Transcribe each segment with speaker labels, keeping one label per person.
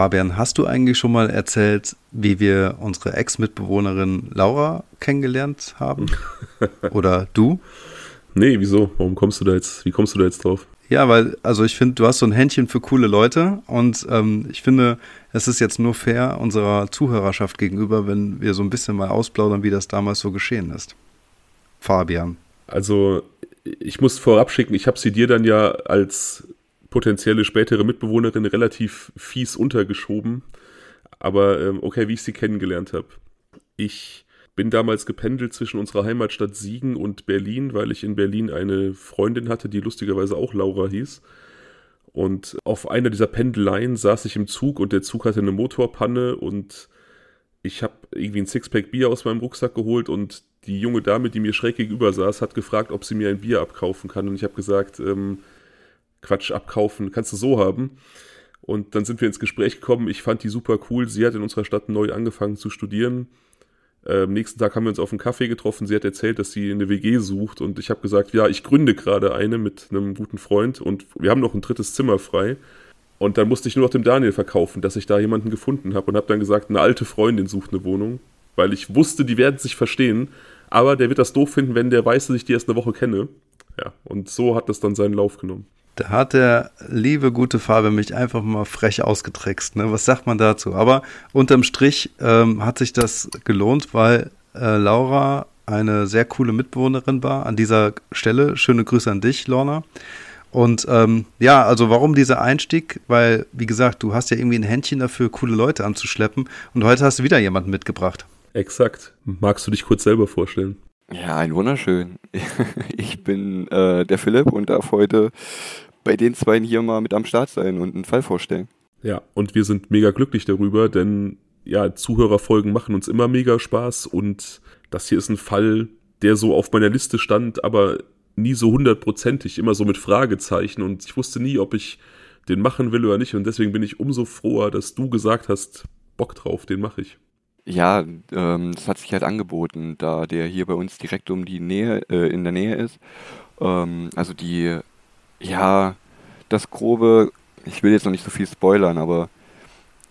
Speaker 1: Fabian, hast du eigentlich schon mal erzählt, wie wir unsere Ex-Mitbewohnerin Laura kennengelernt haben? Oder du?
Speaker 2: Nee, wieso? Warum kommst du da jetzt? Wie kommst du da jetzt drauf?
Speaker 1: Ja, weil, also ich finde, du hast so ein Händchen für coole Leute und ähm, ich finde, es ist jetzt nur fair unserer Zuhörerschaft gegenüber, wenn wir so ein bisschen mal ausplaudern, wie das damals so geschehen ist. Fabian.
Speaker 2: Also, ich muss vorab schicken, ich habe sie dir dann ja als potenzielle spätere Mitbewohnerin relativ fies untergeschoben. Aber ähm, okay, wie ich sie kennengelernt habe. Ich bin damals gependelt zwischen unserer Heimatstadt Siegen und Berlin, weil ich in Berlin eine Freundin hatte, die lustigerweise auch Laura hieß. Und auf einer dieser Pendeleien saß ich im Zug und der Zug hatte eine Motorpanne und ich habe irgendwie ein Sixpack Bier aus meinem Rucksack geholt und die junge Dame, die mir schräg gegenüber saß, hat gefragt, ob sie mir ein Bier abkaufen kann. Und ich habe gesagt, ähm, Quatsch, abkaufen kannst du so haben. Und dann sind wir ins Gespräch gekommen. Ich fand die super cool. Sie hat in unserer Stadt neu angefangen zu studieren. Äh, am nächsten Tag haben wir uns auf einen Kaffee getroffen. Sie hat erzählt, dass sie eine WG sucht. Und ich habe gesagt, ja, ich gründe gerade eine mit einem guten Freund. Und wir haben noch ein drittes Zimmer frei. Und dann musste ich nur noch dem Daniel verkaufen, dass ich da jemanden gefunden habe. Und habe dann gesagt, eine alte Freundin sucht eine Wohnung. Weil ich wusste, die werden sich verstehen. Aber der wird das doof finden, wenn der weiß, dass ich die erst eine Woche kenne. Ja, und so hat das dann seinen Lauf genommen.
Speaker 1: Da hat der liebe gute Fabian mich einfach mal frech ausgetrickst. Ne? Was sagt man dazu? Aber unterm Strich ähm, hat sich das gelohnt, weil äh, Laura eine sehr coole Mitbewohnerin war. An dieser Stelle schöne Grüße an dich, Lorna. Und ähm, ja, also warum dieser Einstieg? Weil, wie gesagt, du hast ja irgendwie ein Händchen dafür, coole Leute anzuschleppen. Und heute hast du wieder jemanden mitgebracht.
Speaker 2: Exakt. Magst du dich kurz selber vorstellen?
Speaker 3: Ja, ein wunderschön. Ich bin äh, der Philipp und darf heute bei den beiden hier mal mit am Start sein und einen Fall vorstellen.
Speaker 2: Ja, und wir sind mega glücklich darüber, denn ja, Zuhörerfolgen machen uns immer mega Spaß und das hier ist ein Fall, der so auf meiner Liste stand, aber nie so hundertprozentig, immer so mit Fragezeichen und ich wusste nie, ob ich den machen will oder nicht und deswegen bin ich umso froher, dass du gesagt hast, Bock drauf, den mache ich.
Speaker 3: Ja, ähm, das hat sich halt angeboten, da der hier bei uns direkt um die Nähe, äh, in der Nähe ist. Ähm, also die, ja, das grobe, ich will jetzt noch nicht so viel spoilern, aber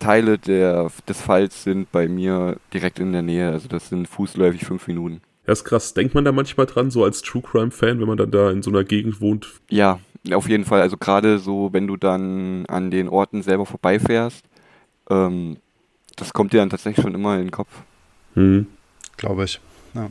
Speaker 3: Teile der, des Falls sind bei mir direkt in der Nähe. Also das sind fußläufig fünf Minuten.
Speaker 2: Ja, ist krass. Denkt man da manchmal dran, so als True Crime-Fan, wenn man dann da in so einer Gegend wohnt?
Speaker 3: Ja, auf jeden Fall. Also gerade so, wenn du dann an den Orten selber vorbeifährst, ähm, das kommt dir dann tatsächlich schon immer in den Kopf.
Speaker 1: Hm. Glaube ich. Ja.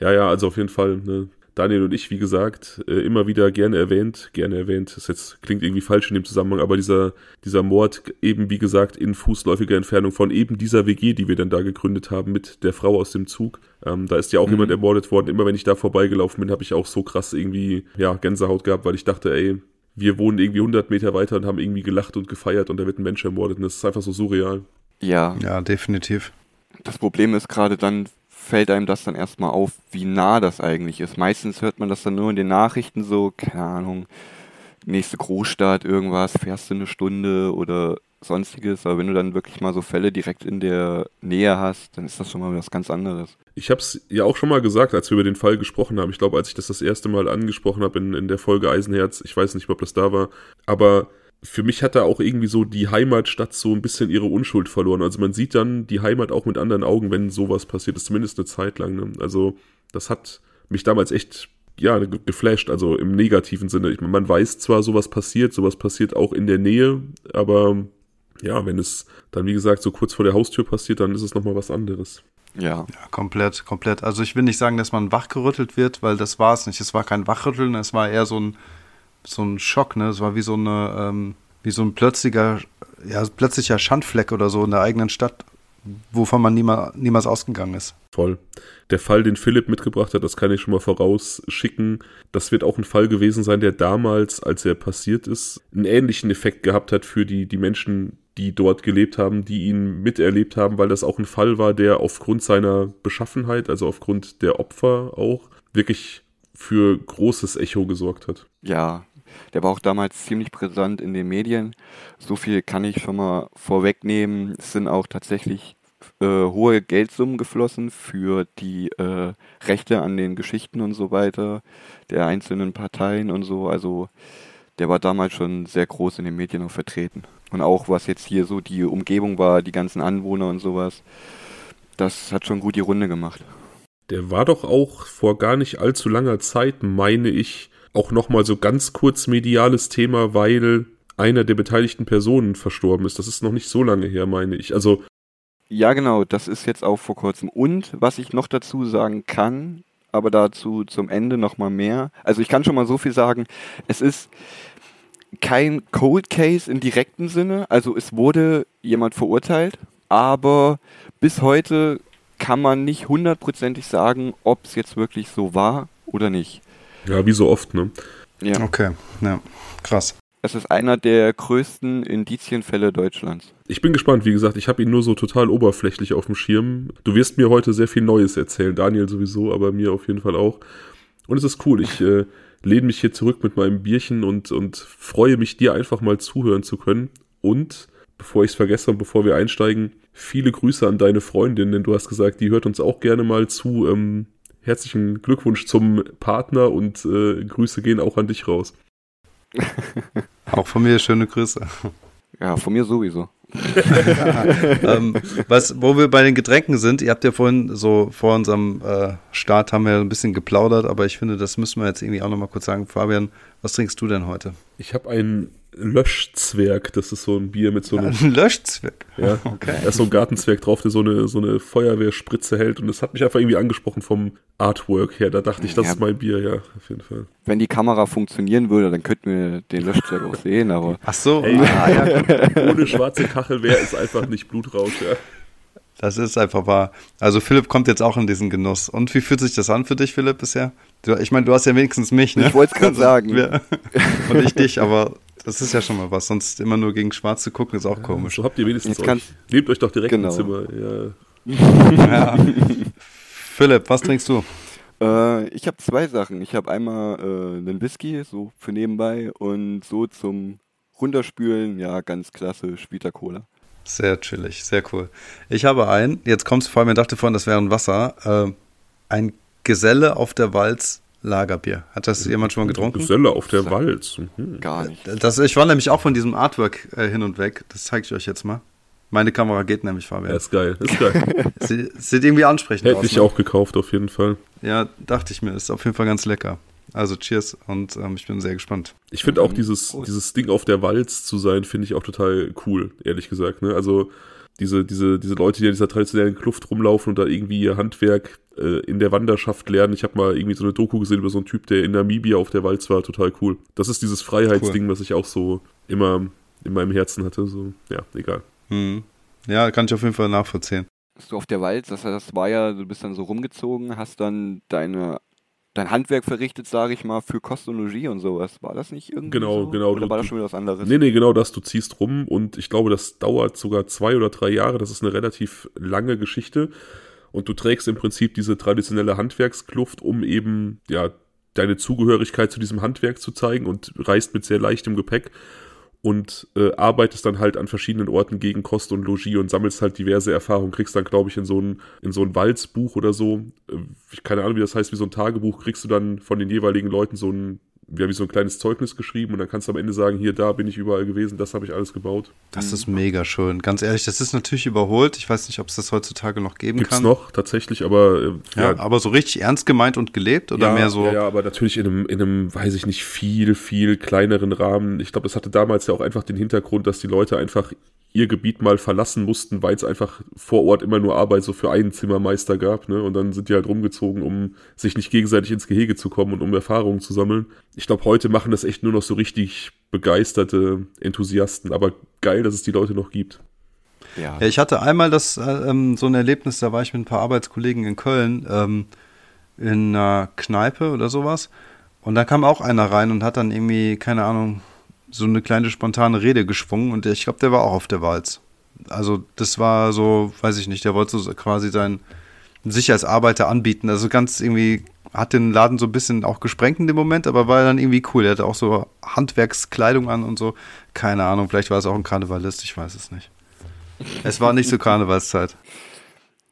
Speaker 2: ja, ja, also auf jeden Fall. Ne? Daniel und ich, wie gesagt, äh, immer wieder gerne erwähnt, gerne erwähnt, das jetzt klingt irgendwie falsch in dem Zusammenhang, aber dieser, dieser Mord eben, wie gesagt, in fußläufiger Entfernung von eben dieser WG, die wir dann da gegründet haben mit der Frau aus dem Zug. Ähm, da ist ja auch mhm. jemand ermordet worden. Immer wenn ich da vorbeigelaufen bin, habe ich auch so krass irgendwie, ja, Gänsehaut gehabt, weil ich dachte, ey, wir wohnen irgendwie 100 Meter weiter und haben irgendwie gelacht und gefeiert und da wird ein Mensch ermordet und das ist einfach so surreal.
Speaker 3: Ja.
Speaker 1: Ja, definitiv.
Speaker 3: Das Problem ist gerade dann, fällt einem das dann erstmal auf, wie nah das eigentlich ist. Meistens hört man das dann nur in den Nachrichten so, keine Ahnung, nächste Großstadt, irgendwas, fährst du eine Stunde oder sonstiges. Aber wenn du dann wirklich mal so Fälle direkt in der Nähe hast, dann ist das schon mal was ganz anderes.
Speaker 2: Ich habe es ja auch schon mal gesagt, als wir über den Fall gesprochen haben. Ich glaube, als ich das das erste Mal angesprochen habe in, in der Folge Eisenherz, ich weiß nicht, ob das da war, aber für mich hat da auch irgendwie so die Heimatstadt so ein bisschen ihre Unschuld verloren. Also man sieht dann die Heimat auch mit anderen Augen, wenn sowas passiert ist, zumindest eine Zeit lang. Ne? Also das hat mich damals echt ja, geflasht, also im negativen Sinne. Ich, man weiß zwar, sowas passiert, sowas passiert auch in der Nähe, aber ja, wenn es dann, wie gesagt, so kurz vor der Haustür passiert, dann ist es nochmal was anderes.
Speaker 1: Ja. ja. Komplett, komplett. Also ich will nicht sagen, dass man wachgerüttelt wird, weil das war es nicht. Es war kein Wachrütteln, es war eher so ein so ein Schock, ne? Es war wie so eine, ähm, wie so ein plötzlicher, ja, plötzlicher Schandfleck oder so in der eigenen Stadt, wovon man niemals, niemals ausgegangen ist.
Speaker 2: Voll. Der Fall, den Philipp mitgebracht hat, das kann ich schon mal vorausschicken. Das wird auch ein Fall gewesen sein, der damals, als er passiert ist, einen ähnlichen Effekt gehabt hat für die, die Menschen, die dort gelebt haben, die ihn miterlebt haben, weil das auch ein Fall war, der aufgrund seiner Beschaffenheit, also aufgrund der Opfer auch, wirklich für großes Echo gesorgt hat.
Speaker 3: Ja, der war auch damals ziemlich präsent in den Medien. So viel kann ich schon mal vorwegnehmen. Es sind auch tatsächlich äh, hohe Geldsummen geflossen für die äh, Rechte an den Geschichten und so weiter der einzelnen Parteien und so. Also der war damals schon sehr groß in den Medien auch vertreten. Und auch was jetzt hier so die Umgebung war, die ganzen Anwohner und sowas, das hat schon gut die Runde gemacht.
Speaker 2: Der war doch auch vor gar nicht allzu langer Zeit, meine ich, auch nochmal so ganz kurz mediales Thema, weil einer der beteiligten Personen verstorben ist. Das ist noch nicht so lange her, meine ich. Also.
Speaker 3: Ja, genau, das ist jetzt auch vor kurzem. Und was ich noch dazu sagen kann, aber dazu zum Ende nochmal mehr. Also ich kann schon mal so viel sagen, es ist kein Cold Case im direkten Sinne, also es wurde jemand verurteilt, aber bis heute kann man nicht hundertprozentig sagen, ob es jetzt wirklich so war oder nicht.
Speaker 2: Ja, wie so oft, ne?
Speaker 1: Ja. Okay, ja, krass.
Speaker 3: Es ist einer der größten Indizienfälle Deutschlands.
Speaker 2: Ich bin gespannt, wie gesagt, ich habe ihn nur so total oberflächlich auf dem Schirm. Du wirst mir heute sehr viel Neues erzählen, Daniel sowieso, aber mir auf jeden Fall auch. Und es ist cool, ich äh, lehne mich hier zurück mit meinem Bierchen und, und freue mich, dir einfach mal zuhören zu können. Und, bevor ich es vergesse und bevor wir einsteigen, viele Grüße an deine Freundin, denn du hast gesagt, die hört uns auch gerne mal zu. Ähm, herzlichen Glückwunsch zum Partner und äh, Grüße gehen auch an dich raus.
Speaker 1: Auch von mir schöne Grüße.
Speaker 3: Ja, von mir sowieso.
Speaker 1: ähm, was, wo wir bei den Getränken sind, ihr habt ja vorhin so vor unserem äh, Start haben wir ein bisschen geplaudert, aber ich finde, das müssen wir jetzt irgendwie auch nochmal kurz sagen. Fabian, was trinkst du denn heute?
Speaker 2: Ich habe einen Löschzwerg. Das ist so ein Bier mit so einem.
Speaker 1: Ein Löschzwerg?
Speaker 2: Ja. Okay. Da ist so ein Gartenzwerg drauf, der so eine, so eine Feuerwehrspritze hält. Und das hat mich einfach irgendwie angesprochen vom Artwork her. Da dachte ich, das ja. ist mein Bier, ja, auf jeden Fall.
Speaker 3: Wenn die Kamera funktionieren würde, dann könnten wir den Löschzwerg auch sehen, aber.
Speaker 1: Ach so,
Speaker 2: Ey, ah, ja. ohne schwarze Kachel wäre es einfach nicht Blutrausch, ja.
Speaker 1: Das ist einfach wahr. Also Philipp kommt jetzt auch in diesen Genuss. Und wie fühlt sich das an für dich, Philipp, bisher? Du, ich meine, du hast ja wenigstens mich, ne?
Speaker 3: Ich wollte es gerade sagen.
Speaker 1: Und ich dich, aber das ist ja schon mal was. Sonst immer nur gegen Schwarz zu gucken, ist auch komisch.
Speaker 2: So habt ihr wenigstens euch. Nehmt euch doch direkt genau. ein Zimmer.
Speaker 1: Ja. ja. Philipp, was trinkst du?
Speaker 3: Äh, ich habe zwei Sachen. Ich habe einmal äh, einen Whisky, so für nebenbei, und so zum Runterspülen, ja, ganz klassisch, Vita Cola.
Speaker 1: Sehr chillig, sehr cool. Ich habe einen, jetzt kommst du vor allem, ich dachte vorhin, das wäre ein Wasser, äh, ein Geselle auf der Walz Lagerbier. Hat das jemand schon mal getrunken?
Speaker 2: Geselle auf der Walz.
Speaker 3: Mhm. Gar nicht.
Speaker 1: Das, ich war nämlich auch von diesem Artwork äh, hin und weg. Das zeige ich euch jetzt mal. Meine Kamera geht nämlich, Fabian.
Speaker 2: Ja, ist geil, ist geil.
Speaker 1: Sie, sieht irgendwie ansprechend
Speaker 2: Hätte aus. Hätte ich ne? auch gekauft, auf jeden Fall.
Speaker 1: Ja, dachte ich mir. Ist auf jeden Fall ganz lecker. Also cheers und ähm, ich bin sehr gespannt.
Speaker 2: Ich finde auch dieses, dieses Ding auf der Walz zu sein, finde ich auch total cool, ehrlich gesagt. Ne? Also diese, diese, diese Leute, die in dieser traditionellen Kluft rumlaufen und da irgendwie ihr Handwerk äh, in der Wanderschaft lernen. Ich habe mal irgendwie so eine Doku gesehen über so einen Typ, der in Namibia auf der Walz war, total cool. Das ist dieses Freiheitsding, cool. was ich auch so immer in meinem Herzen hatte. So, ja, egal.
Speaker 1: Hm. Ja, kann ich auf jeden Fall nachvollziehen.
Speaker 3: Du auf der Walz, das, das war ja, du bist dann so rumgezogen, hast dann deine dein Handwerk verrichtet, sage ich mal, für Kost und Logis und sowas. War das nicht irgendwie
Speaker 2: Genau,
Speaker 3: so?
Speaker 2: genau.
Speaker 3: Oder war das schon wieder was anderes?
Speaker 2: Nee, nee, genau das. Du ziehst rum und ich glaube, das dauert sogar zwei oder drei Jahre. Das ist eine relativ lange Geschichte. Und du trägst im Prinzip diese traditionelle Handwerkskluft, um eben, ja, deine Zugehörigkeit zu diesem Handwerk zu zeigen und reist mit sehr leichtem Gepäck und äh, arbeitest dann halt an verschiedenen Orten gegen Kost und Logis und sammelst halt diverse Erfahrungen, kriegst dann, glaube ich, in so ein, in so ein Walzbuch oder so, äh, keine Ahnung, wie das heißt, wie so ein Tagebuch, kriegst du dann von den jeweiligen Leuten so ein wir haben so ein kleines Zeugnis geschrieben und dann kannst du am Ende sagen, hier, da bin ich überall gewesen, das habe ich alles gebaut.
Speaker 1: Das ist mega schön. Ganz ehrlich, das ist natürlich überholt. Ich weiß nicht, ob es das heutzutage noch geben
Speaker 2: Gibt's
Speaker 1: kann.
Speaker 2: Gibt noch, tatsächlich, aber äh,
Speaker 1: ja, ja, aber so richtig ernst gemeint und gelebt oder
Speaker 2: ja,
Speaker 1: mehr so?
Speaker 2: Ja, ja, aber natürlich in einem, in einem, weiß ich nicht, viel, viel kleineren Rahmen. Ich glaube, es hatte damals ja auch einfach den Hintergrund, dass die Leute einfach ihr Gebiet mal verlassen mussten, weil es einfach vor Ort immer nur Arbeit so für einen Zimmermeister gab, ne? Und dann sind die halt rumgezogen, um sich nicht gegenseitig ins Gehege zu kommen und um Erfahrungen zu sammeln. Ich glaube, heute machen das echt nur noch so richtig begeisterte Enthusiasten, aber geil, dass es die Leute noch gibt.
Speaker 1: Ja. ja ich hatte einmal das, äh, ähm, so ein Erlebnis, da war ich mit ein paar Arbeitskollegen in Köln, ähm, in einer Kneipe oder sowas. Und da kam auch einer rein und hat dann irgendwie, keine Ahnung, so eine kleine spontane Rede geschwungen und ich glaube, der war auch auf der Walz. Also das war so, weiß ich nicht, der wollte so quasi sein sich als Arbeiter anbieten. Also ganz irgendwie hat den Laden so ein bisschen auch gesprengt in dem Moment, aber war dann irgendwie cool. Er hatte auch so Handwerkskleidung an und so. Keine Ahnung, vielleicht war es auch ein Karnevalist, ich weiß es nicht. Es war nicht so Karnevalszeit.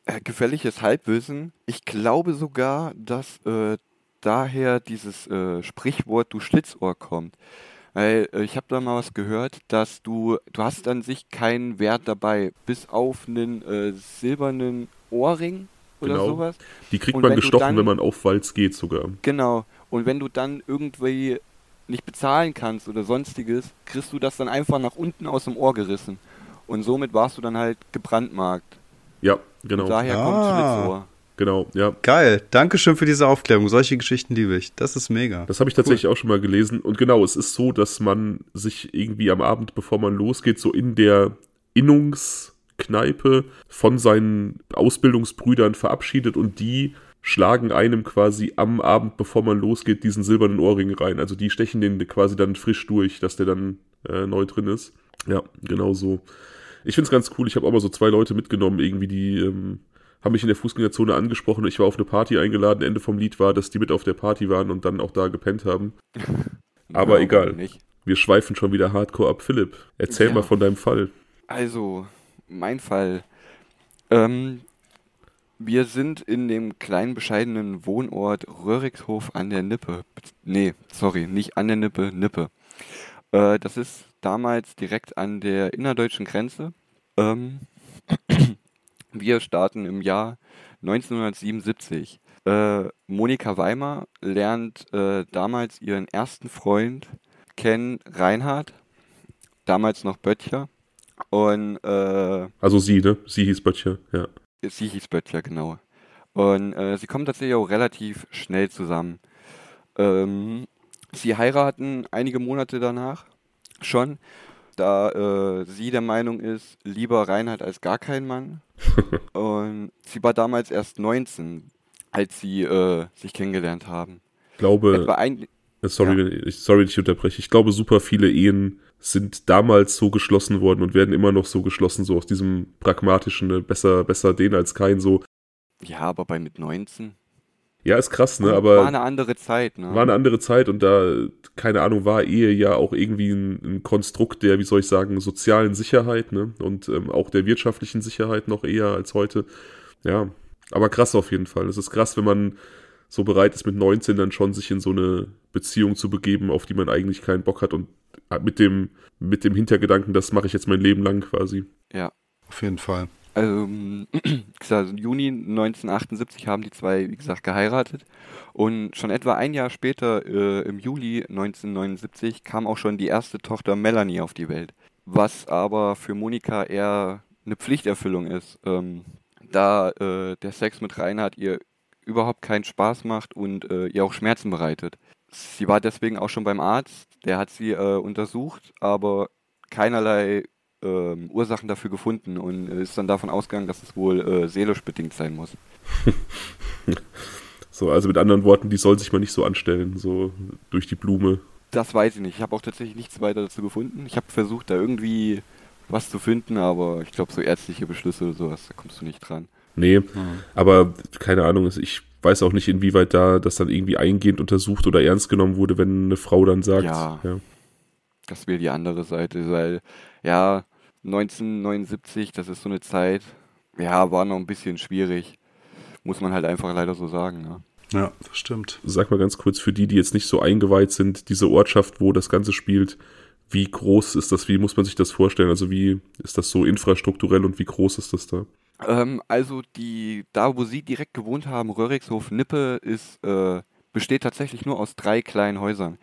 Speaker 3: Äh, gefährliches Halbwissen. Ich glaube sogar, dass äh, daher dieses äh, Sprichwort du Schlitzohr kommt Weil äh, ich habe da mal was gehört, dass du, du hast an sich keinen Wert dabei, bis auf einen äh, silbernen Ohrring oder
Speaker 2: Genau.
Speaker 3: sowas.
Speaker 2: Die kriegt
Speaker 3: Und
Speaker 2: man
Speaker 3: wenn du
Speaker 2: gestochen,
Speaker 3: dann-
Speaker 2: wenn man auf Walz geht sogar.
Speaker 3: Genau. Und wenn du dann irgendwie nicht bezahlen kannst oder sonstiges, kriegst du das dann einfach nach unten aus dem Ohr gerissen. Und somit warst du dann halt gebrandmarkt.
Speaker 2: Ja, genau.
Speaker 3: Und daher
Speaker 1: Ah.
Speaker 3: kommt Schlitzohr.
Speaker 2: Genau, ja.
Speaker 1: Geil. Dankeschön für diese Aufklärung. Solche Geschichten liebe ich. Das ist mega.
Speaker 2: Das habe ich tatsächlich auch schon mal gelesen. Und genau, es ist so, dass man sich irgendwie am Abend, bevor man losgeht, so in der Innungskneipe von seinen Ausbildungsbrüdern verabschiedet und die schlagen einem quasi am Abend, bevor man losgeht, diesen silbernen Ohrring rein. Also die stechen den quasi dann frisch durch, dass der dann äh, neu drin ist. Ja, genau so. Ich finde es ganz cool. Ich habe auch mal so zwei Leute mitgenommen, irgendwie, die ähm, haben mich in der Fußgängerzone angesprochen. Ich war auf eine Party eingeladen. Ende vom Lied war, dass die mit auf der Party waren und dann auch da gepennt haben. Aber
Speaker 3: Ja,
Speaker 2: egal. Wir schweifen schon wieder hardcore ab. Philipp, erzähl
Speaker 3: Ja.
Speaker 2: mal von deinem Fall.
Speaker 3: Also, mein Fall. Ähm, wir sind in dem kleinen bescheidenen Wohnort Röhrigshof an der Nippe. Nee, sorry, nicht an der Nippe, Nippe. Äh, das ist damals direkt an der innerdeutschen Grenze. Ähm, wir starten im Jahr 1977. Äh, Monika Weimer lernt äh, damals ihren ersten Freund kennen, Reinhard, damals noch Böttcher. Und äh,
Speaker 2: Also sie, ne? Sie hieß Böttcher, ja.
Speaker 3: sie hieß Böttcher, genau. Und äh, sie kommen tatsächlich auch relativ schnell zusammen. Ähm, sie heiraten einige Monate danach schon, da äh, sie der Meinung ist, lieber Reinhard als gar kein Mann. Und sie war damals erst 19, als sie äh, sich kennengelernt haben.
Speaker 2: Ich glaube,
Speaker 3: ein,
Speaker 2: äh, sorry, wenn ich, sorry, ich unterbreche. Ich glaube, super viele Ehen sind damals so geschlossen worden und werden immer noch so geschlossen, so aus diesem pragmatischen, ne? besser, besser den als kein, so.
Speaker 3: ja, aber bei mit 19.
Speaker 2: Ja, ist krass, ne?
Speaker 3: war
Speaker 2: Aber
Speaker 3: eine andere Zeit, ne?
Speaker 2: war eine andere Zeit und da, keine Ahnung, war Ehe ja auch irgendwie ein, ein Konstrukt der, wie soll ich sagen, sozialen Sicherheit, ne? Und ähm, auch der wirtschaftlichen Sicherheit noch eher als heute. Ja, aber krass auf jeden Fall. Es ist krass, wenn man so bereit ist, mit 19 dann schon sich in so eine Beziehung zu begeben, auf die man eigentlich keinen Bock hat und mit dem, mit dem Hintergedanken, das mache ich jetzt mein Leben lang quasi.
Speaker 3: ja.
Speaker 1: Auf jeden Fall.
Speaker 3: Also, ähm, wie gesagt, im Juni 1978 haben die zwei, wie gesagt, geheiratet. Und schon etwa ein Jahr später, äh, im Juli 1979, kam auch schon die erste Tochter Melanie auf die Welt. Was aber für Monika eher eine Pflichterfüllung ist, ähm, da äh, der Sex mit Reinhard ihr überhaupt keinen Spaß macht und äh, ihr auch Schmerzen bereitet. Sie war deswegen auch schon beim Arzt, der hat sie äh, untersucht, aber keinerlei ähm, Ursachen dafür gefunden und ist dann davon ausgegangen, dass es wohl äh, seelisch bedingt sein muss.
Speaker 2: So, also mit anderen Worten, die soll sich mal nicht so anstellen, so durch die Blume.
Speaker 3: Das weiß ich nicht. Ich habe auch tatsächlich nichts weiter dazu gefunden. Ich habe versucht, da irgendwie was zu finden, aber ich glaube, so ärztliche Beschlüsse oder sowas, da kommst du nicht dran.
Speaker 2: Nee, aber keine Ahnung, ich weiß auch nicht, inwieweit da das dann irgendwie eingehend untersucht oder ernst genommen wurde, wenn eine Frau dann sagt,
Speaker 3: Ja.
Speaker 2: ja.
Speaker 3: Das wäre die andere Seite, weil, ja, 1979, das ist so eine Zeit, ja, war noch ein bisschen schwierig. Muss man halt einfach leider so sagen. Ne?
Speaker 1: Ja, das stimmt.
Speaker 2: sag mal ganz kurz für die, die jetzt nicht so eingeweiht sind, diese Ortschaft, wo das Ganze spielt, wie groß ist das, wie muss man sich das vorstellen? Also wie ist das so infrastrukturell und wie groß ist das da?
Speaker 3: Ähm, also die, da wo sie direkt gewohnt haben, Röhrigshof Nippe, ist, äh, besteht tatsächlich nur aus drei kleinen Häusern.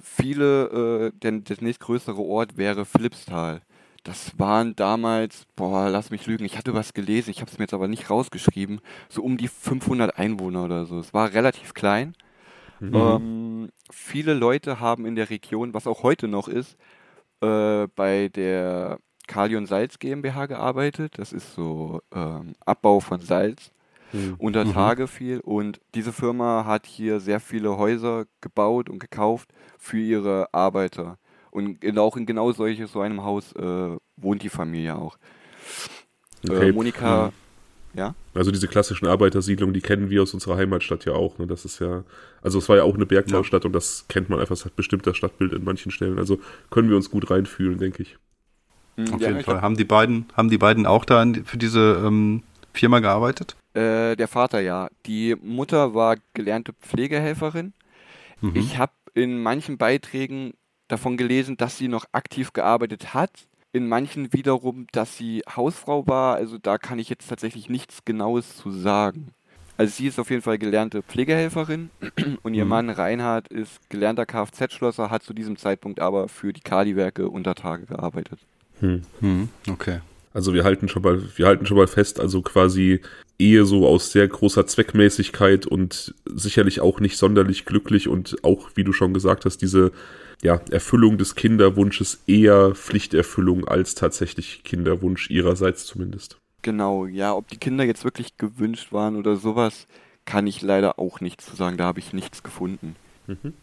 Speaker 3: Viele, äh, der, der nächstgrößere Ort wäre Philippsthal. Das waren damals, boah, lass mich lügen, ich hatte was gelesen, ich habe es mir jetzt aber nicht rausgeschrieben, so um die 500 Einwohner oder so. Es war relativ klein. Ähm, viele Leute haben in der Region, was auch heute noch ist, äh, bei der Kalion Salz GmbH gearbeitet. Das ist so ähm, Abbau von Salz unter Tage viel. Und diese Firma hat hier sehr viele Häuser gebaut und gekauft für ihre Arbeiter. Und in, auch in genau solche, so einem Haus äh, wohnt die Familie auch.
Speaker 2: Okay.
Speaker 3: Äh, Monika, ja?
Speaker 2: Also diese klassischen Arbeitersiedlungen, die kennen wir aus unserer Heimatstadt ja auch. Ne? Das ist ja, also es war ja auch eine Bergbaustadt und das kennt man einfach, es hat bestimmt das Stadtbild in manchen Stellen. Also können wir uns gut reinfühlen, denke ich.
Speaker 3: Hm,
Speaker 1: Auf jeden Fall. Haben die beiden, haben die beiden auch da für diese ähm, Firma gearbeitet?
Speaker 3: Äh, der Vater ja. Die Mutter war gelernte Pflegehelferin.
Speaker 1: Mhm.
Speaker 3: Ich habe in manchen Beiträgen davon gelesen, dass sie noch aktiv gearbeitet hat. In manchen wiederum, dass sie Hausfrau war. Also da kann ich jetzt tatsächlich nichts Genaues zu sagen. Also sie ist auf jeden Fall gelernte Pflegehelferin und ihr
Speaker 1: Mhm.
Speaker 3: Mann Reinhard ist gelernter Kfz-Schlosser, hat zu diesem Zeitpunkt aber für die Kali-Werke unter Tage gearbeitet.
Speaker 2: Hm.
Speaker 1: Hm, okay.
Speaker 2: Also wir halten schon mal, wir halten schon mal fest, also quasi Ehe so aus sehr großer Zweckmäßigkeit und sicherlich auch nicht sonderlich glücklich und auch, wie du schon gesagt hast, diese ja, Erfüllung des Kinderwunsches eher Pflichterfüllung als tatsächlich Kinderwunsch ihrerseits zumindest.
Speaker 3: Genau, ja, ob die Kinder jetzt wirklich gewünscht waren oder sowas, kann ich leider auch nicht zu sagen. Da habe ich nichts gefunden.
Speaker 2: Mhm.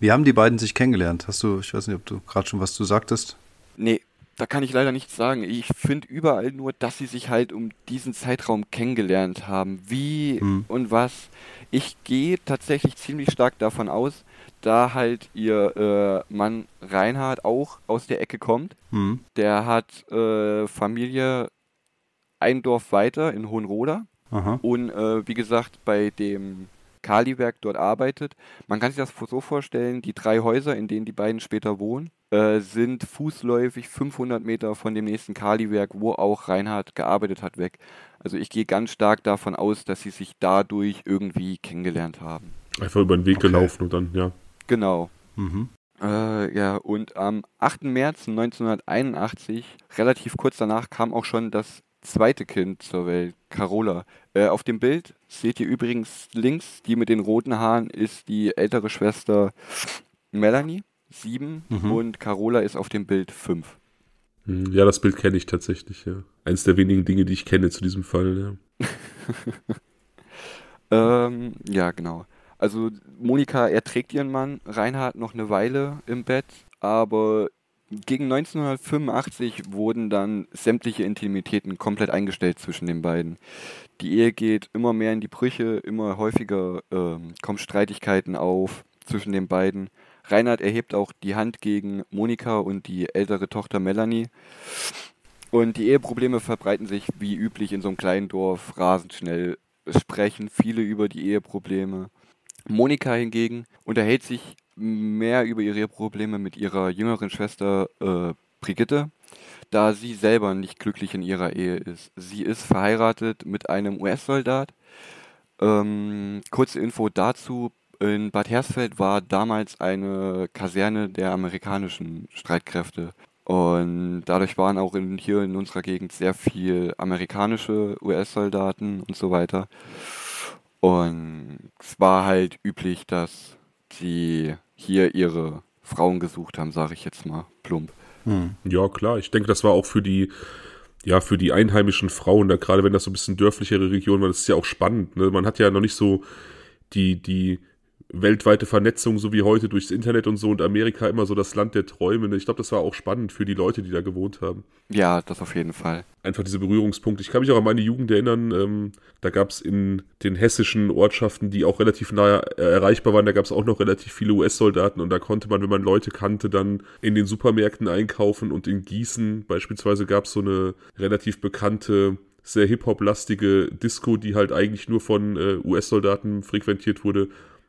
Speaker 1: Wie haben die beiden sich kennengelernt? Hast du, ich weiß nicht, ob du gerade schon was du sagtest.
Speaker 3: Nee, da kann ich leider nichts sagen. Ich finde überall nur, dass sie sich halt um diesen Zeitraum kennengelernt haben. Wie
Speaker 1: Hm.
Speaker 3: und was. Ich gehe tatsächlich ziemlich stark davon aus, da halt ihr äh, Mann Reinhard auch aus der Ecke kommt.
Speaker 1: Hm.
Speaker 3: Der hat äh, Familie ein Dorf weiter in Hohenroda
Speaker 1: Aha.
Speaker 3: und äh, wie gesagt bei dem Kaliwerk dort arbeitet. Man kann sich das so vorstellen, die drei Häuser, in denen die beiden später wohnen, äh, sind fußläufig 500 Meter von dem nächsten Kaliwerk, wo auch Reinhard gearbeitet hat, weg. Also ich gehe ganz stark davon aus, dass sie sich dadurch irgendwie kennengelernt haben.
Speaker 2: Einfach über den Weg
Speaker 1: Okay.
Speaker 2: gelaufen und dann, ja.
Speaker 3: Genau.
Speaker 1: Mhm.
Speaker 3: Äh, ja, und am 8. März 1981, relativ kurz danach, kam auch schon das zweite Kind zur Welt, Carola. Äh, auf dem Bild seht ihr übrigens links, die mit den roten Haaren ist die ältere Schwester Melanie, sieben,
Speaker 1: Mhm.
Speaker 3: und Carola ist auf dem Bild fünf.
Speaker 2: Hm, Ja, das Bild kenne ich tatsächlich, ja. Eines der wenigen Dinge, die ich kenne zu diesem Fall, ja.
Speaker 3: Ähm, ja, genau. Also Monika erträgt ihren Mann Reinhard noch eine Weile im Bett, aber gegen 1985 wurden dann sämtliche Intimitäten komplett eingestellt zwischen den beiden. Die Ehe geht immer mehr in die Brüche, immer häufiger ähm, kommen Streitigkeiten auf zwischen den beiden. Reinhard erhebt auch die Hand gegen Monika und die ältere Tochter Melanie. Und die Eheprobleme verbreiten sich wie üblich in so einem kleinen Dorf rasend schnell. Es sprechen viele über die Eheprobleme. Monika hingegen unterhält sich mehr über ihre Eheprobleme mit ihrer jüngeren Schwester äh, Brigitte, da sie selber nicht glücklich in ihrer Ehe ist. Sie ist verheiratet mit einem US-Soldat. Ähm, kurze Info dazu. In Bad Hersfeld war damals eine Kaserne der amerikanischen Streitkräfte. Und dadurch waren auch in, hier in unserer Gegend sehr viel amerikanische US-Soldaten und so weiter. Und es war halt üblich, dass sie hier ihre Frauen gesucht haben, sage ich jetzt mal plump.
Speaker 1: Hm.
Speaker 2: Ja, klar. Ich denke, das war auch für die, ja, für die einheimischen Frauen, da gerade wenn das so ein bisschen dörflichere Region war, das ist ja auch spannend. Ne? Man hat ja noch nicht so die, die weltweite Vernetzung, so wie heute durchs Internet und so und Amerika immer so das Land der Träume. Ne? Ich glaube, das war auch spannend für die Leute, die da gewohnt haben.
Speaker 3: Ja, das auf jeden Fall.
Speaker 2: Einfach diese Berührungspunkte. Ich kann mich auch an meine Jugend erinnern, ähm, da gab es in den hessischen Ortschaften, die auch relativ nahe äh, erreichbar waren, da gab es auch noch relativ viele US-Soldaten und da konnte man, wenn man Leute kannte, dann in den Supermärkten einkaufen und in Gießen beispielsweise gab es so eine relativ bekannte sehr Hip-Hop-lastige Disco, die halt eigentlich nur von äh, US-Soldaten frequentiert wurde.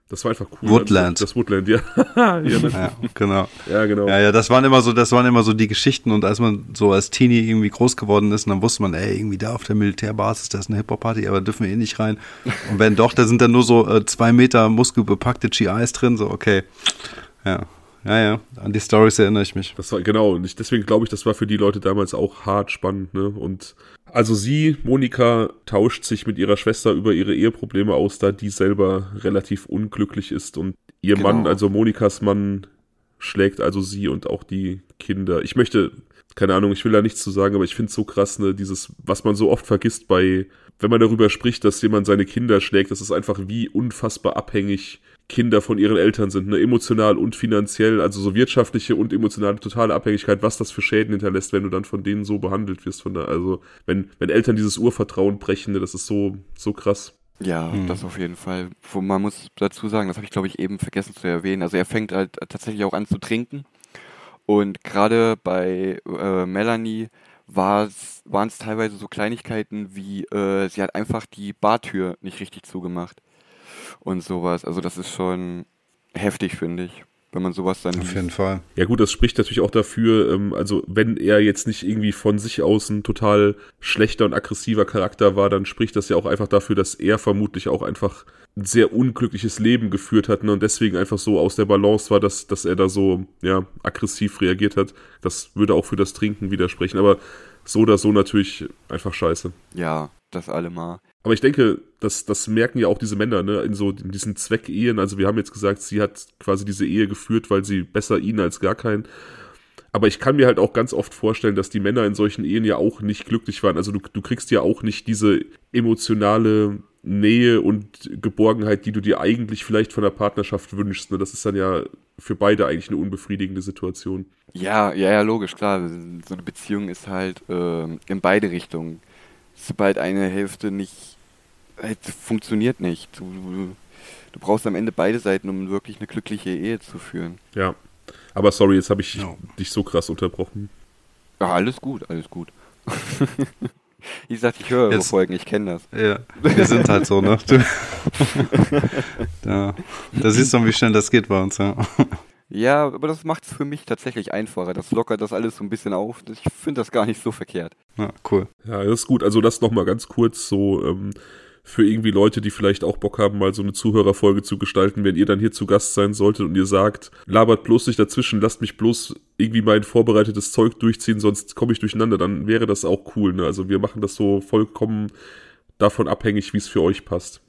Speaker 2: Das war einfach cool.
Speaker 1: Woodland.
Speaker 2: Das Woodland, ja. ja, ne?
Speaker 1: Ja, genau.
Speaker 2: ja, genau.
Speaker 1: Ja, ja, das waren immer so, das waren immer so die Geschichten und als man so als Teenie irgendwie groß geworden ist, dann wusste man, ey, irgendwie da auf der Militärbasis, da ist eine Hip-Hop-Party, aber dürfen wir eh nicht rein. Und wenn doch, da sind dann nur so äh, zwei Meter muskelbepackte GIs drin, so okay. Ja, ja, ja, an die Stories erinnere ich mich.
Speaker 2: Das war genau, und ich, deswegen glaube ich, das war für die Leute damals auch hart spannend, ne? Und also sie, Monika, tauscht sich mit ihrer Schwester über ihre Eheprobleme aus, da die selber relativ unglücklich ist und ihr
Speaker 3: Genau.
Speaker 2: Mann, also Monikas Mann, schlägt also sie und auch die Kinder. Ich möchte, keine Ahnung, ich will da nichts zu sagen, aber ich finde es so krass, ne, dieses, was man so oft vergisst bei, wenn man darüber spricht, dass jemand seine Kinder schlägt, das ist einfach wie unfassbar abhängig Kinder von ihren Eltern sind, ne, emotional und finanziell, also so wirtschaftliche und emotionale totale Abhängigkeit, was das für Schäden hinterlässt, wenn du dann von denen so behandelt wirst, von der, also wenn, wenn Eltern dieses Urvertrauen brechen, ne, das ist so, so krass.
Speaker 3: Ja,
Speaker 1: Hm.
Speaker 3: das auf jeden Fall. Wo man muss dazu sagen, das habe ich glaube ich eben vergessen zu erwähnen. Also er fängt halt tatsächlich auch an zu trinken. Und gerade bei äh, Melanie waren es teilweise so Kleinigkeiten wie, äh, sie hat einfach die Bartür nicht richtig zugemacht. Und sowas. Also das ist schon heftig, finde ich. wenn man sowas dann.
Speaker 1: Auf jeden Fall.
Speaker 2: Ja gut, das spricht natürlich auch dafür, ähm, also wenn er jetzt nicht irgendwie von sich aus ein total schlechter und aggressiver Charakter war, dann spricht das ja auch einfach dafür, dass er vermutlich auch einfach ein sehr unglückliches Leben geführt hat ne, und deswegen einfach so aus der Balance war, dass, dass er da so ja, aggressiv reagiert hat. Das würde auch für das Trinken widersprechen, aber so oder so natürlich einfach scheiße.
Speaker 3: Ja, das allemal.
Speaker 2: Aber ich denke, das, das merken ja auch diese Männer, ne, in so in diesen Zweckehen. Also wir haben jetzt gesagt, sie hat quasi diese Ehe geführt, weil sie besser ihn als gar keinen. Aber ich kann mir halt auch ganz oft vorstellen, dass die Männer in solchen Ehen ja auch nicht glücklich waren. Also du, du kriegst ja auch nicht diese emotionale Nähe und Geborgenheit, die du dir eigentlich vielleicht von der Partnerschaft wünschst. Ne? Das ist dann ja für beide eigentlich eine unbefriedigende Situation.
Speaker 3: Ja, ja, ja, logisch, klar. So eine Beziehung ist halt äh, in beide Richtungen sobald eine Hälfte nicht halt, funktioniert nicht. Du, du, du, brauchst am Ende beide Seiten, um wirklich eine glückliche Ehe zu führen.
Speaker 2: Ja. Aber sorry, jetzt habe ich no. dich so krass unterbrochen.
Speaker 3: Ja, alles gut, alles gut. Wie gesagt, ich höre eure Folgen, ich kenne das.
Speaker 1: Ja, wir sind halt so, ne? da, da siehst du, wie schnell das geht bei uns, ja.
Speaker 3: Ja, aber das macht es für mich tatsächlich einfacher. Das lockert das alles so ein bisschen auf. Ich finde das gar nicht so verkehrt.
Speaker 1: Ja, cool.
Speaker 2: Ja, das ist gut. Also das nochmal ganz kurz so ähm, für irgendwie Leute, die vielleicht auch Bock haben, mal so eine Zuhörerfolge zu gestalten, wenn ihr dann hier zu Gast sein solltet und ihr sagt, labert bloß nicht dazwischen, lasst mich bloß irgendwie mein vorbereitetes Zeug durchziehen, sonst komme ich durcheinander, dann wäre das auch cool. Ne? Also wir machen das so vollkommen davon abhängig, wie es für euch passt.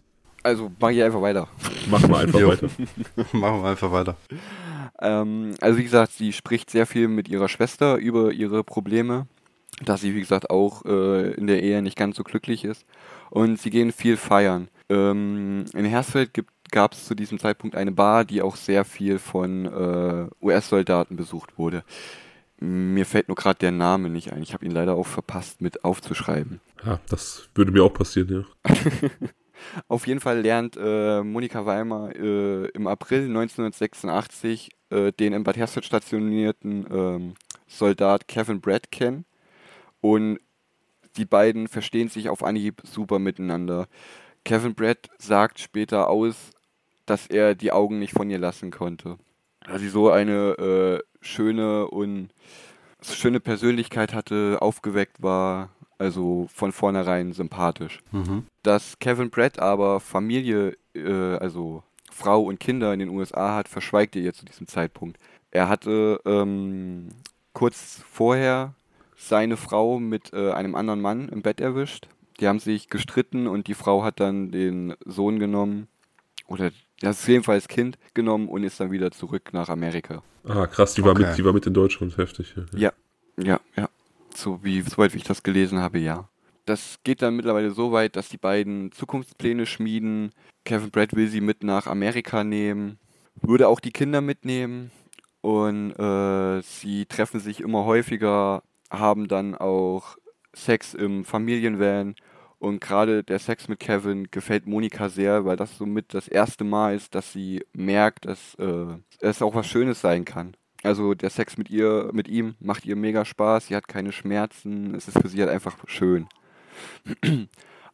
Speaker 3: Also mach ich einfach weiter.
Speaker 2: Machen wir einfach weiter.
Speaker 1: Machen wir einfach weiter.
Speaker 3: Ähm, also wie gesagt, sie spricht sehr viel mit ihrer Schwester über ihre Probleme, dass sie wie gesagt auch äh, in der Ehe nicht ganz so glücklich ist. Und sie gehen viel feiern. Ähm, in Hersfeld gab es zu diesem Zeitpunkt eine Bar, die auch sehr viel von äh, US-Soldaten besucht wurde. Mir fällt nur gerade der Name nicht ein. Ich habe ihn leider auch verpasst mit aufzuschreiben.
Speaker 2: Ja, das würde mir auch passieren, ja.
Speaker 3: Auf jeden Fall lernt äh, Monika Weimer äh, im April 1986 äh, den in Bad Hersfeld stationierten ähm, Soldat Kevin Brad kennen. Und die beiden verstehen sich auf Anhieb super miteinander. Kevin Brad sagt später aus, dass er die Augen nicht von ihr lassen konnte. Da sie so eine äh, schöne und schöne Persönlichkeit hatte, aufgeweckt war, also von vornherein sympathisch. Mhm. Dass Kevin Brad aber Familie, äh, also Frau und Kinder in den USA hat, verschweigt er ihr zu diesem Zeitpunkt. Er hatte ähm, kurz vorher seine Frau mit äh, einem anderen Mann im Bett erwischt. Die haben sich gestritten und die Frau hat dann den Sohn genommen oder das ist jedenfalls Kind genommen und ist dann wieder zurück nach Amerika.
Speaker 2: Ah, krass, die war, okay. mit, die war mit in Deutschland, heftig.
Speaker 3: Ja, ja, ja. ja. So wie, soweit wie ich das gelesen habe, ja. Das geht dann mittlerweile so weit, dass die beiden Zukunftspläne schmieden. Kevin Brad will sie mit nach Amerika nehmen, würde auch die Kinder mitnehmen und äh, sie treffen sich immer häufiger, haben dann auch Sex im Familienvan und gerade der Sex mit Kevin gefällt Monika sehr, weil das somit das erste Mal ist, dass sie merkt, dass äh, es auch was Schönes sein kann. Also der Sex mit ihr, mit ihm macht ihr mega Spaß, sie hat keine Schmerzen, es ist für sie halt einfach schön.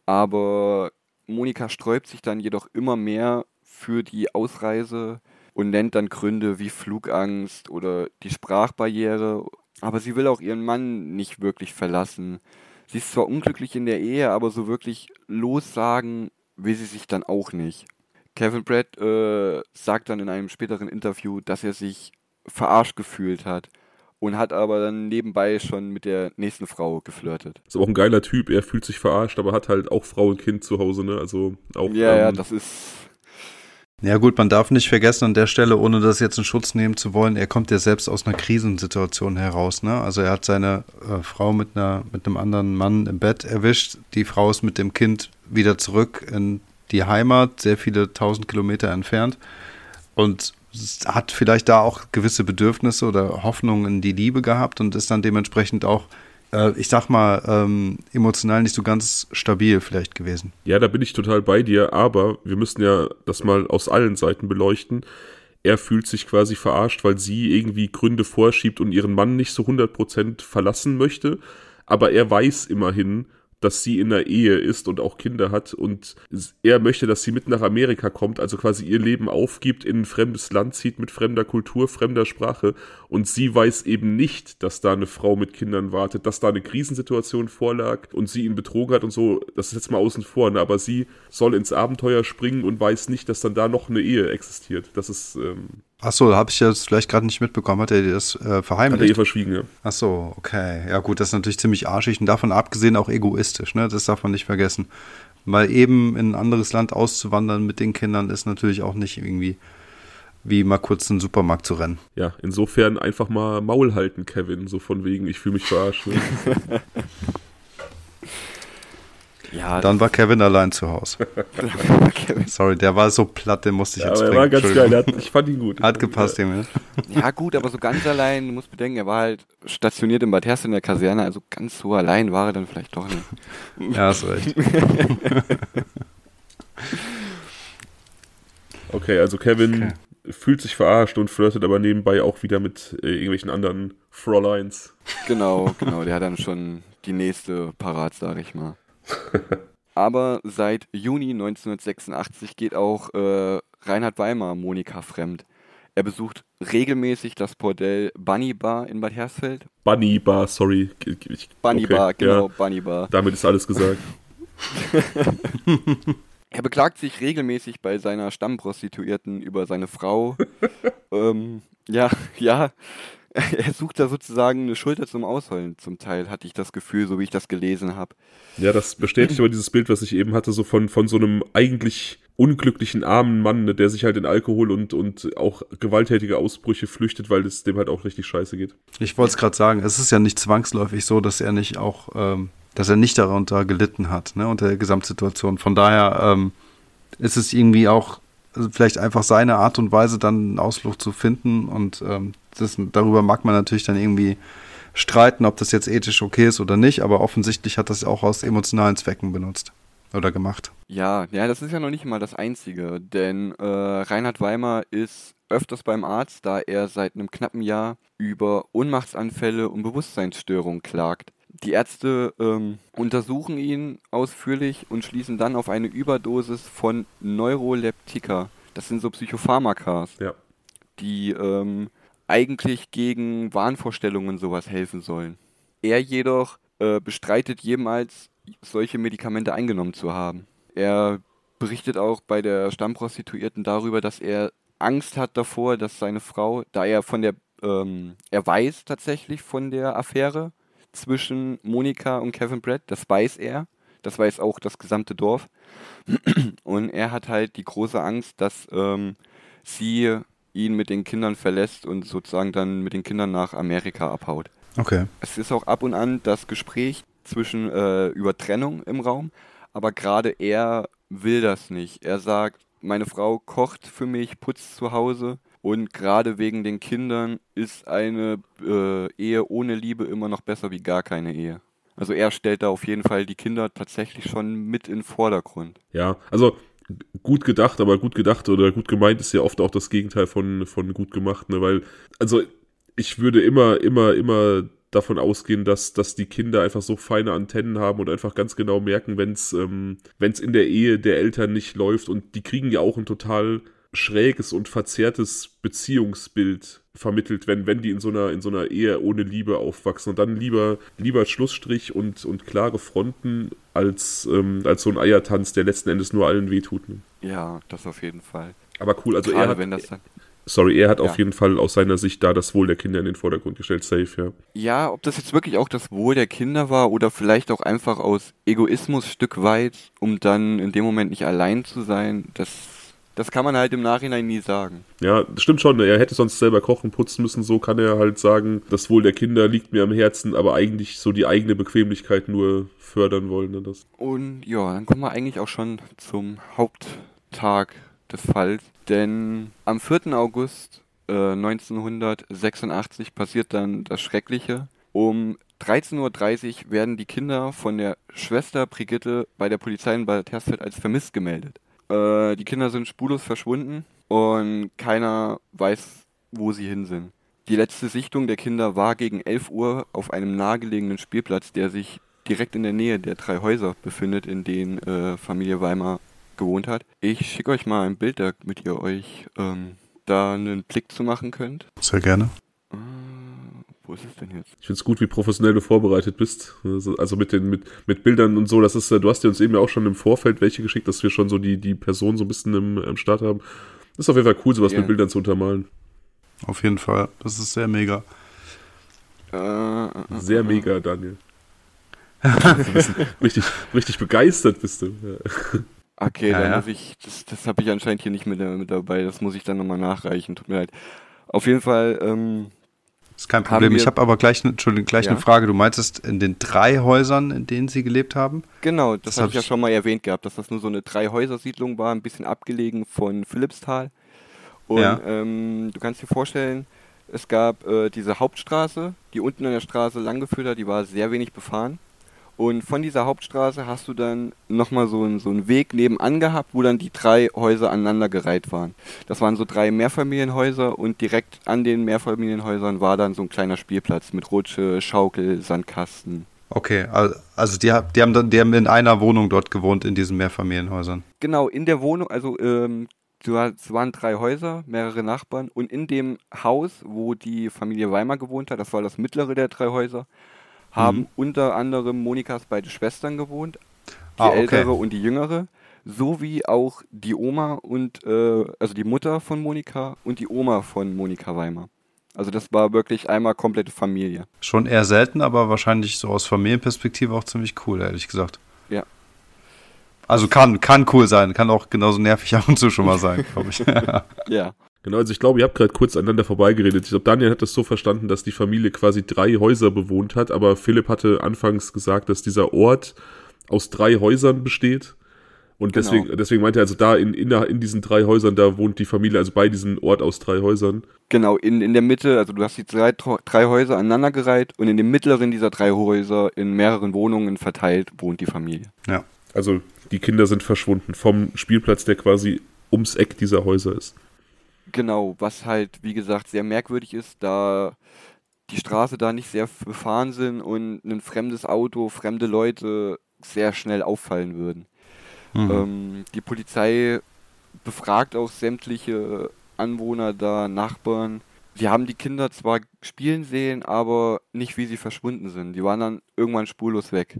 Speaker 3: Aber Monika sträubt sich dann jedoch immer mehr für die Ausreise und nennt dann Gründe wie Flugangst oder die Sprachbarriere. Aber sie will auch ihren Mann nicht wirklich verlassen. Sie ist zwar unglücklich in der Ehe, aber so wirklich lossagen will sie sich dann auch nicht. Kevin Brad äh, sagt dann in einem späteren Interview, dass er sich verarscht gefühlt hat und hat aber dann nebenbei schon mit der nächsten Frau geflirtet.
Speaker 2: Ist aber auch ein geiler Typ, er fühlt sich verarscht, aber hat halt auch Frau und Kind zu Hause, ne? Also auch.
Speaker 3: Ja, ähm, ja, das ist.
Speaker 1: Ja gut, man darf nicht vergessen an der Stelle, ohne das jetzt in Schutz nehmen zu wollen, er kommt ja selbst aus einer Krisensituation heraus, ne? Also er hat seine äh, Frau mit einer mit einem anderen Mann im Bett erwischt, die Frau ist mit dem Kind wieder zurück in die Heimat, sehr viele tausend Kilometer entfernt und hat vielleicht da auch gewisse Bedürfnisse oder Hoffnungen in die Liebe gehabt und ist dann dementsprechend auch, äh, ich sag mal, ähm, emotional nicht so ganz stabil vielleicht gewesen.
Speaker 2: Ja, da bin ich total bei dir, aber wir müssen ja das mal aus allen Seiten beleuchten. Er fühlt sich quasi verarscht, weil sie irgendwie Gründe vorschiebt und ihren Mann nicht so 100% verlassen möchte. Aber er weiß immerhin, dass sie in einer Ehe ist und auch Kinder hat und er möchte, dass sie mit nach Amerika kommt, also quasi ihr Leben aufgibt, in ein fremdes Land zieht mit fremder Kultur, fremder Sprache und sie weiß eben nicht, dass da eine Frau mit Kindern wartet, dass da eine Krisensituation vorlag und sie ihn betrogen hat und so, das ist jetzt mal außen vor, ne? aber sie soll ins Abenteuer springen und weiß nicht, dass dann da noch eine Ehe existiert. Das ist ähm,
Speaker 1: Ach so, habe ich jetzt vielleicht gerade nicht mitbekommen. Hat er dir das äh, verheimlicht?
Speaker 2: Hat er ihr verschwiegen, ja.
Speaker 1: Ach so, okay. Ja gut, das ist natürlich ziemlich arschig und davon abgesehen auch egoistisch, ne? Das darf man nicht vergessen. Weil eben in ein anderes Land auszuwandern mit den Kindern ist natürlich auch nicht irgendwie wie mal kurz in den Supermarkt zu rennen.
Speaker 2: Ja, insofern einfach mal Maul halten, Kevin, so von wegen, ich fühle mich verarscht. Ne?
Speaker 1: Ja, dann war Kevin allein zu Hause. Sorry, der war so platt, den musste ich
Speaker 2: ja,
Speaker 1: jetzt
Speaker 2: aber
Speaker 1: bringen.
Speaker 2: Er war ganz geil, hat, ich fand ihn gut.
Speaker 1: Hat gepasst, Junge.
Speaker 3: Ja, gut, aber so ganz allein, du musst bedenken, er war halt stationiert in Bad Herst in der Kaserne, also ganz so allein war er dann vielleicht doch nicht.
Speaker 1: Ja, hast recht.
Speaker 2: okay, also Kevin okay. fühlt sich verarscht und flirtet aber nebenbei auch wieder mit äh, irgendwelchen anderen Fräuleins.
Speaker 3: Genau, genau, der hat dann schon die nächste parat, sag ich mal. Aber seit Juni 1986 geht auch äh, Reinhard Weimar Monika fremd. Er besucht regelmäßig das Bordell Bunny Bar in Bad Hersfeld.
Speaker 2: Bunny Bar, sorry. Ich,
Speaker 3: Bunny okay, Bar, genau, ja. Bunny Bar.
Speaker 2: Damit ist alles gesagt.
Speaker 3: er beklagt sich regelmäßig bei seiner Stammprostituierten über seine Frau. ähm, ja, ja, er sucht da sozusagen eine Schulter zum Ausheulen zum Teil, hatte ich das Gefühl, so wie ich das gelesen habe.
Speaker 2: Ja, das bestätigt aber dieses Bild, was ich eben hatte, so von, von so einem eigentlich unglücklichen armen Mann, ne, der sich halt in Alkohol und, und auch gewalttätige Ausbrüche flüchtet, weil es dem halt auch richtig scheiße geht.
Speaker 1: Ich wollte es gerade sagen, es ist ja nicht zwangsläufig so, dass er nicht auch, ähm, dass er nicht darunter gelitten hat, ne, unter der Gesamtsituation. Von daher ähm, ist es irgendwie auch also vielleicht einfach seine Art und Weise, dann einen Ausflug zu finden. Und ähm, das, darüber mag man natürlich dann irgendwie streiten, ob das jetzt ethisch okay ist oder nicht, aber offensichtlich hat das auch aus emotionalen Zwecken benutzt oder gemacht.
Speaker 3: Ja, ja, das ist ja noch nicht mal das Einzige, denn äh, Reinhard Weimar ist öfters beim Arzt, da er seit einem knappen Jahr über Ohnmachtsanfälle und Bewusstseinsstörungen klagt. Die Ärzte ähm, untersuchen ihn ausführlich und schließen dann auf eine Überdosis von Neuroleptika. Das sind so Psychopharmakas,
Speaker 2: ja.
Speaker 3: die ähm, eigentlich gegen Wahnvorstellungen sowas helfen sollen. Er jedoch äh, bestreitet jemals, solche Medikamente eingenommen zu haben. Er berichtet auch bei der Stammprostituierten darüber, dass er Angst hat davor, dass seine Frau, da er von der, ähm, er weiß tatsächlich von der Affäre zwischen Monika und Kevin Brett. Das weiß er. Das weiß auch das gesamte Dorf. Und er hat halt die große Angst, dass ähm, sie ihn mit den Kindern verlässt und sozusagen dann mit den Kindern nach Amerika abhaut.
Speaker 1: Okay.
Speaker 3: Es ist auch ab und an das Gespräch zwischen äh, über Trennung im Raum, aber gerade er will das nicht. Er sagt, meine Frau kocht für mich, putzt zu Hause und gerade wegen den Kindern ist eine äh, Ehe ohne Liebe immer noch besser wie gar keine Ehe. Also er stellt da auf jeden Fall die Kinder tatsächlich schon mit in den Vordergrund.
Speaker 2: Ja, also gut gedacht, aber gut gedacht oder gut gemeint ist ja oft auch das Gegenteil von, von gut gemacht, ne? Weil, also ich würde immer, immer, immer davon ausgehen, dass, dass die Kinder einfach so feine Antennen haben und einfach ganz genau merken, wenn es ähm, in der Ehe der Eltern nicht läuft und die kriegen ja auch ein total schräges und verzerrtes Beziehungsbild vermittelt, wenn, wenn die in so einer, in so einer Ehe ohne Liebe aufwachsen und dann lieber, lieber Schlussstrich und, und klare Fronten als, ähm, als so ein Eiertanz, der letzten Endes nur allen wehtut. Ne?
Speaker 3: Ja, das auf jeden Fall.
Speaker 2: Aber cool, also
Speaker 3: Gerade
Speaker 2: er hat,
Speaker 3: wenn das dann
Speaker 2: sorry, er hat ja. auf jeden Fall aus seiner Sicht da das Wohl der Kinder in den Vordergrund gestellt, safe, ja.
Speaker 3: Ja, ob das jetzt wirklich auch das Wohl der Kinder war oder vielleicht auch einfach aus Egoismus Stück weit, um dann in dem Moment nicht allein zu sein, das das kann man halt im Nachhinein nie sagen.
Speaker 2: Ja, das stimmt schon. Er hätte sonst selber kochen, putzen müssen. So kann er halt sagen, das Wohl der Kinder liegt mir am Herzen, aber eigentlich so die eigene Bequemlichkeit nur fördern wollen. Ne, das.
Speaker 3: Und ja, dann kommen wir eigentlich auch schon zum Haupttag des Falls. Denn am 4. August äh, 1986 passiert dann das Schreckliche. Um 13.30 Uhr werden die Kinder von der Schwester Brigitte bei der Polizei in Bad Hersfeld als vermisst gemeldet. Äh, die Kinder sind spurlos verschwunden und keiner weiß, wo sie hin sind. Die letzte Sichtung der Kinder war gegen 11 Uhr auf einem nahegelegenen Spielplatz, der sich direkt in der Nähe der drei Häuser befindet, in denen äh, Familie Weimar gewohnt hat. Ich schicke euch mal ein Bild, damit ihr euch ähm, da einen Blick zu machen könnt.
Speaker 1: Sehr gerne.
Speaker 3: Wo ist es denn jetzt?
Speaker 2: Ich finde es gut, wie professionell du vorbereitet bist. Also, also mit den mit, mit Bildern und so. Das ist, äh, du hast dir uns eben ja auch schon im Vorfeld welche geschickt, dass wir schon so die, die Person so ein bisschen im, im Start haben. Das ist auf jeden Fall cool, sowas
Speaker 3: Ja.
Speaker 2: mit Bildern zu untermalen.
Speaker 1: Auf jeden Fall. Das ist sehr mega.
Speaker 3: Äh, äh, äh,
Speaker 2: Sehr
Speaker 3: äh,
Speaker 2: mega, Daniel. Richtig, richtig begeistert bist du. Ja.
Speaker 3: Okay,
Speaker 1: Ja,
Speaker 3: dann
Speaker 1: ja.
Speaker 3: muss ich, das, das habe ich anscheinend hier nicht mit, mit dabei, das muss ich dann nochmal nachreichen, tut mir leid. Auf jeden Fall, ähm,
Speaker 1: Ist kein Problem. Ich habe aber gleich, ne- Entschuldigung, gleich
Speaker 3: Ja?
Speaker 1: eine Frage. Du meintest in den drei Häusern, in denen sie gelebt haben?
Speaker 3: genau, das,
Speaker 1: Das
Speaker 3: habe
Speaker 1: hab
Speaker 3: ich ja schon mal erwähnt gehabt, dass das nur so eine Drei-Häuser-Siedlung war, ein bisschen abgelegen von Philippsthal. Und
Speaker 1: Ja.
Speaker 3: ähm, du kannst dir vorstellen, es gab äh, diese Hauptstraße, die unten an der Straße langgeführt hat, die war sehr wenig befahren. Und von dieser Hauptstraße hast du dann nochmal so, einen- so einen Weg nebenan gehabt, wo dann die drei Häuser aneinandergereiht waren. Das waren so drei Mehrfamilienhäuser und direkt an den Mehrfamilienhäusern war dann so ein kleiner Spielplatz mit Rutsche, Schaukel, Sandkasten.
Speaker 1: Okay, al- also die, die, haben dann, die haben in einer Wohnung dort gewohnt, in diesen Mehrfamilienhäusern.
Speaker 3: Genau, in der Wohnung, also ähm, es waren drei Häuser, mehrere Nachbarn und in dem Haus, wo die Familie Weimar gewohnt hat, das war das mittlere der drei Häuser, haben
Speaker 1: Mhm.
Speaker 3: unter anderem Monikas beide Schwestern gewohnt, die
Speaker 1: Ah, okay.
Speaker 3: ältere und die jüngere, sowie auch die Oma und äh, also die Mutter von Monika und die Oma von Monika Weimar. Also das war wirklich einmal komplette Familie.
Speaker 1: Schon eher selten, aber wahrscheinlich so aus Familienperspektive auch ziemlich cool, ehrlich gesagt.
Speaker 3: Ja.
Speaker 1: Also kann, kann cool sein, kann auch genauso nervig ab und zu schon mal sein, glaube ich.
Speaker 3: Ja.
Speaker 2: Genau, also ich glaube, ihr habt gerade kurz aneinander vorbeigeredet. Ich glaube, Daniel hat das so verstanden, dass die Familie quasi drei Häuser bewohnt hat, aber Philipp hatte anfangs gesagt, dass dieser Ort aus drei Häusern besteht. Und
Speaker 3: Genau.
Speaker 2: deswegen, deswegen meinte er, also da in, in, in diesen drei Häusern, da wohnt die Familie, also bei diesem Ort aus drei Häusern.
Speaker 3: Genau, in, in der Mitte, also du hast die drei, drei Häuser aneinandergereiht und in dem mittleren dieser drei Häuser in mehreren Wohnungen verteilt wohnt die Familie.
Speaker 1: ja.
Speaker 2: Also die Kinder sind verschwunden vom Spielplatz, der quasi ums Eck dieser Häuser ist.
Speaker 3: Genau, was halt, wie gesagt, sehr merkwürdig ist, da die Straße da nicht sehr befahren sind und ein fremdes Auto, fremde Leute sehr schnell auffallen würden.
Speaker 1: Mhm.
Speaker 3: Ähm, die Polizei befragt auch sämtliche Anwohner da, Nachbarn. Die haben die Kinder zwar spielen sehen, aber nicht wie sie verschwunden sind. Die waren dann irgendwann spurlos weg.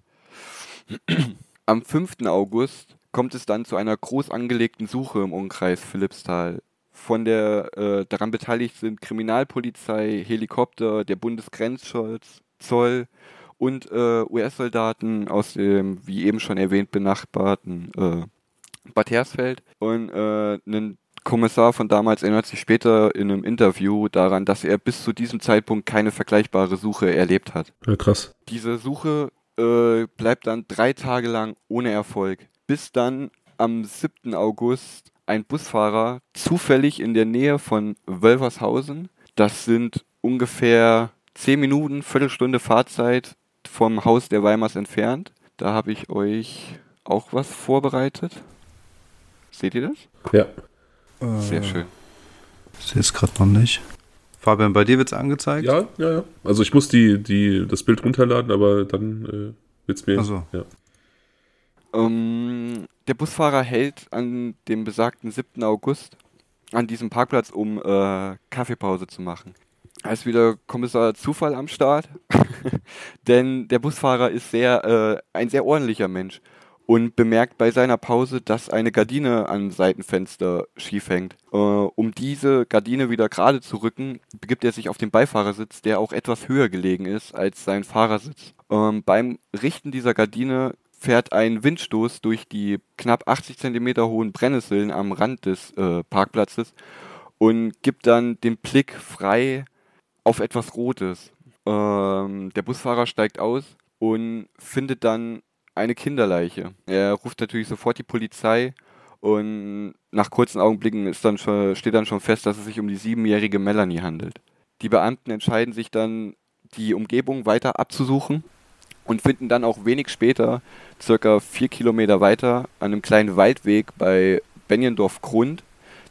Speaker 3: Am 5. August kommt es dann zu einer groß angelegten Suche im Umkreis Philippsthal. Von der äh, daran beteiligt sind Kriminalpolizei, Helikopter, der Bundesgrenzschutz, Zoll und äh, US-Soldaten aus dem, wie eben schon erwähnt, benachbarten äh, Bad Hersfeld. Und äh, ein Kommissar von damals erinnert sich später in einem Interview daran, dass er bis zu diesem Zeitpunkt keine vergleichbare Suche erlebt hat.
Speaker 2: Ja, krass.
Speaker 3: Diese Suche äh, bleibt dann drei Tage lang ohne Erfolg, bis dann am 7. August ein Busfahrer zufällig in der Nähe von Wölfershausen, das sind ungefähr 10 Minuten, Viertelstunde Fahrzeit vom Haus der Weimars entfernt. Da habe ich euch auch was vorbereitet. Seht ihr das?
Speaker 2: Ja.
Speaker 3: Sehr schön.
Speaker 1: Ich sehe es gerade noch nicht. Fabian, bei dir wird es angezeigt?
Speaker 2: Ja, ja, ja. Also ich muss die, die, das Bild runterladen, aber dann äh, wird's mir.
Speaker 1: Ach so.
Speaker 2: Ja.
Speaker 3: Ähm, der Busfahrer hält an dem besagten 7. August an diesem Parkplatz, um äh, Kaffeepause zu machen. Da ist wieder Kommissar Zufall am Start, denn der Busfahrer ist sehr, äh, ein sehr ordentlicher Mensch und bemerkt bei seiner Pause, dass eine Gardine am Seitenfenster schief hängt. Äh, um diese Gardine wieder gerade zu rücken, begibt er sich auf den Beifahrersitz, der auch etwas höher gelegen ist als sein Fahrersitz. Ähm, beim Richten dieser Gardine fährt ein Windstoß durch die knapp 80 Zentimeter hohen Brennnesseln am Rand des äh, Parkplatzes und gibt dann den Blick frei auf etwas Rotes. Ähm, der Busfahrer steigt aus und findet dann eine Kinderleiche. Er ruft natürlich sofort die Polizei und nach kurzen Augenblicken ist dann schon, steht dann schon fest, dass es sich um die siebenjährige Melanie handelt. Die Beamten entscheiden sich dann, die Umgebung weiter abzusuchen und finden dann auch wenig später, circa vier Kilometer weiter, an einem kleinen Waldweg bei Benjendorf-Grund.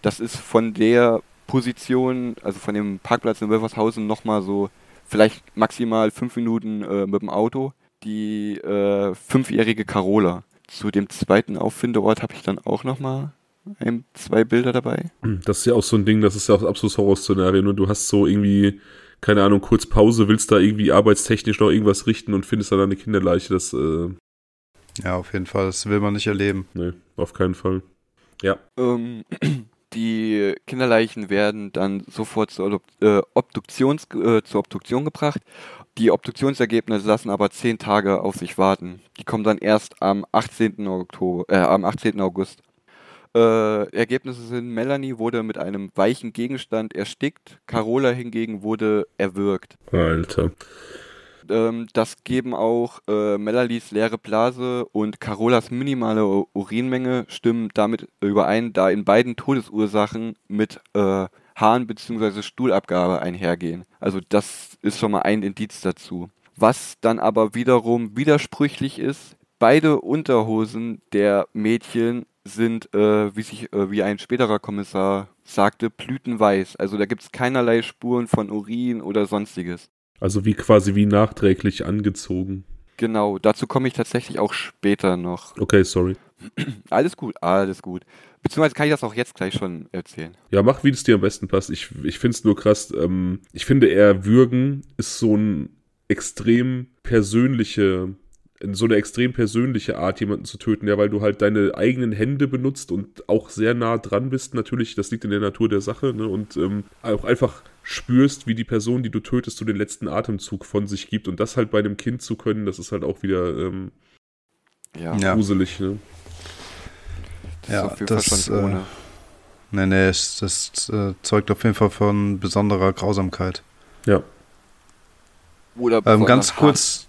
Speaker 3: Das ist von der Position, also von dem Parkplatz in Wilfershausen, nochmal so vielleicht maximal fünf Minuten äh, mit dem Auto. die äh, fünfjährige Carola. Zu dem zweiten Auffindeort habe ich dann auch nochmal ein, zwei Bilder dabei.
Speaker 2: Das ist ja auch so ein Ding, das ist ja auch ein absolutes Horrorszenario. Nur du hast so irgendwie, keine Ahnung, kurz Pause, willst da irgendwie arbeitstechnisch noch irgendwas richten und findest dann eine Kinderleiche. Das, äh,
Speaker 1: Ja, auf jeden Fall. Das will man nicht erleben.
Speaker 2: nee, auf keinen Fall. Ja.
Speaker 3: Ähm, die Kinderleichen werden dann sofort zur, Adop äh, Obduktions äh, zur Obduktion gebracht. Die Obduktionsergebnisse lassen aber zehn Tage auf sich warten. Die kommen dann erst am 18. Oktober, äh, am 18. August. Äh, Ergebnisse sind, Melanie wurde mit einem weichen Gegenstand erstickt, Carola hingegen wurde erwürgt.
Speaker 2: Alter.
Speaker 3: Ähm, das geben auch äh, Melanies leere Blase und Carolas minimale Urinmenge stimmen damit überein, da in beiden Todesursachen mit äh, Harn- bzw. Stuhlabgabe einhergehen. Also das ist schon mal ein Indiz dazu. Was dann aber wiederum widersprüchlich ist, beide Unterhosen der Mädchen sind, äh, wie sich, äh, wie ein späterer Kommissar sagte, blütenweiß. Also da gibt es keinerlei Spuren von Urin oder sonstiges.
Speaker 2: Also wie quasi wie nachträglich angezogen.
Speaker 3: Genau, dazu komme ich tatsächlich auch später noch.
Speaker 2: Okay, sorry.
Speaker 3: Alles gut, alles gut. Beziehungsweise kann ich das auch jetzt gleich schon erzählen.
Speaker 2: Ja, mach, wie es dir am besten passt. Ich, ich finde es nur krass. Ähm, ich finde eher Würgen ist so ein extrem persönliche, so eine extrem persönliche Art, jemanden zu töten, ja, weil du halt deine eigenen Hände benutzt und auch sehr nah dran bist. Natürlich, das liegt in der Natur der Sache, ne? Und ähm, auch einfach spürst, wie die Person, die du tötest, so den letzten Atemzug von sich gibt. Und das halt bei einem Kind zu können, das ist halt auch wieder ähm,
Speaker 3: Ja,
Speaker 2: gruselig, ne?
Speaker 3: das
Speaker 1: Ja,
Speaker 3: ist auf jeden Fall
Speaker 1: das,
Speaker 3: schon
Speaker 1: äh,
Speaker 3: ohne.
Speaker 1: Nee, nee, es- das äh, zeugt auf jeden Fall von besonderer Grausamkeit.
Speaker 2: Ja.
Speaker 3: Oder
Speaker 1: Ähm, ganz
Speaker 3: Hass.
Speaker 1: kurz,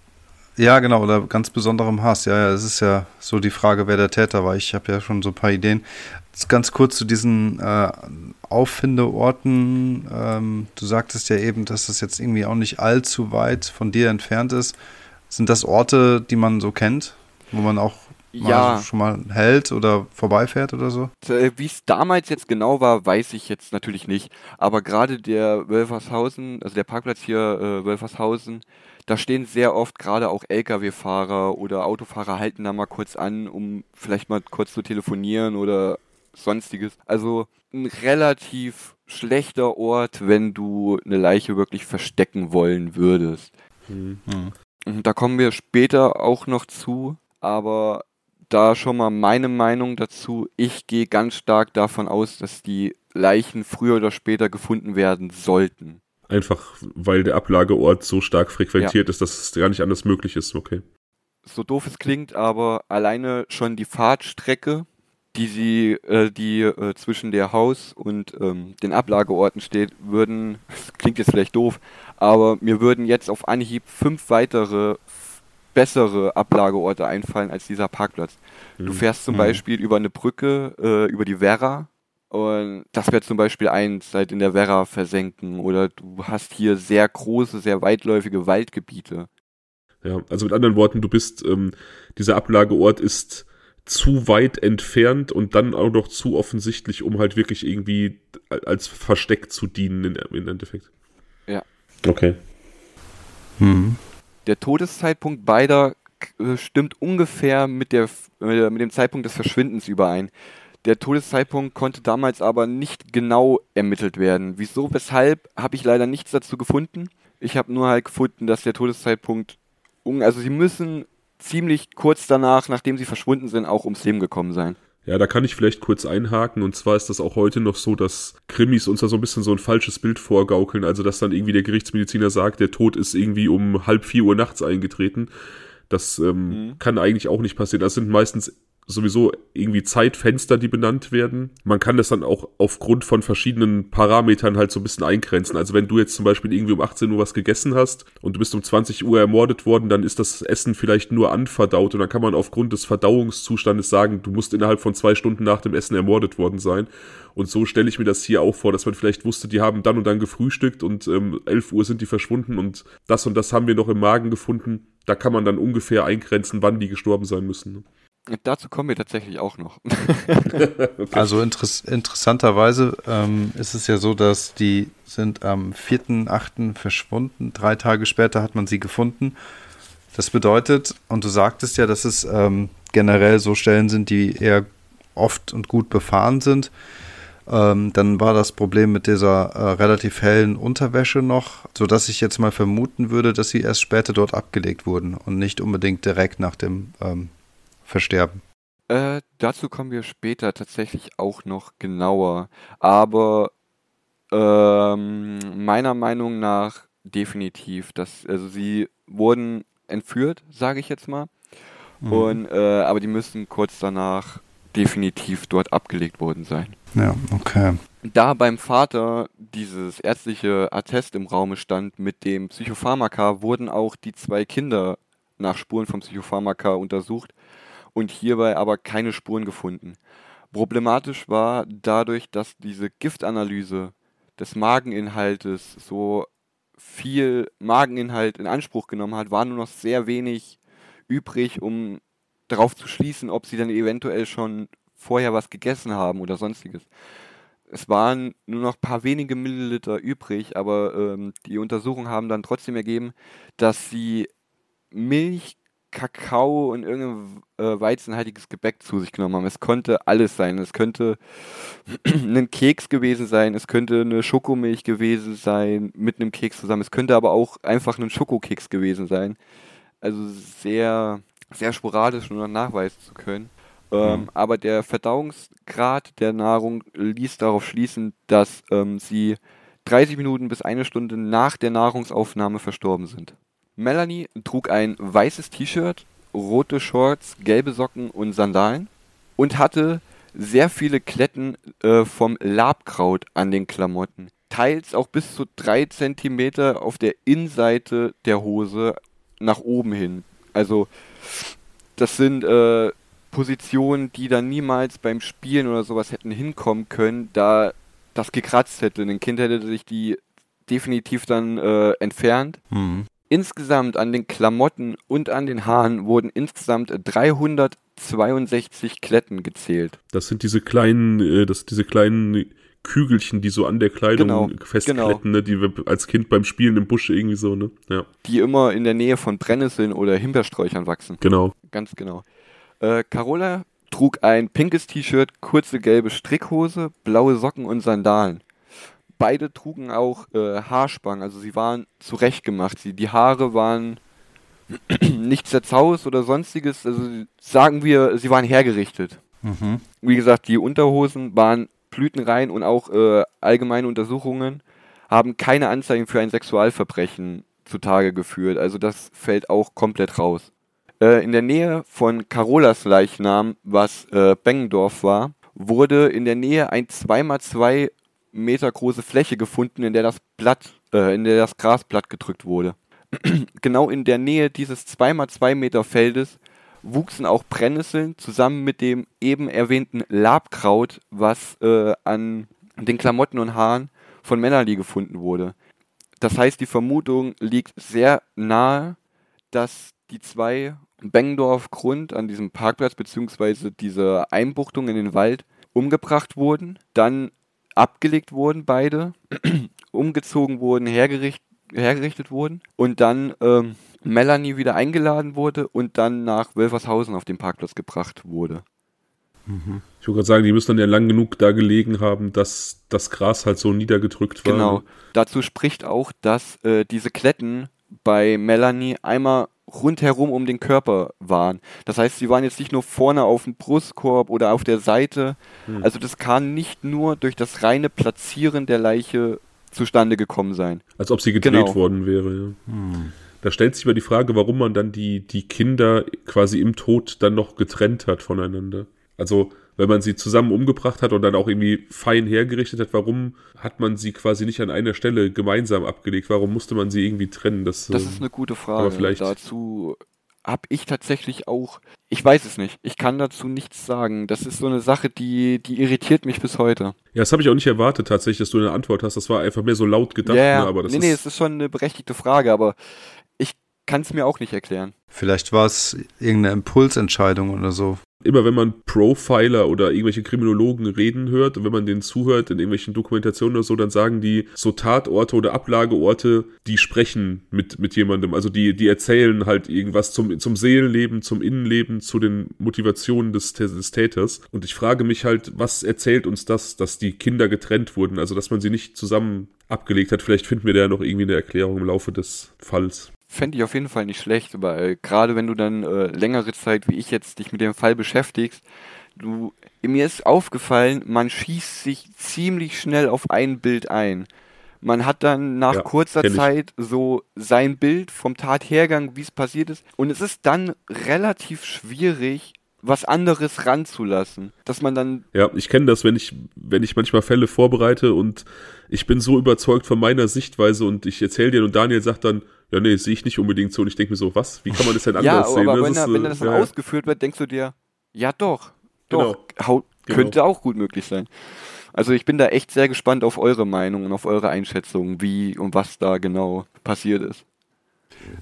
Speaker 1: ja genau, oder ganz besonderem Hass. Ja, ja, es ist ja so die Frage, wer der Täter war. Ich habe ja schon so ein paar Ideen. Jetzt ganz kurz zu diesen äh, Auffindeorten. Ähm, du sagtest ja eben, dass das jetzt irgendwie auch nicht allzu weit von dir entfernt ist. Sind das Orte, die man so kennt, wo man auch mal
Speaker 3: Ja.
Speaker 1: schon mal hält oder vorbeifährt oder so?
Speaker 3: Äh, Wie es damals jetzt genau war, weiß ich jetzt natürlich nicht. Aber gerade der Wölfershausen, also der Parkplatz hier äh, Wölfershausen, da stehen sehr oft gerade auch Lkw-Fahrer oder Autofahrer halten da mal kurz an, um vielleicht mal kurz zu telefonieren oder sonstiges. Also ein relativ schlechter Ort, wenn du eine Leiche wirklich verstecken wollen würdest.
Speaker 2: Mhm.
Speaker 3: Mhm, Da kommen wir später auch noch zu, aber da schon mal meine Meinung dazu. Ich gehe ganz stark davon aus, dass die Leichen früher oder später gefunden werden sollten.
Speaker 2: Einfach, weil der Ablageort so stark frequentiert ist, dass es gar nicht anders möglich ist, okay.
Speaker 3: So doof es klingt, aber alleine schon die Fahrtstrecke, die sie, äh, die äh, zwischen der Haus und ähm, den Ablageorten steht, würden, das klingt jetzt vielleicht doof, aber mir würden jetzt auf Anhieb fünf weitere bessere Ablageorte einfallen als dieser Parkplatz. Du
Speaker 2: Mhm.
Speaker 3: fährst zum
Speaker 1: Mhm.
Speaker 3: Beispiel über eine Brücke, äh, über die Werra. Und das wäre zum Beispiel eins, halt in der Werra versenken. Oder du hast hier sehr große, sehr weitläufige Waldgebiete.
Speaker 2: Ja, also mit anderen Worten, du bist, ähm, dieser Ablageort ist zu weit entfernt und dann auch noch zu offensichtlich, um halt wirklich irgendwie als Versteck zu dienen in, im Endeffekt.
Speaker 3: Ja.
Speaker 2: Okay.
Speaker 1: Mhm.
Speaker 3: Der Todeszeitpunkt beider äh, stimmt ungefähr mit, der, äh, mit dem Zeitpunkt des Verschwindens überein. Der Todeszeitpunkt konnte damals aber nicht genau ermittelt werden. Wieso, weshalb, habe ich leider nichts dazu gefunden. Ich habe nur halt gefunden, dass der Todeszeitpunkt, un- also sie müssen ziemlich kurz danach, nachdem sie verschwunden sind, auch ums Leben gekommen sein.
Speaker 2: Ja, da kann ich vielleicht kurz einhaken. Und zwar ist das auch heute noch so, dass Krimis uns da so ein bisschen so ein falsches Bild vorgaukeln. Also, dass dann irgendwie der Gerichtsmediziner sagt, der Tod ist irgendwie um halb vier Uhr nachts eingetreten. Das ähm,
Speaker 3: Mhm.
Speaker 2: kann eigentlich auch nicht passieren. Das sind meistens sowieso irgendwie Zeitfenster, die benannt werden. Man kann das dann auch aufgrund von verschiedenen Parametern halt so ein bisschen eingrenzen. Also wenn du jetzt zum Beispiel irgendwie um 18 Uhr was gegessen hast und du bist um 20 Uhr ermordet worden, dann ist das Essen vielleicht nur anverdaut und dann kann man aufgrund des Verdauungszustandes sagen, du musst innerhalb von zwei Stunden nach dem Essen ermordet worden sein. Und so stelle ich mir das hier auch vor, dass man vielleicht wusste, die haben dann und dann gefrühstückt und ähm, 11 Uhr sind die verschwunden und das und das haben wir noch im Magen gefunden. Da kann man dann ungefähr eingrenzen, wann die gestorben sein müssen.
Speaker 3: Dazu kommen wir tatsächlich auch noch.
Speaker 1: Also interess interessanterweise ähm, ist es ja so, dass die sind am 4.8. verschwunden. Drei Tage später hat man sie gefunden. Das bedeutet, und du sagtest ja, dass es ähm, generell so Stellen sind, die eher oft und gut befahren sind. Ähm, dann war das Problem mit dieser äh, relativ hellen Unterwäsche noch, sodass ich jetzt mal vermuten würde, dass sie erst später dort abgelegt wurden und nicht unbedingt direkt nach dem ähm, Versterben.
Speaker 3: Äh, dazu kommen wir später tatsächlich auch noch genauer. Aber ähm, meiner Meinung nach definitiv. Dass, also sie wurden entführt, sage ich jetzt mal. Mhm. Und, äh, aber die müssen kurz danach definitiv dort abgelegt worden sein.
Speaker 1: Ja, okay.
Speaker 3: Da beim Vater dieses ärztliche Attest im Raume stand mit dem Psychopharmaka, wurden auch die zwei Kinder nach Spuren vom Psychopharmaka untersucht und hierbei aber keine Spuren gefunden. Problematisch war dadurch, dass diese Giftanalyse des Mageninhaltes so viel Mageninhalt in Anspruch genommen hat, war nur noch sehr wenig übrig, um darauf zu schließen, ob sie dann eventuell schon vorher was gegessen haben oder sonstiges. Es waren nur noch ein paar wenige Milliliter übrig, aber ähm, die Untersuchungen haben dann trotzdem ergeben, dass sie Milch, Kakao und irgendein äh, weizenhaltiges Gebäck zu sich genommen haben. Es konnte alles sein. Es könnte ein Keks gewesen sein, es könnte eine Schokomilch gewesen sein mit einem Keks zusammen. Es könnte aber auch einfach ein Schokokeks gewesen sein. Also sehr, sehr sporadisch nur nachweisen zu können. Ähm, mhm. Aber der Verdauungsgrad der Nahrung ließ darauf schließen, dass ähm, sie 30 Minuten bis eine Stunde nach der Nahrungsaufnahme verstorben sind. Melanie trug ein weißes T-Shirt, rote Shorts, gelbe Socken und Sandalen und hatte sehr viele Kletten äh, vom Labkraut an den Klamotten. Teils auch bis zu drei Zentimeter auf der Innenseite der Hose nach oben hin. Also das sind äh, Positionen, die dann niemals beim Spielen oder sowas hätten hinkommen können, da das gekratzt hätte. Ein Kind hätte sich die definitiv dann äh, entfernt. Mhm. Insgesamt an den Klamotten und an den Haaren wurden insgesamt 362 Kletten gezählt.
Speaker 2: Das sind diese kleinen, äh, das diese kleinen Kügelchen, die so an der Kleidung genau, festkletten, genau. ne, die wir als Kind beim Spielen im Busch irgendwie so, ne? Ja.
Speaker 3: Die immer in der Nähe von Brennnesseln oder Himbeersträuchern wachsen.
Speaker 2: Genau.
Speaker 3: Ganz genau. Äh, Carola trug ein pinkes T-Shirt, kurze gelbe Strickhose, blaue Socken und Sandalen beide trugen auch äh, Haarspangen, also sie waren zurechtgemacht. Sie, die Haare waren nicht zerzaust oder sonstiges, also sagen wir, sie waren hergerichtet. Mhm. Wie gesagt, die Unterhosen waren blütenrein und auch äh, allgemeine Untersuchungen haben keine Anzeigen für ein Sexualverbrechen zutage geführt. Also das fällt auch komplett raus. Äh, in der Nähe von Carolas Leichnam, was äh, Bengendorf war, wurde in der Nähe ein 2x2 Meter große Fläche gefunden, in der das Blatt, äh, in der das Grasblatt gedrückt wurde. genau in der Nähe dieses 2x2 Meter Feldes wuchsen auch Brennnesseln zusammen mit dem eben erwähnten Labkraut, was äh, an den Klamotten und Haaren von Melanie gefunden wurde. Das heißt, die Vermutung liegt sehr nahe, dass die zwei Bengendorf Grund an diesem Parkplatz bzw. diese Einbuchtung in den Wald umgebracht wurden, dann abgelegt wurden, beide, umgezogen wurden, hergericht, hergerichtet wurden und dann ähm, Melanie wieder eingeladen wurde und dann nach Wölfershausen auf den Parkplatz gebracht wurde.
Speaker 2: Mhm. Ich wollte gerade sagen, die müssen dann ja lang genug da gelegen haben, dass das Gras halt so niedergedrückt war.
Speaker 3: Genau. Dazu spricht auch, dass äh, diese Kletten bei Melanie einmal rundherum um den Körper waren. Das heißt, sie waren jetzt nicht nur vorne auf dem Brustkorb oder auf der Seite. Hm. Also das kann nicht nur durch das reine Platzieren der Leiche zustande gekommen sein.
Speaker 2: Als ob sie gedreht genau. worden wäre. Ja. Hm. Da stellt sich mal die Frage, warum man dann die, die Kinder quasi im Tod dann noch getrennt hat voneinander. Also wenn man sie zusammen umgebracht hat und dann auch irgendwie fein hergerichtet hat, warum hat man sie quasi nicht an einer Stelle gemeinsam abgelegt? Warum musste man sie irgendwie trennen?
Speaker 3: Das, das ist eine gute Frage. Aber vielleicht dazu habe ich tatsächlich auch, ich weiß es nicht, ich kann dazu nichts sagen. Das ist so eine Sache, die, die irritiert mich bis heute.
Speaker 2: Ja, das habe ich auch nicht erwartet tatsächlich, dass du eine Antwort hast. Das war einfach mehr so laut gedacht.
Speaker 3: Ja,
Speaker 2: ne? aber das
Speaker 3: nee, ist nee, es ist schon eine berechtigte Frage, aber ich kann es mir auch nicht erklären.
Speaker 1: Vielleicht war es irgendeine Impulsentscheidung oder so.
Speaker 2: Immer wenn man Profiler oder irgendwelche Kriminologen reden hört und wenn man denen zuhört in irgendwelchen Dokumentationen oder so, dann sagen die so Tatorte oder Ablageorte, die sprechen mit, mit jemandem. Also die, die erzählen halt irgendwas zum, zum Seelenleben, zum Innenleben, zu den Motivationen des, des Täters. Und ich frage mich halt, was erzählt uns das, dass die Kinder getrennt wurden? Also dass man sie nicht zusammen abgelegt hat. Vielleicht finden wir da ja noch irgendwie eine Erklärung im Laufe des Falls.
Speaker 3: Fände ich auf jeden Fall nicht schlecht, weil gerade wenn du dann äh, längere Zeit, wie ich jetzt, dich mit dem Fall beschäftigst, du, mir ist aufgefallen, man schießt sich ziemlich schnell auf ein Bild ein. Man hat dann nach
Speaker 2: Ja,
Speaker 3: kurzer. Zeit so sein Bild vom Tathergang, wie es passiert ist. Und es ist dann relativ schwierig, was anderes ranzulassen. Dass man dann
Speaker 2: Ja, ich kenne das, wenn ich, wenn ich manchmal Fälle vorbereite und ich bin so überzeugt von meiner Sichtweise und ich erzähle dir und Daniel sagt dann, ja, nee, sehe ich nicht unbedingt so. Und ich denke mir so, was? Wie kann man das denn
Speaker 3: Ja,
Speaker 2: anders sehen?
Speaker 3: aber
Speaker 2: Das
Speaker 3: wenn,
Speaker 2: ist,
Speaker 3: da, wenn das dann
Speaker 2: ja,
Speaker 3: ausgeführt wird, denkst du dir, ja doch, doch,
Speaker 2: Genau.
Speaker 3: hau,
Speaker 2: Genau.
Speaker 3: könnte auch gut möglich sein. Also ich bin da echt sehr gespannt auf eure Meinung und auf eure Einschätzung, wie und was da genau passiert ist.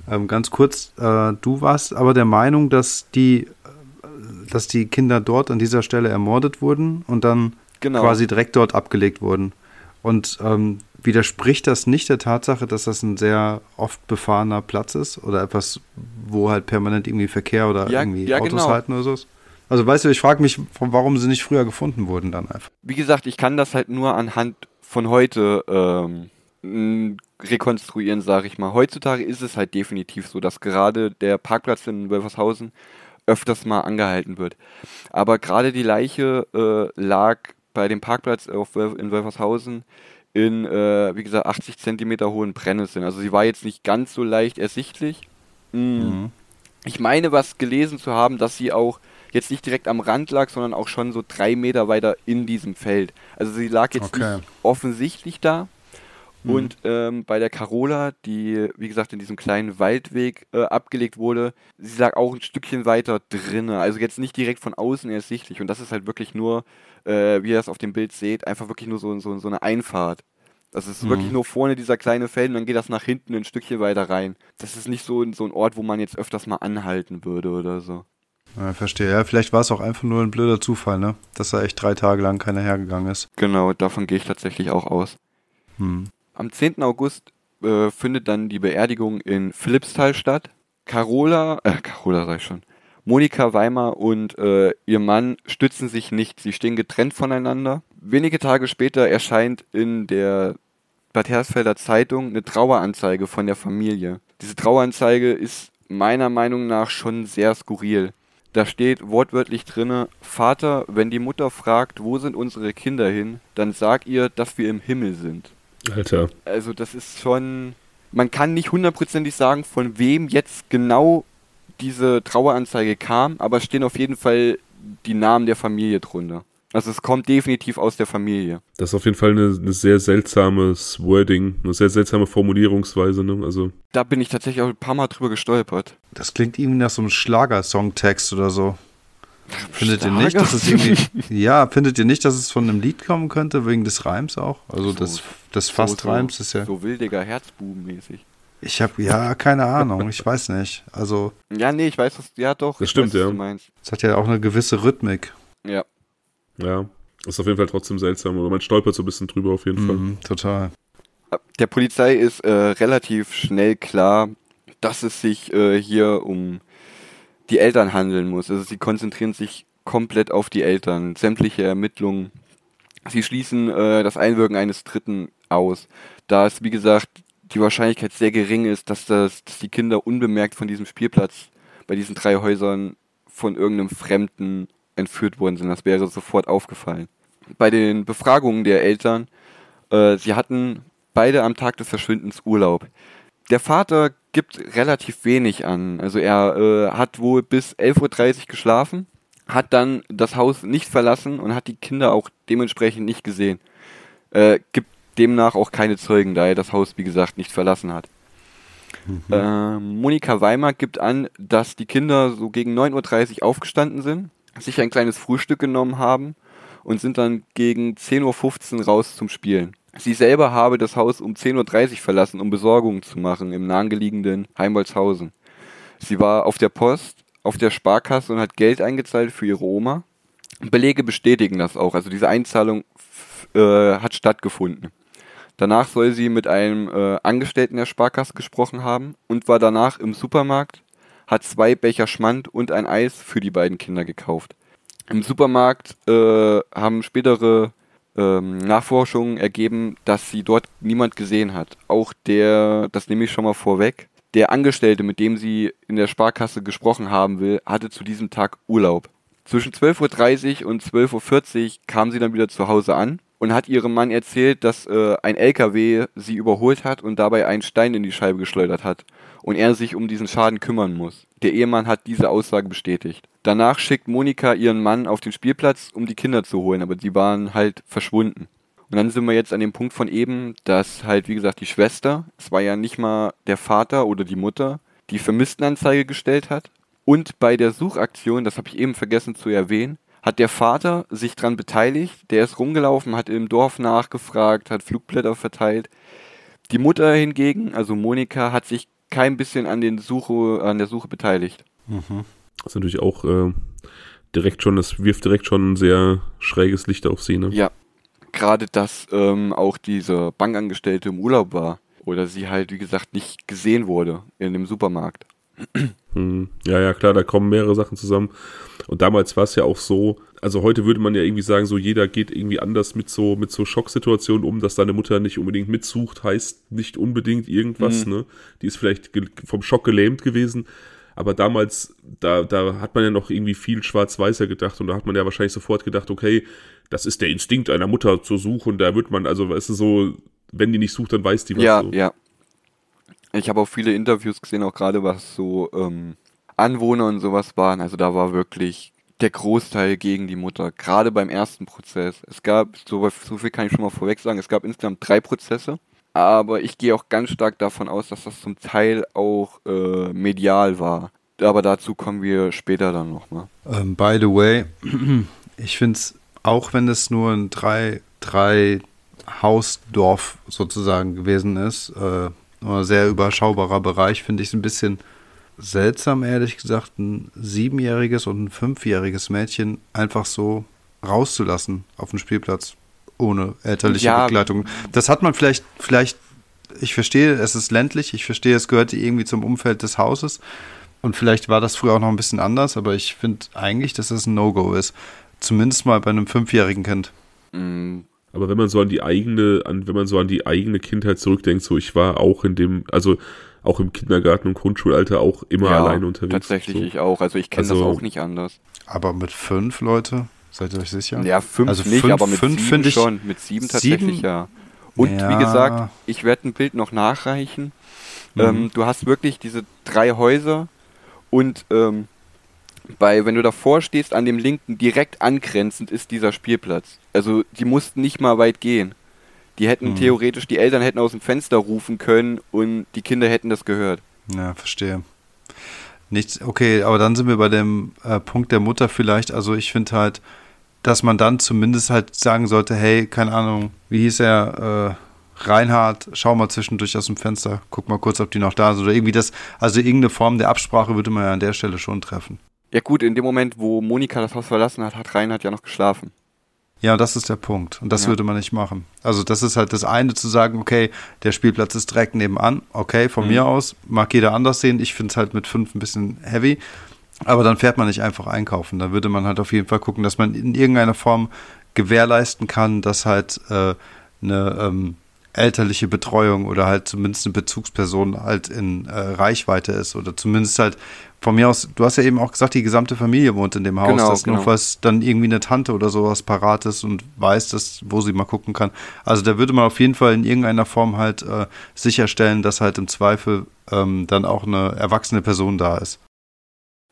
Speaker 1: Ähm, ganz kurz, äh, du warst aber der Meinung, dass die, äh, dass die Kinder dort an dieser Stelle ermordet wurden und dann
Speaker 3: Genau.
Speaker 1: quasi direkt dort abgelegt wurden. Und ähm, widerspricht das nicht der Tatsache, dass das ein sehr oft befahrener Platz ist oder etwas, wo halt permanent irgendwie Verkehr oder
Speaker 3: Ja,
Speaker 1: irgendwie
Speaker 3: ja,
Speaker 1: Autos
Speaker 3: genau.
Speaker 1: halten oder so? Also weißt du, ich frage mich, warum sie nicht früher gefunden wurden dann einfach.
Speaker 3: Wie gesagt, ich kann das halt nur anhand von heute ähm, rekonstruieren, sage ich mal. Heutzutage ist es halt definitiv so, dass gerade der Parkplatz in Wölfershausen öfters mal angehalten wird. Aber gerade die Leiche äh, lag bei dem Parkplatz auf, in Wölfershausen in, äh, wie gesagt, 80 Zentimeter hohen Brennnesseln. Also sie war jetzt nicht ganz so leicht ersichtlich. Mm. Ich meine, was gelesen zu haben, dass sie auch jetzt nicht direkt am Rand lag, sondern auch schon so drei Meter weiter in diesem Feld. Also sie lag jetzt
Speaker 1: Okay.
Speaker 3: nicht offensichtlich da. Und ähm, bei der Carola, die wie gesagt in diesem kleinen Waldweg äh, abgelegt wurde, sie lag auch ein Stückchen weiter drinne. Also jetzt nicht direkt von außen ersichtlich. Und das ist halt wirklich nur, äh, wie ihr das auf dem Bild seht, einfach wirklich nur so, so, so eine Einfahrt. Das ist wirklich nur vorne dieser kleine Feld und dann geht das nach hinten ein Stückchen weiter rein. Das ist nicht so, ein- so ein Ort, wo man jetzt öfters mal anhalten würde oder so.
Speaker 1: Ja, verstehe. Ja, vielleicht war es auch einfach nur ein blöder Zufall, ne? Dass da echt drei Tage lang keiner hergegangen ist.
Speaker 3: Genau, davon gehe ich tatsächlich auch aus.
Speaker 1: Hm.
Speaker 3: Am 10. August äh, findet dann die Beerdigung in Philippsthal statt. Carola, äh, Carola sag ich schon, Monika Weimar und äh, ihr Mann stützen sich nicht. Sie stehen getrennt voneinander. Wenige Tage später erscheint in der Bad Hersfelder Zeitung eine Traueranzeige von der Familie. Diese Traueranzeige ist meiner Meinung nach schon sehr skurril. Da steht wortwörtlich drinne, Vater, wenn die Mutter fragt, wo sind unsere Kinder hin, dann sag ihr, dass wir im Himmel sind.
Speaker 2: Alter.
Speaker 3: Also das ist schon, man kann nicht hundertprozentig sagen, von wem jetzt genau diese Traueranzeige kam, aber es stehen auf jeden Fall die Namen der Familie drunter. Also es kommt definitiv aus der Familie.
Speaker 2: Das ist auf jeden Fall eine, eine sehr seltsames Wording, eine sehr seltsame Formulierungsweise. Ne? Also
Speaker 3: Da bin ich tatsächlich auch ein paar Mal drüber gestolpert.
Speaker 1: Das klingt irgendwie nach so einem Schlagersongtext oder so. Findet ihr nicht, dass es irgendwie. Ja, findet ihr nicht, dass es von einem Lied kommen könnte, wegen des Reims auch? Also
Speaker 3: So-
Speaker 1: des, des
Speaker 3: So- so,
Speaker 1: ist ja.
Speaker 3: So wildiger Herzbubenmäßig.
Speaker 1: Ich habe ja keine Ahnung, ich weiß nicht. Also,
Speaker 3: Ja, nee, ich weiß, was, ja doch.
Speaker 2: Das stimmt,
Speaker 3: weiß, was
Speaker 2: ja.
Speaker 3: Du meinst.
Speaker 1: es hat ja auch eine gewisse Rhythmik.
Speaker 3: Ja.
Speaker 2: ja, ist auf jeden Fall trotzdem seltsam. Oder man stolpert so ein bisschen drüber auf jeden Fall.
Speaker 1: Mhm, total.
Speaker 3: Der Polizei ist äh, relativ schnell klar, dass es sich äh, hier um die Eltern handeln muss. Also sie konzentrieren sich komplett auf die Eltern. Sämtliche Ermittlungen. Sie schließen äh, das Einwirken eines Dritten aus. Da es, wie gesagt, die Wahrscheinlichkeit sehr gering ist, dass, das, dass die Kinder unbemerkt von diesem Spielplatz bei diesen drei Häusern von irgendeinem Fremden entführt worden sind. Das wäre sofort aufgefallen. Bei den Befragungen der Eltern äh, sie hatten beide am Tag des Verschwindens Urlaub. Der Vater gibt relativ wenig an. Also er äh, hat wohl bis 11.30 Uhr geschlafen, hat dann das Haus nicht verlassen und hat die Kinder auch dementsprechend nicht gesehen. Äh, gibt demnach auch keine Zeugen, da er das Haus, wie gesagt, nicht verlassen hat. Ähm, Monika Weimar gibt an, dass die Kinder so gegen 9.30 Uhr aufgestanden sind, sich ein kleines Frühstück genommen haben und sind dann gegen 10.15 Uhr raus zum Spielen. Sie selber habe das Haus um 10.30 Uhr verlassen, um Besorgungen zu machen im nahegelegenen Heimbolzhausen. Sie war auf der Post auf der Sparkasse und hat Geld eingezahlt für ihre Oma. Belege bestätigen das auch. Also diese Einzahlung äh, hat stattgefunden. Danach soll sie mit einem äh, Angestellten der Sparkasse gesprochen haben und war danach im Supermarkt, hat zwei Becher Schmand und ein Eis für die beiden Kinder gekauft. Im Supermarkt äh, haben spätere ähm, Nachforschungen ergeben, dass sie dort niemand gesehen hat. Auch der, das nehme ich schon mal vorweg, der Angestellte, mit dem sie in der Sparkasse gesprochen haben will, hatte zu diesem Tag Urlaub. Zwischen 12.30 Uhr und 12.40 Uhr kam sie dann wieder zu Hause an und hat ihrem Mann erzählt, dass äh, ein LKW sie überholt hat und dabei einen Stein in die Scheibe geschleudert hat und er sich um diesen Schaden kümmern muss. Der Ehemann hat diese Aussage bestätigt. Danach schickt Monika ihren Mann auf den Spielplatz, um die Kinder zu holen, aber die waren halt verschwunden. Und dann sind wir jetzt an dem Punkt von eben, dass halt, wie gesagt, die Schwester, es war ja nicht mal der Vater oder die Mutter, die Vermisstenanzeige gestellt hat. Und bei der Suchaktion, das habe ich eben vergessen zu erwähnen, hat der Vater sich dran beteiligt. Der ist rumgelaufen, hat im Dorf nachgefragt, hat Flugblätter verteilt. Die Mutter hingegen, also Monika, hat sich kein bisschen an, den Suche, an der Suche beteiligt.
Speaker 2: Mhm. Das ist natürlich auch äh, direkt schon, das wirft direkt schon ein sehr schräges Licht auf sie, ne?
Speaker 3: Ja. Gerade, dass ähm, auch diese Bankangestellte im Urlaub war. Oder sie halt, wie gesagt, nicht gesehen wurde in dem Supermarkt.
Speaker 2: Hm. Ja, ja, klar, da kommen mehrere Sachen zusammen. Und damals war es ja auch so, also heute würde man ja irgendwie sagen, so jeder geht irgendwie anders mit so, mit so Schocksituationen um, dass deine Mutter nicht unbedingt mitsucht, heißt nicht unbedingt irgendwas, mhm. ne? Die ist vielleicht vom Schock gelähmt gewesen. Aber damals, da, da hat man ja noch irgendwie viel schwarz-weißer gedacht und da hat man ja wahrscheinlich sofort gedacht, okay, das ist der Instinkt einer Mutter zu suchen, da wird man, also, weißt du, so, wenn die nicht sucht, dann weiß die was.
Speaker 3: Ja,
Speaker 2: so.
Speaker 3: ja. Ich habe auch viele Interviews gesehen, auch gerade was so ähm, Anwohner und sowas waren. Also da war wirklich der Großteil gegen die Mutter, gerade beim ersten Prozess. Es gab, so, so viel kann ich schon mal vorweg sagen, es gab insgesamt drei Prozesse. Aber ich gehe auch ganz stark davon aus, dass das zum Teil auch äh, medial war. Aber dazu kommen wir später dann nochmal.
Speaker 1: Ähm, by the way, ich finde es, auch wenn es nur ein drei, drei Hausdorf sozusagen gewesen ist, äh, sehr überschaubarer Bereich, finde ich es ein bisschen seltsam, ehrlich gesagt, ein siebenjähriges und ein fünfjähriges Mädchen einfach so rauszulassen auf dem Spielplatz ohne elterliche ja. Begleitung. Das hat man vielleicht, vielleicht, ich verstehe, es ist ländlich, ich verstehe, es gehört irgendwie zum Umfeld des Hauses und vielleicht war das früher auch noch ein bisschen anders, aber ich finde eigentlich, dass das ein No-Go ist. Zumindest mal bei einem fünfjährigen Kind.
Speaker 2: Aber wenn man so an die eigene, an, wenn man so an die eigene Kindheit zurückdenkt, so ich war auch in dem, also auch im Kindergarten und Grundschulalter auch immer ja, alleine unterwegs.
Speaker 3: Tatsächlich so. ich auch. Also ich kenne also, das auch nicht anders.
Speaker 1: Aber mit fünf Leute, seid ihr euch sicher?
Speaker 3: Ja, fünf also nicht, fünf, aber mit fünf sieben schon. Mit sieben tatsächlich sieben? ja. Und ja. wie gesagt, ich werde ein Bild noch nachreichen. Mhm. Ähm, du hast wirklich diese drei Häuser und ähm, bei, wenn du davor stehst, an dem linken direkt angrenzend ist dieser Spielplatz. Also die mussten nicht mal weit gehen. Die hätten mhm. theoretisch, die Eltern hätten aus dem Fenster rufen können und die Kinder hätten das gehört.
Speaker 1: Ja, verstehe. Nichts, okay, aber dann sind wir bei dem äh, Punkt der Mutter vielleicht. Also ich finde halt, dass man dann zumindest halt sagen sollte, hey, keine Ahnung, wie hieß er, äh, Reinhard, schau mal zwischendurch aus dem Fenster, guck mal kurz, ob die noch da sind. Oder irgendwie das, also irgendeine Form der Absprache würde man ja an der Stelle schon treffen.
Speaker 3: Ja gut, in dem Moment, wo Monika das Haus verlassen hat, hat Reinhard ja noch geschlafen.
Speaker 1: Ja, das ist der Punkt. Und das ja. würde man nicht machen. Also, das ist halt das eine zu sagen, okay, der Spielplatz ist direkt nebenan. Okay, von mhm. mir aus mag jeder anders sehen. Ich finde es halt mit fünf ein bisschen heavy. Aber dann fährt man nicht einfach einkaufen. Da würde man halt auf jeden Fall gucken, dass man in irgendeiner Form gewährleisten kann, dass halt äh, eine ähm, elterliche Betreuung oder halt zumindest eine Bezugsperson halt in äh, Reichweite ist oder zumindest halt von mir aus, du hast ja eben auch gesagt, die gesamte Familie wohnt in dem Haus, genau, dass genau. nur was dann irgendwie eine Tante oder sowas parat ist und weiß, dass, wo sie mal gucken kann. Also da würde man auf jeden Fall in irgendeiner Form halt äh, sicherstellen, dass halt im Zweifel ähm, dann auch eine erwachsene Person da ist.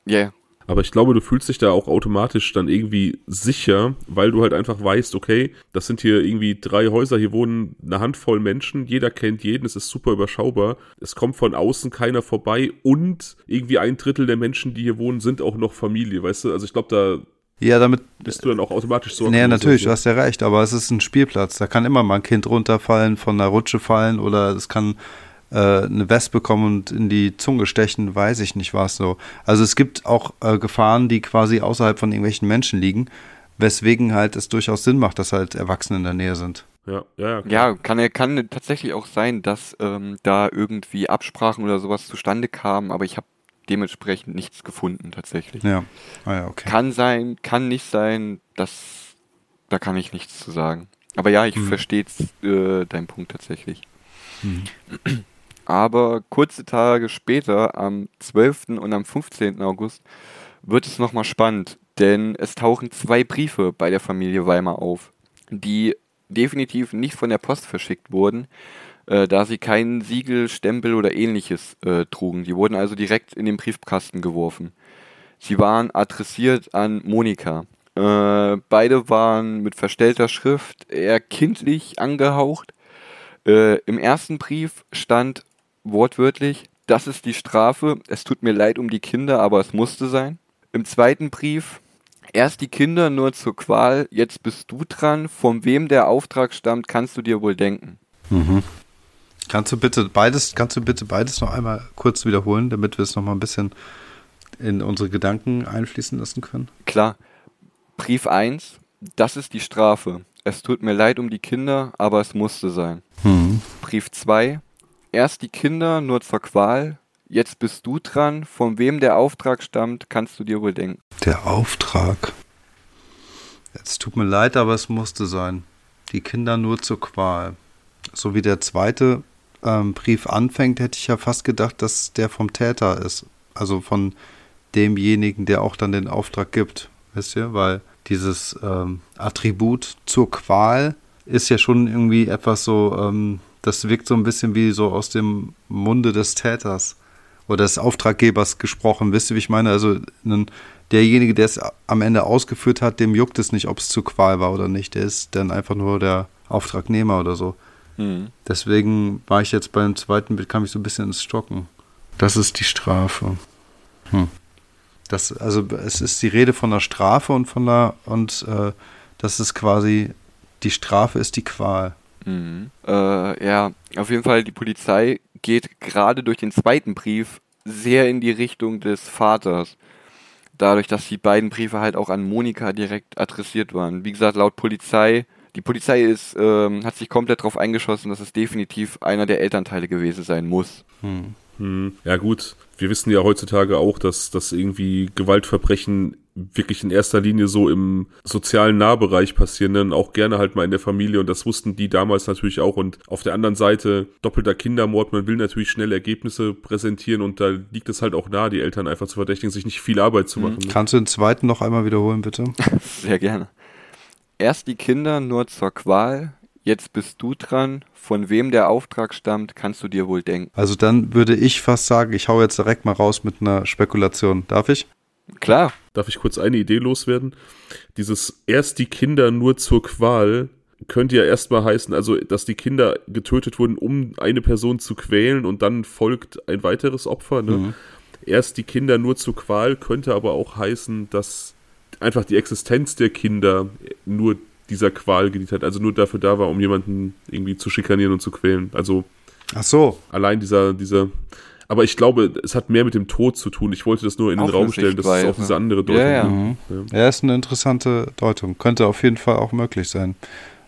Speaker 2: Ja, yeah. Aber ich glaube, du fühlst dich da auch automatisch dann irgendwie sicher, weil du halt einfach weißt, okay, das sind hier irgendwie drei Häuser, hier wohnen eine Handvoll Menschen, jeder kennt jeden, es ist super überschaubar, es kommt von außen keiner vorbei und irgendwie ein Drittel der Menschen, die hier wohnen, sind auch noch Familie, weißt du? Also ich glaube, da
Speaker 1: ja, damit
Speaker 2: bist du dann auch automatisch so.
Speaker 1: Naja, natürlich, du hast ja recht, aber es ist ein Spielplatz. Da kann immer mal ein Kind runterfallen, von einer Rutsche fallen oder es kann äh, eine Wespe kommen und in die Zunge stechen, weiß ich nicht, war es so. Also es gibt auch äh, Gefahren, die quasi außerhalb von irgendwelchen Menschen liegen, weswegen halt es durchaus Sinn macht, dass halt Erwachsene in der Nähe sind.
Speaker 2: Ja, ja, ja.
Speaker 3: Ja, kann, kann tatsächlich auch sein, dass ähm, da irgendwie Absprachen oder sowas zustande kamen, aber ich habe dementsprechend nichts gefunden tatsächlich.
Speaker 1: Ja, ah, ja okay.
Speaker 3: Kann sein, kann nicht sein, das, da kann ich nichts zu sagen. Aber ja, ich
Speaker 1: Mhm.
Speaker 3: verstehe äh, deinen Punkt tatsächlich.
Speaker 1: Mhm.
Speaker 3: Aber kurze Tage später, am 12. und am 15. August, wird es nochmal spannend, denn es tauchen zwei Briefe bei der Familie Weimar auf, die definitiv nicht von der Post verschickt wurden, äh, da sie keinen Siegel, Stempel oder ähnliches äh, trugen. Die wurden also direkt in den Briefkasten geworfen. Sie waren adressiert an Monika. Äh, beide waren mit verstellter Schrift eher kindlich angehaucht. Äh, Im ersten Brief stand wortwörtlich, das ist die Strafe, es tut mir leid um die Kinder, aber es musste sein. Im zweiten Brief, erst die Kinder nur zur Qual, jetzt bist du dran, von wem der Auftrag stammt, kannst du dir wohl denken.
Speaker 1: Mhm. Kannst du bitte beides, kannst du bitte beides noch einmal kurz wiederholen, damit wir es noch mal ein bisschen in unsere Gedanken einfließen lassen können?
Speaker 3: Klar, Brief 1, das ist die Strafe. Es tut mir leid um die Kinder, aber es musste sein.
Speaker 1: Mhm.
Speaker 3: Brief 2, erst die Kinder nur zur Qual, jetzt bist du dran, von wem der Auftrag stammt, kannst du dir wohl denken.
Speaker 1: Der Auftrag. Es tut mir leid, aber es musste sein. Die Kinder nur zur Qual. So wie der zweite ähm, Brief anfängt, hätte ich ja fast gedacht, dass der vom Täter ist. Also von demjenigen, der auch dann den Auftrag gibt. Wisst ihr? Weil dieses ähm, Attribut zur Qual ist ja schon irgendwie etwas so, ähm, das wirkt so ein bisschen wie so aus dem Munde des Täters oder des Auftraggebers gesprochen. Wisst ihr, wie ich meine? Also ein, derjenige, der es am Ende ausgeführt hat, dem juckt es nicht, ob es zur Qual war oder nicht. Der ist dann einfach nur der Auftragnehmer oder so.
Speaker 3: Mhm.
Speaker 1: Deswegen war ich jetzt beim zweiten Bild, kam ich so ein bisschen ins Stocken. Das ist die Strafe. Hm. Das, also es ist die Rede von der Strafe und von der und äh, das ist quasi die Strafe ist die Qual.
Speaker 3: Mhm. Äh, ja, auf jeden Fall, die Polizei geht gerade durch den zweiten Brief sehr in die Richtung des Vaters. Dadurch, dass die beiden Briefe halt auch an Monika direkt adressiert waren. Wie gesagt, laut Polizei, die Polizei ist, ähm, hat sich komplett darauf eingeschossen, dass es definitiv einer der Elternteile gewesen sein muss.
Speaker 1: Hm.
Speaker 2: Hm, ja gut, wir wissen ja heutzutage auch, dass, dass irgendwie Gewaltverbrechen wirklich in erster Linie so im sozialen Nahbereich passieren, dann auch gerne halt mal in der Familie und das wussten die damals natürlich auch und auf der anderen Seite doppelter Kindermord, man will natürlich schnell Ergebnisse präsentieren und da liegt es halt auch nahe, die Eltern einfach zu verdächtigen, sich nicht viel Arbeit zu machen.
Speaker 1: Kannst du den zweiten noch einmal wiederholen, bitte?
Speaker 3: Sehr gerne. Erst die Kinder nur zur Qual, jetzt bist du dran. Von wem der Auftrag stammt, kannst du dir wohl denken.
Speaker 1: Also dann würde ich fast sagen, ich hau jetzt direkt mal raus mit einer Spekulation. Darf ich?
Speaker 3: Klar.
Speaker 2: Darf ich kurz eine Idee loswerden? Dieses erst die Kinder nur zur Qual könnte ja erstmal heißen, also dass die Kinder getötet wurden, um eine Person zu quälen und dann folgt ein weiteres Opfer. Ne?
Speaker 1: Mhm.
Speaker 2: Erst die Kinder nur zur Qual könnte aber auch heißen, dass einfach die Existenz der Kinder nur dieser Qual gedient hat, also nur dafür da war, um jemanden irgendwie zu schikanieren und zu quälen. Also
Speaker 1: Ach so.
Speaker 2: allein dieser, dieser, aber ich glaube, es hat mehr mit dem Tod zu tun. Ich wollte das nur in den
Speaker 3: Auch
Speaker 2: Raum stellen, dass es auch diese andere Deutung
Speaker 3: Ja, ja.
Speaker 2: gibt.
Speaker 1: Mhm. Ja, ist eine interessante Deutung. Könnte auf jeden Fall auch möglich sein.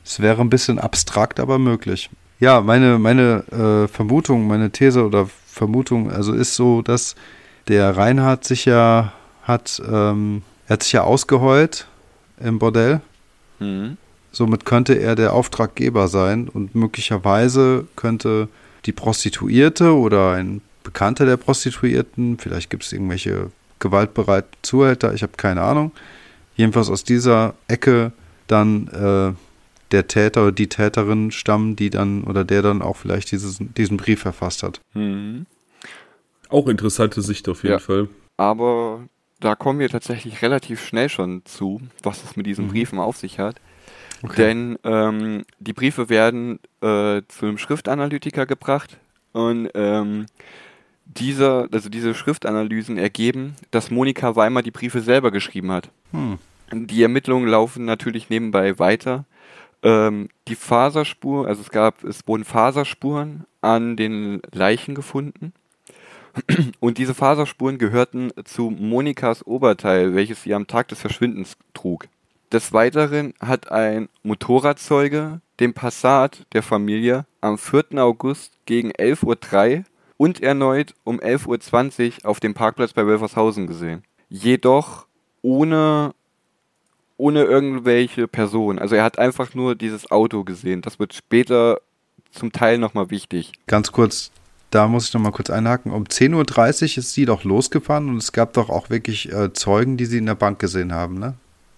Speaker 1: Es wäre ein bisschen abstrakt, aber möglich. Ja, meine, meine äh, Vermutung, meine These oder Vermutung, also ist so, dass der Reinhard sich ja hat, ähm, er hat sich ja ausgeheult im Bordell.
Speaker 3: Mhm.
Speaker 1: Somit könnte er der Auftraggeber sein und möglicherweise könnte die Prostituierte oder ein Bekannter der Prostituierten, vielleicht gibt es irgendwelche gewaltbereiten Zuhälter, ich habe keine Ahnung, jedenfalls aus dieser Ecke dann äh, der Täter oder die Täterin stammen, die dann oder der dann auch vielleicht dieses, diesen Brief verfasst hat.
Speaker 3: Mhm.
Speaker 2: Auch interessante Sicht auf jeden
Speaker 3: Ja.
Speaker 2: Fall.
Speaker 3: Aber da kommen wir tatsächlich relativ schnell schon zu, was es mit diesen
Speaker 1: Mhm.
Speaker 3: Briefen auf sich hat. Denn ähm, die Briefe werden äh, zu einem Schriftanalytiker gebracht und ähm, dieser, also diese Schriftanalysen ergeben, dass Monika Weimar die Briefe selber geschrieben hat.
Speaker 1: Hm.
Speaker 3: Die Ermittlungen laufen natürlich nebenbei weiter. Ähm, die Faserspur, also es gab, es wurden Faserspuren an den Leichen gefunden. Und diese Faserspuren gehörten zu Monikas Oberteil, welches sie am Tag des Verschwindens trug. Des Weiteren hat ein Motorradzeuge den Passat der Familie am 4. August gegen 11.03 Uhr und erneut um 11.20 Uhr auf dem Parkplatz bei Wölfershausen gesehen. Jedoch ohne, ohne irgendwelche Person. Also er hat einfach nur dieses Auto gesehen. Das wird später zum Teil nochmal wichtig.
Speaker 1: Ganz kurz, da muss ich nochmal kurz einhaken. Um 10.30 Uhr ist sie doch losgefahren und es gab doch auch wirklich äh, Zeugen, die sie in der Bank gesehen haben, ne?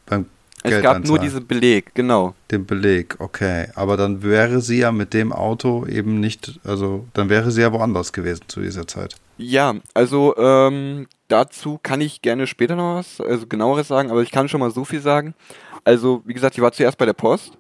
Speaker 3: Beim es gab nur diesen Beleg, genau.
Speaker 1: Den Beleg, okay. Aber dann wäre sie ja mit dem Auto eben nicht, also dann wäre sie ja woanders gewesen zu dieser Zeit.
Speaker 3: Ja, also ähm, dazu kann ich gerne später noch was, also genaueres sagen, aber ich kann schon mal so viel sagen. Also, wie gesagt, sie war zuerst bei der Post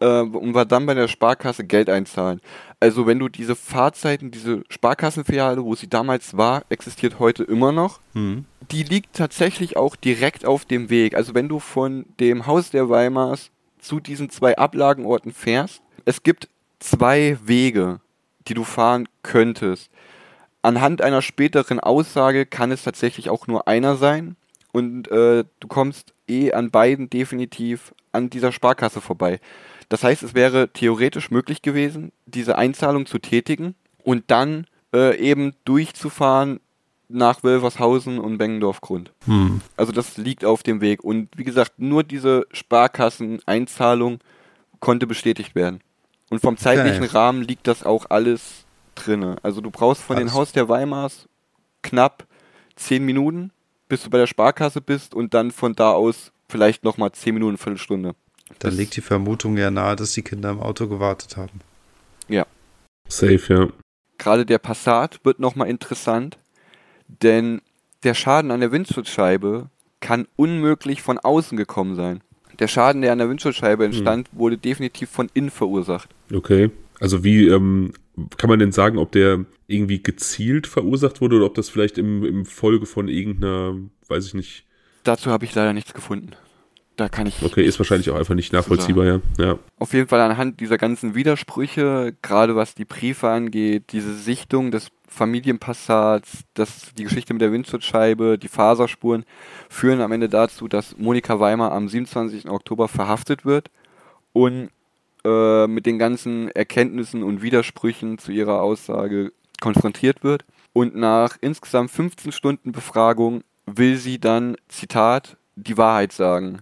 Speaker 3: äh, und war dann bei der Sparkasse Geld einzahlen. Also wenn du diese Fahrzeiten, diese Sparkassenfiliale, wo sie damals war, existiert heute immer noch. Mhm. Die liegt tatsächlich auch direkt auf dem Weg. Also wenn du von dem Haus der Weimars zu diesen zwei Ablagenorten fährst, es gibt zwei Wege, die du fahren könntest. Anhand einer späteren Aussage kann es tatsächlich auch nur einer sein. Und äh, du kommst eh an beiden definitiv an dieser Sparkasse vorbei. Das heißt, es wäre theoretisch möglich gewesen, diese Einzahlung zu tätigen und dann äh, eben durchzufahren nach Wölvershausen und Bengendorf-Grund. Hm. Also das liegt auf dem Weg. Und wie gesagt, nur diese Sparkassen-Einzahlung konnte bestätigt werden. Und vom zeitlichen okay. Rahmen liegt das auch alles drinne. Also du brauchst von dem Haus der Weimars knapp zehn Minuten, bis du bei der Sparkasse bist und dann von da aus vielleicht nochmal zehn Minuten, Viertelstunde.
Speaker 1: Da liegt die Vermutung ja nahe, dass die Kinder im Auto gewartet haben.
Speaker 3: Ja.
Speaker 2: Safe, ja.
Speaker 3: Gerade der Passat wird nochmal interessant, denn der Schaden an der Windschutzscheibe kann unmöglich von außen gekommen sein. Der Schaden, der an der Windschutzscheibe hm. entstand, hm. wurde definitiv von innen verursacht.
Speaker 2: Okay. Also wie ähm, kann man denn sagen, ob der irgendwie gezielt verursacht wurde oder ob das vielleicht im, im Folge von irgendeiner, weiß ich nicht.
Speaker 3: Dazu habe ich leider nichts gefunden. Da kann ich.
Speaker 2: Okay, ist wahrscheinlich auch einfach nicht nachvollziehbar, ja. ja.
Speaker 3: Auf jeden Fall anhand dieser ganzen Widersprüche, gerade was die Briefe angeht, diese Sichtung des Familienpassats, das, die Geschichte mit der Windschutzscheibe, die Faserspuren, führen am Ende dazu, dass Monika Weimer am 27. Oktober verhaftet wird und äh, mit den ganzen Erkenntnissen und Widersprüchen zu ihrer Aussage konfrontiert wird. Und nach insgesamt 15 Stunden Befragung will sie dann, Zitat, die Wahrheit sagen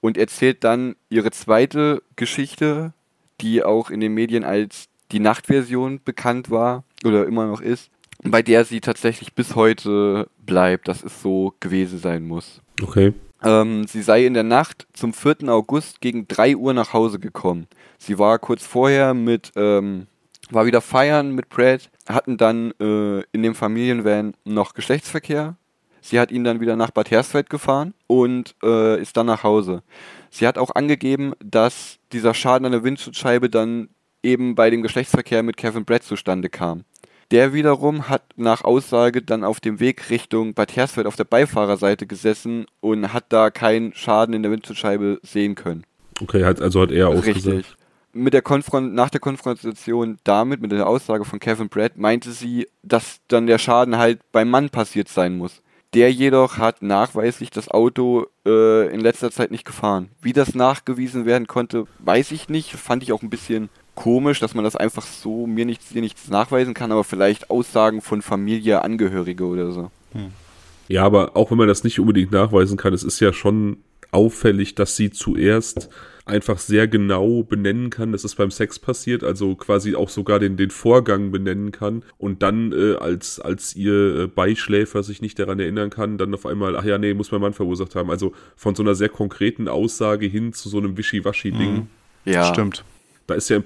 Speaker 3: und erzählt dann ihre zweite Geschichte, die auch in den Medien als die Nachtversion bekannt war oder immer noch ist, bei der sie tatsächlich bis heute bleibt, dass es so gewesen sein muss.
Speaker 2: Okay.
Speaker 3: Ähm, sie sei in der Nacht zum 4. August gegen 3 Uhr nach Hause gekommen. Sie war kurz vorher mit, ähm, war wieder feiern mit Brad, hatten dann äh, in dem Familienvan noch Geschlechtsverkehr Sie hat ihn dann wieder nach Bad Hersfeld gefahren und äh, ist dann nach Hause. Sie hat auch angegeben, dass dieser Schaden an der Windschutzscheibe dann eben bei dem Geschlechtsverkehr mit Kevin Brett zustande kam. Der wiederum hat nach Aussage dann auf dem Weg Richtung Bad Hersfeld auf der Beifahrerseite gesessen und hat da keinen Schaden in der Windschutzscheibe sehen können.
Speaker 2: Okay, also hat er auch Richtig.
Speaker 3: Mit der Konfront nach der Konfrontation damit, mit der Aussage von Kevin Brett, meinte sie, dass dann der Schaden halt beim Mann passiert sein muss. Der jedoch hat nachweislich das Auto äh, in letzter Zeit nicht gefahren. Wie das nachgewiesen werden konnte, weiß ich nicht. Fand ich auch ein bisschen komisch, dass man das einfach so mir nichts, dir nichts nachweisen kann, aber vielleicht Aussagen von Familie, Angehörige oder so. Hm.
Speaker 2: Ja, aber auch wenn man das nicht unbedingt nachweisen kann, es ist ja schon auffällig, dass sie zuerst einfach sehr genau benennen kann, dass es beim Sex passiert, also quasi auch sogar den, den Vorgang benennen kann und dann äh, als, als ihr äh, Beischläfer sich nicht daran erinnern kann, dann auf einmal, ach ja, nee, muss mein Mann verursacht haben. Also von so einer sehr konkreten Aussage hin zu so einem Wischiwaschi-Ding. Mhm.
Speaker 1: Ja, stimmt.
Speaker 2: Da ist ja im,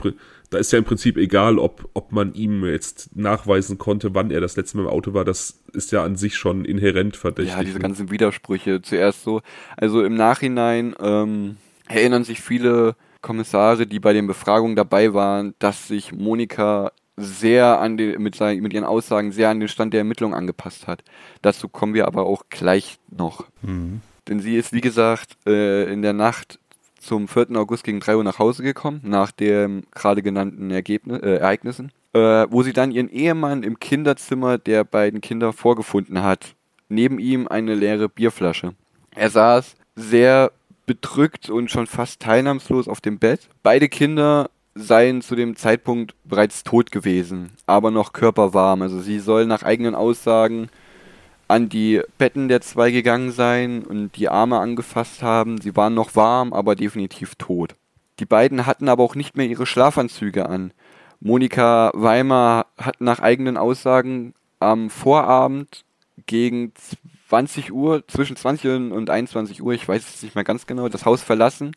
Speaker 2: da ist ja im Prinzip egal, ob, ob man ihm jetzt nachweisen konnte, wann er das letzte Mal im Auto war. Das ist ja an sich schon inhärent verdächtig.
Speaker 3: Ja, diese ganzen Widersprüche. Zuerst so, also im Nachhinein ähm, erinnern sich viele Kommissare, die bei den Befragungen dabei waren, dass sich Monika sehr an den, mit, seinen, mit ihren Aussagen sehr an den Stand der Ermittlung angepasst hat. Dazu kommen wir aber auch gleich noch. Mhm. Denn sie ist, wie gesagt, äh, in der Nacht zum 4. August gegen 3 Uhr nach Hause gekommen, nach den gerade genannten Ergebnis, äh, Ereignissen, äh, wo sie dann ihren Ehemann im Kinderzimmer der beiden Kinder vorgefunden hat. Neben ihm eine leere Bierflasche. Er saß sehr bedrückt und schon fast teilnahmslos auf dem Bett. Beide Kinder seien zu dem Zeitpunkt bereits tot gewesen, aber noch körperwarm. Also sie soll nach eigenen Aussagen an die Betten der zwei gegangen sein und die Arme angefasst haben. Sie waren noch warm, aber definitiv tot. Die beiden hatten aber auch nicht mehr ihre Schlafanzüge an. Monika Weimar hat nach eigenen Aussagen am Vorabend gegen 20 Uhr, zwischen 20 und 21 Uhr, ich weiß es nicht mehr ganz genau, das Haus verlassen,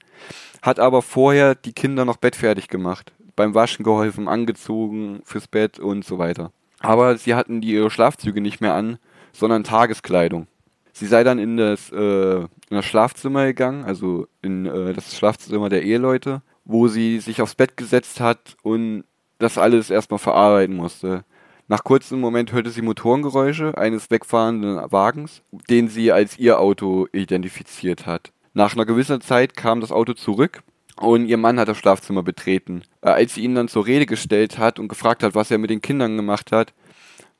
Speaker 3: hat aber vorher die Kinder noch bettfertig gemacht, beim Waschen geholfen, angezogen fürs Bett und so weiter. Aber sie hatten die ihre Schlafzüge nicht mehr an, sondern Tageskleidung. Sie sei dann in das, äh, in das Schlafzimmer gegangen, also in äh, das Schlafzimmer der Eheleute, wo sie sich aufs Bett gesetzt hat und das alles erstmal verarbeiten musste. Nach kurzem Moment hörte sie Motorengeräusche eines wegfahrenden Wagens, den sie als ihr Auto identifiziert hat. Nach einer gewissen Zeit kam das Auto zurück und ihr Mann hat das Schlafzimmer betreten. Äh, als sie ihn dann zur Rede gestellt hat und gefragt hat, was er mit den Kindern gemacht hat,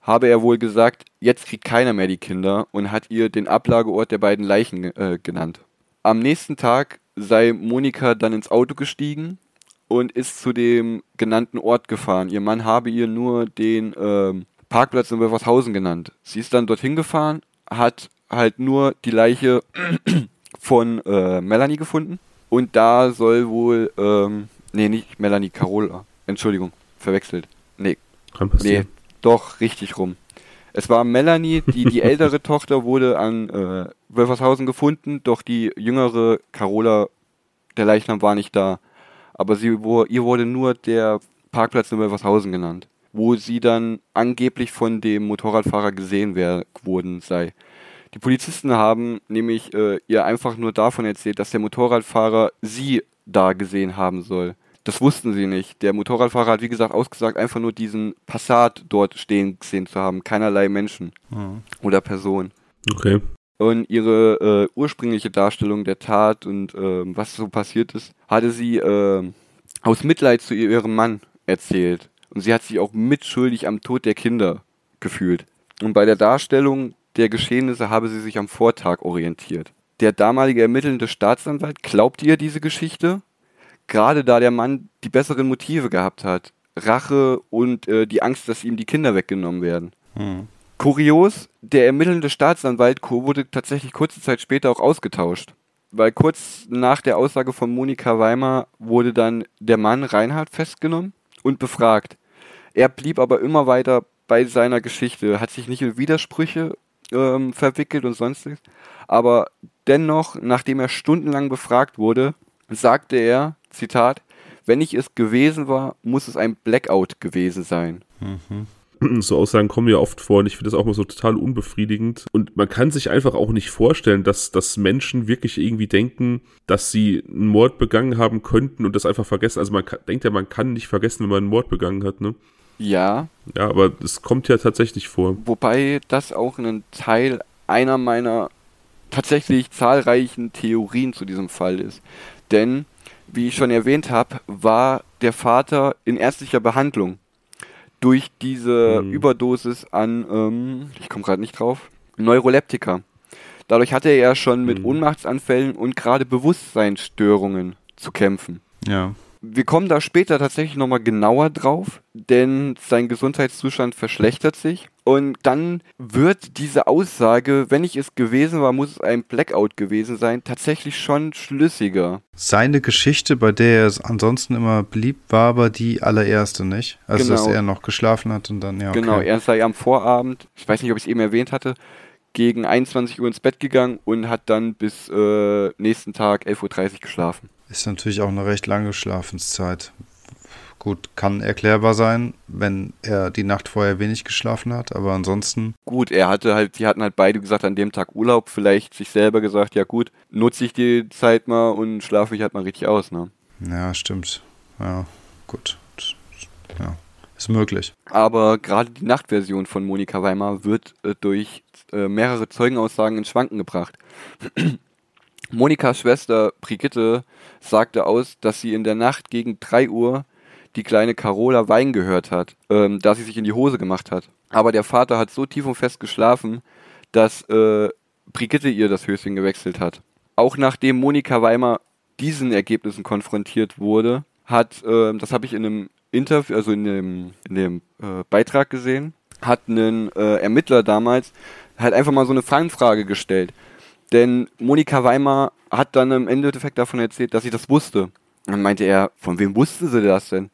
Speaker 3: habe er wohl gesagt, jetzt kriegt keiner mehr die Kinder und hat ihr den Ablageort der beiden Leichen äh, genannt. Am nächsten Tag sei Monika dann ins Auto gestiegen und ist zu dem genannten Ort gefahren. Ihr Mann habe ihr nur den äh, Parkplatz in Wilvershausen genannt. Sie ist dann dorthin gefahren, hat halt nur die Leiche von äh, Melanie gefunden und da soll wohl, ähm, nee, nicht Melanie, Carola, Entschuldigung, verwechselt. Nee,
Speaker 2: Kann passieren.
Speaker 3: nee, doch, richtig rum. Es war Melanie, die, die ältere Tochter wurde an äh, Wölfershausen gefunden, doch die jüngere Carola, der Leichnam war nicht da. Aber sie, wo, ihr wurde nur der Parkplatz in Wölfershausen genannt, wo sie dann angeblich von dem Motorradfahrer gesehen worden sei. Die Polizisten haben nämlich äh, ihr einfach nur davon erzählt, dass der Motorradfahrer sie da gesehen haben soll. Das wussten sie nicht. Der Motorradfahrer hat, wie gesagt, ausgesagt, einfach nur diesen Passat dort stehen gesehen zu haben. Keinerlei Menschen
Speaker 1: Mhm.
Speaker 3: oder Person.
Speaker 2: Okay.
Speaker 3: Und ihre äh, ursprüngliche Darstellung der Tat und ähm, was so passiert ist, hatte sie äh, aus Mitleid zu ihrem Mann erzählt. Und sie hat sich auch mitschuldig am Tod der Kinder gefühlt. Und bei der Darstellung der Geschehnisse habe sie sich am Vortag orientiert. Der damalige ermittelnde Staatsanwalt glaubte ihr diese Geschichte, gerade da der Mann die besseren Motive gehabt hat. Rache und äh, die Angst, dass ihm die Kinder weggenommen werden.
Speaker 1: Mhm.
Speaker 3: Kurios, der ermittelnde Staatsanwalt wurde tatsächlich kurze Zeit später auch ausgetauscht. Weil kurz nach der Aussage von Monika Weimar wurde dann der Mann Reinhard festgenommen und befragt. Er blieb aber immer weiter bei seiner Geschichte, hat sich nicht in Widersprüche ähm, verwickelt und sonstiges. Aber dennoch, nachdem er stundenlang befragt wurde, sagte er, Zitat, wenn ich es gewesen war, muss es ein Blackout gewesen sein.
Speaker 2: So Aussagen kommen ja oft vor und ich finde das auch mal so total unbefriedigend. Und man kann sich einfach auch nicht vorstellen, dass, dass Menschen wirklich irgendwie denken, dass sie einen Mord begangen haben könnten und das einfach vergessen. Also man kann, denkt ja, man kann nicht vergessen, wenn man einen Mord begangen hat, ne?
Speaker 3: Ja,
Speaker 2: Ja, aber es kommt ja tatsächlich vor.
Speaker 3: Wobei das auch ein Teil einer meiner tatsächlich zahlreichen Theorien zu diesem Fall ist. Denn, wie ich schon erwähnt habe, war der Vater in ärztlicher Behandlung durch diese
Speaker 2: Hm.
Speaker 3: Überdosis an, ähm, ich komme gerade nicht drauf, Neuroleptika. Dadurch hatte er schon mit
Speaker 2: Hm.
Speaker 3: Ohnmachtsanfällen und gerade Bewusstseinsstörungen zu kämpfen.
Speaker 1: Ja.
Speaker 3: Wir kommen da später tatsächlich nochmal genauer drauf, denn sein Gesundheitszustand verschlechtert sich. Und dann wird diese Aussage, wenn ich es gewesen war, muss es ein Blackout gewesen sein, tatsächlich schon schlüssiger.
Speaker 1: Seine Geschichte, bei der er es ansonsten immer beliebt war, aber die allererste, nicht? Also, dass
Speaker 3: Genau.
Speaker 1: er noch geschlafen hat und dann, ja. Okay.
Speaker 3: Genau, er sei am Vorabend, ich weiß nicht, ob ich es eben erwähnt hatte, gegen 21 Uhr ins Bett gegangen und hat dann bis äh, nächsten Tag 11.30 Uhr geschlafen.
Speaker 1: Ist natürlich auch eine recht lange Schlafenszeit. Gut, kann erklärbar sein, wenn er die Nacht vorher wenig geschlafen hat, aber ansonsten,
Speaker 3: Gut, er hatte halt, die hatten halt beide gesagt, an dem Tag Urlaub, vielleicht sich selber gesagt, ja gut, nutze ich die Zeit mal und schlafe mich halt mal richtig aus, ne?
Speaker 1: ja, stimmt. Ja, gut. Ja, ist möglich.
Speaker 3: Aber gerade die Nachtversion von Monika Weimar wird äh, durch äh, mehrere Zeugenaussagen ins Schwanken gebracht. Monikas Schwester Brigitte sagte aus, dass sie in der Nacht gegen 3 Uhr die kleine Carola Wein gehört hat, ähm, da sie sich in die Hose gemacht hat. Aber der Vater hat so tief und fest geschlafen, dass äh, Brigitte ihr das Höschen gewechselt hat. Auch nachdem Monika Weimer diesen Ergebnissen konfrontiert wurde, hat, äh, das habe ich in einem Interview, also in dem, in dem äh, Beitrag gesehen, hat ein äh, Ermittler damals halt einfach mal so eine Fangfrage gestellt. Denn Monika Weimar hat dann im Endeffekt davon erzählt, dass sie das wusste. Und dann meinte er, von wem wussten sie das denn?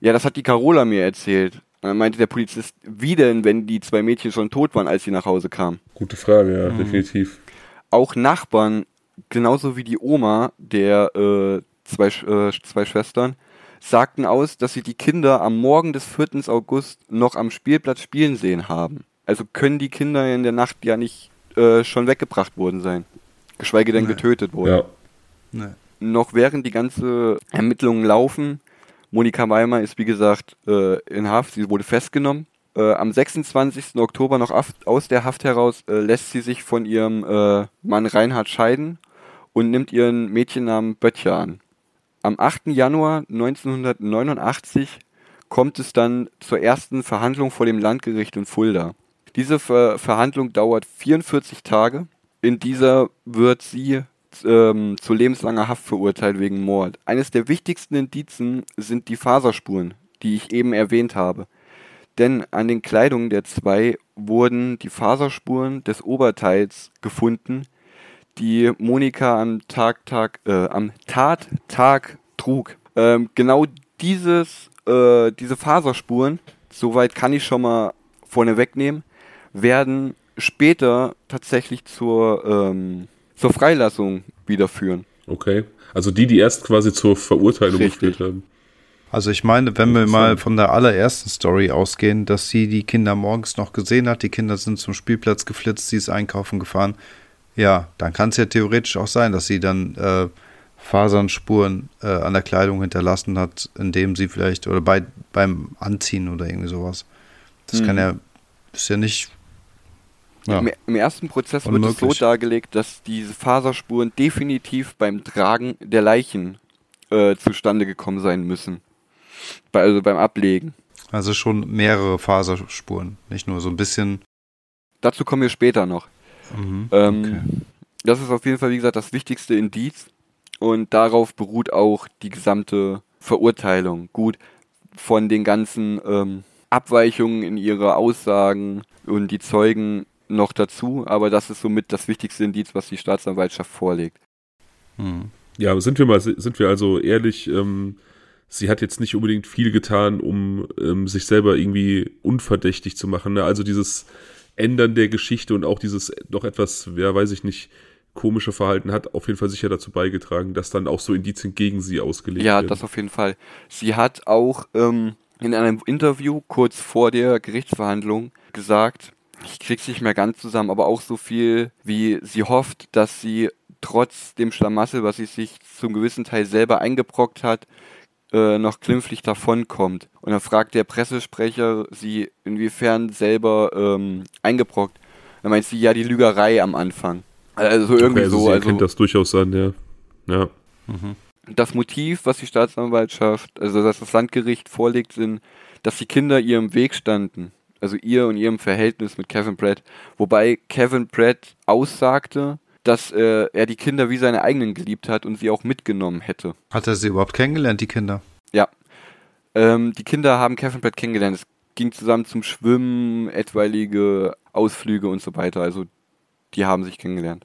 Speaker 3: Ja, das hat die Carola mir erzählt. Und dann meinte der Polizist, wie denn, wenn die zwei Mädchen schon tot waren, als sie nach Hause kamen?
Speaker 2: Gute Frage, ja, mhm. definitiv.
Speaker 3: Auch Nachbarn, genauso wie die Oma der äh, zwei, äh, zwei Schwestern, sagten aus, dass sie die Kinder am Morgen des 4. August noch am Spielplatz spielen sehen haben. Also können die Kinder in der Nacht ja nicht äh, schon weggebracht worden sein. Geschweige denn nee. getötet worden. Ja. Nee. Noch während die ganze Ermittlungen laufen, Monika Weimar ist wie gesagt äh, in Haft, sie wurde festgenommen. Äh, am 26. Oktober noch aus der Haft heraus äh, lässt sie sich von ihrem äh, Mann Reinhard scheiden und nimmt ihren Mädchennamen Böttcher an. Am 8. Januar 1989 kommt es dann zur ersten Verhandlung vor dem Landgericht in Fulda. Diese Ver Verhandlung dauert 44 Tage. In dieser wird sie ähm, zu lebenslanger Haft verurteilt wegen Mord. Eines der wichtigsten Indizen sind die Faserspuren, die ich eben erwähnt habe. Denn an den Kleidungen der zwei wurden die Faserspuren des Oberteils gefunden, die Monika am Tag, Tag, äh, am Tattag trug. Ähm, genau dieses, äh, diese Faserspuren, soweit kann ich schon mal vorne wegnehmen, werden später tatsächlich zur, ähm, zur Freilassung wiederführen.
Speaker 2: Okay. Also die, die erst quasi zur Verurteilung
Speaker 3: Richtig.
Speaker 2: geführt haben.
Speaker 1: Also ich meine, wenn wir mal von der allerersten Story ausgehen, dass sie die Kinder morgens noch gesehen hat, die Kinder sind zum Spielplatz geflitzt, sie ist einkaufen gefahren, ja, dann kann es ja theoretisch auch sein, dass sie dann äh, Fasernspuren äh, an der Kleidung hinterlassen hat, indem sie vielleicht, oder bei, beim Anziehen oder irgendwie sowas. Das hm. kann ja, ist ja nicht
Speaker 3: ja. Im, Im, ersten Prozess Unmöglich. wird es so dargelegt, dass diese Faserspuren definitiv beim Tragen der Leichen äh, zustande gekommen sein müssen. Bei, also beim Ablegen.
Speaker 1: Also schon mehrere Faserspuren, nicht nur so ein bisschen.
Speaker 3: Dazu kommen wir später noch. Mhm, ähm, okay. Das ist auf jeden Fall, wie gesagt, das wichtigste Indiz. Und darauf beruht auch die gesamte Verurteilung. Gut, von den ganzen ähm, Abweichungen in ihre Aussagen und die Zeugen noch dazu, aber das ist somit das wichtigste Indiz, was die Staatsanwaltschaft vorlegt.
Speaker 2: Hm. Ja, sind wir mal, sind wir also ehrlich, ähm, sie hat jetzt nicht unbedingt viel getan, um ähm, sich selber irgendwie unverdächtig zu machen. Ne? Also dieses Ändern der Geschichte und auch dieses doch etwas, ja, weiß ich nicht, komische Verhalten hat auf jeden Fall sicher dazu beigetragen, dass dann auch so Indizien gegen sie ausgelegt
Speaker 3: ja,
Speaker 2: werden.
Speaker 3: Ja, das auf jeden Fall. Sie hat auch ähm, in einem Interview kurz vor der Gerichtsverhandlung gesagt, ich krieg's nicht mehr ganz zusammen, aber auch so viel, wie sie hofft, dass sie trotz dem Schlamassel, was sie sich zum gewissen Teil selber eingebrockt hat, äh, noch glimpflich davonkommt. Und dann fragt der Pressesprecher sie, inwiefern selber ähm, eingebrockt. Dann meint sie, ja, die Lügerei am Anfang. Also irgendwie okay, also so.
Speaker 2: Sie also das durchaus an, ja. Ja.
Speaker 3: Mhm. Das Motiv, was die Staatsanwaltschaft, also dass das Landgericht vorlegt, sind, dass die Kinder ihr im Weg standen also ihr und ihrem Verhältnis mit Kevin Pratt. Wobei Kevin Pratt aussagte, dass äh, er die Kinder wie seine eigenen geliebt hat und sie auch mitgenommen hätte.
Speaker 1: Hat er sie überhaupt kennengelernt, die Kinder?
Speaker 3: Ja. Ähm, die Kinder haben Kevin Pratt kennengelernt. Es ging zusammen zum Schwimmen, etwaige Ausflüge und so weiter. Also die haben sich kennengelernt.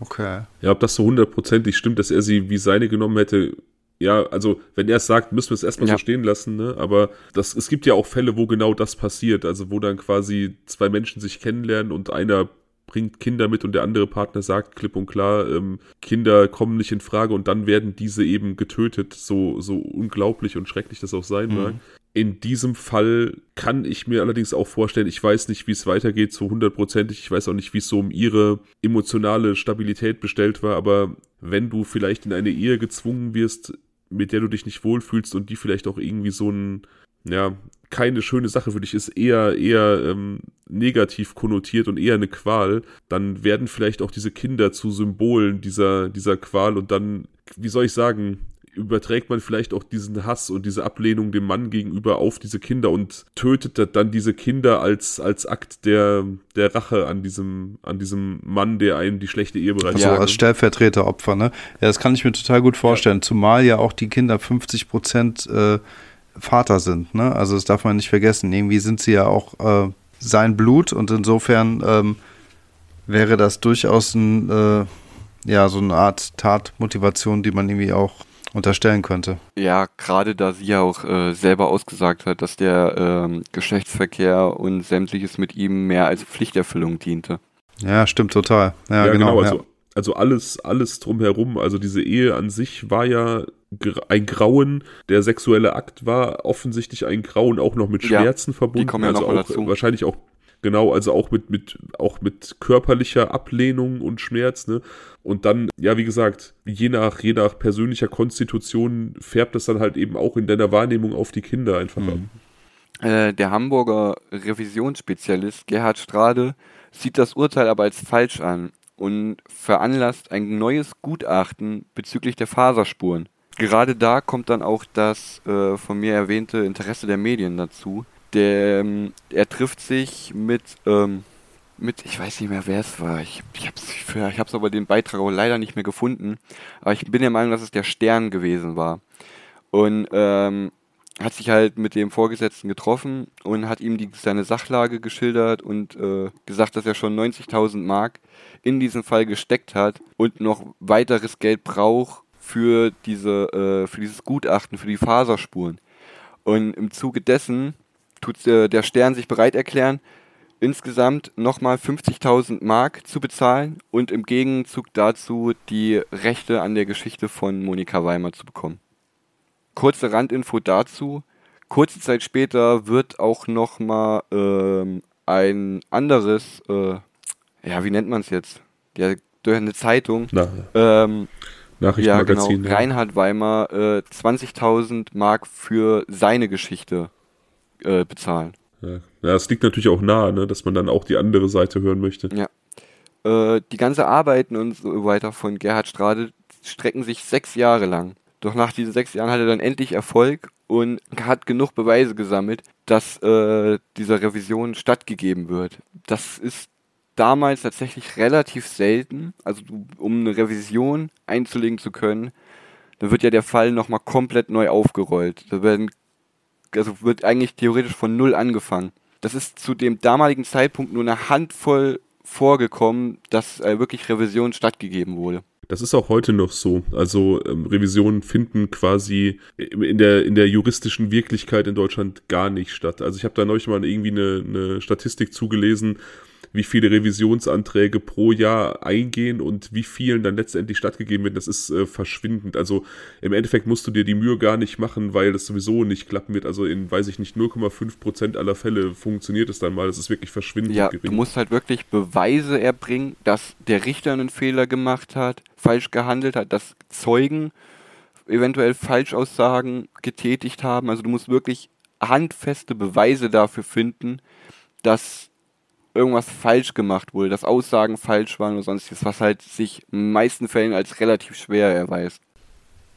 Speaker 1: Okay.
Speaker 2: Ja, ob das so hundertprozentig stimmt, dass er sie wie seine genommen hätte, ja, also wenn er es sagt, müssen wir es erstmal ja. so stehen lassen, ne? Aber das, es gibt ja auch Fälle, wo genau das passiert, also wo dann quasi zwei Menschen sich kennenlernen und einer bringt Kinder mit und der andere Partner sagt klipp und klar, ähm, Kinder kommen nicht in Frage und dann werden diese eben getötet, so, so unglaublich und schrecklich das auch sein mhm. mag. In diesem Fall kann ich mir allerdings auch vorstellen, ich weiß nicht, wie es weitergeht, so hundertprozentig. Ich weiß auch nicht, wie es so um ihre emotionale Stabilität bestellt war, aber wenn du vielleicht in eine Ehe gezwungen wirst, mit der du dich nicht wohlfühlst und die vielleicht auch irgendwie so ein ja, keine schöne Sache für dich ist, eher, eher ähm, negativ konnotiert und eher eine Qual, dann werden vielleicht auch diese Kinder zu Symbolen dieser, dieser Qual und dann, wie soll ich sagen, überträgt man vielleicht auch diesen Hass und diese Ablehnung dem Mann gegenüber auf diese Kinder und tötet dann diese Kinder als, als Akt der, der Rache an diesem, an diesem Mann, der einem die schlechte Ehe bereitet.
Speaker 1: Also als Stellvertreteropfer, ne? Ja, das kann ich mir total gut vorstellen, ja. zumal ja auch die Kinder 50 Prozent äh, Vater sind, ne? Also das darf man nicht vergessen. Irgendwie sind sie ja auch äh, sein Blut und insofern ähm, wäre das durchaus ein, äh, ja, so eine Art Tatmotivation, die man irgendwie auch unterstellen könnte.
Speaker 3: Ja, gerade da sie ja auch äh, selber ausgesagt hat, dass der ähm, Geschlechtsverkehr und sämtliches mit ihm mehr als Pflichterfüllung diente.
Speaker 1: Ja, stimmt total. Ja,
Speaker 2: ja genau. genau also, ja. also alles, alles drumherum, also diese Ehe an sich war ja ein Grauen, der sexuelle Akt war offensichtlich ein Grauen auch noch mit Schmerzen ja, verbunden. Die kommen ja also noch auch, dazu. wahrscheinlich auch Genau, also auch mit, mit, auch mit körperlicher Ablehnung und Schmerz, ne? Und dann, ja, wie gesagt, je nach, je nach persönlicher Konstitution färbt das dann halt eben auch in deiner Wahrnehmung auf die Kinder einfach mhm.
Speaker 3: ab. Äh, der Hamburger Revisionsspezialist Gerhard Strade sieht das Urteil aber als falsch an und veranlasst ein neues Gutachten bezüglich der Faserspuren. Gerade da kommt dann auch das äh, von mir erwähnte Interesse der Medien dazu, der, er trifft sich mit, ähm, mit, ich weiß nicht mehr, wer es war. Ich, ich habe ich hab's aber den Beitrag auch leider nicht mehr gefunden. Aber ich bin der Meinung, dass es der Stern gewesen war. Und ähm, hat sich halt mit dem Vorgesetzten getroffen und hat ihm die, seine Sachlage geschildert und äh, gesagt, dass er schon 90.000 Mark in diesem Fall gesteckt hat und noch weiteres Geld braucht für diese äh, für dieses Gutachten, für die Faserspuren. Und im Zuge dessen tut äh, der Stern sich bereit erklären, insgesamt nochmal 50.000 Mark zu bezahlen und im Gegenzug dazu die Rechte an der Geschichte von Monika Weimer zu bekommen. Kurze Randinfo dazu. Kurze Zeit später wird auch nochmal ähm, ein anderes, äh, ja, wie nennt man es jetzt? Der, durch eine Zeitung.
Speaker 2: Na, ähm, Nachrichtenmagazin.
Speaker 3: Ja, genau, Reinhard Weimer äh, 20.000 Mark für seine Geschichte äh, bezahlen.
Speaker 2: Ja. ja, es liegt natürlich auch nahe, ne, dass man dann auch die andere Seite hören möchte.
Speaker 3: Ja. Äh, die ganze Arbeiten und so weiter von Gerhard Strade strecken sich sechs Jahre lang. Doch nach diesen sechs Jahren hat er dann endlich Erfolg und hat genug Beweise gesammelt, dass äh, dieser Revision stattgegeben wird. Das ist damals tatsächlich relativ selten. Also um eine Revision einzulegen zu können, da wird ja der Fall nochmal komplett neu aufgerollt. Da werden also wird eigentlich theoretisch von null angefangen. Das ist zu dem damaligen Zeitpunkt nur eine Handvoll vorgekommen, dass äh, wirklich Revision stattgegeben wurde.
Speaker 2: Das ist auch heute noch so. Also ähm, Revisionen finden quasi in der, in der juristischen Wirklichkeit in Deutschland gar nicht statt. Also ich habe da neulich mal irgendwie eine, eine Statistik zugelesen, wie viele Revisionsanträge pro Jahr eingehen und wie vielen dann letztendlich stattgegeben werden, das ist äh, verschwindend. Also im Endeffekt musst du dir die Mühe gar nicht machen, weil das sowieso nicht klappen wird. Also in, weiß ich nicht, 0,5 Prozent aller Fälle funktioniert es dann mal. Das ist wirklich verschwindend
Speaker 3: ja, gering. Du musst halt wirklich Beweise erbringen, dass der Richter einen Fehler gemacht hat, falsch gehandelt hat, dass Zeugen eventuell Falschaussagen getätigt haben. Also du musst wirklich handfeste Beweise dafür finden, dass irgendwas falsch gemacht wurde, dass Aussagen falsch waren oder sonstiges, was halt sich in den meisten Fällen als relativ schwer erweist.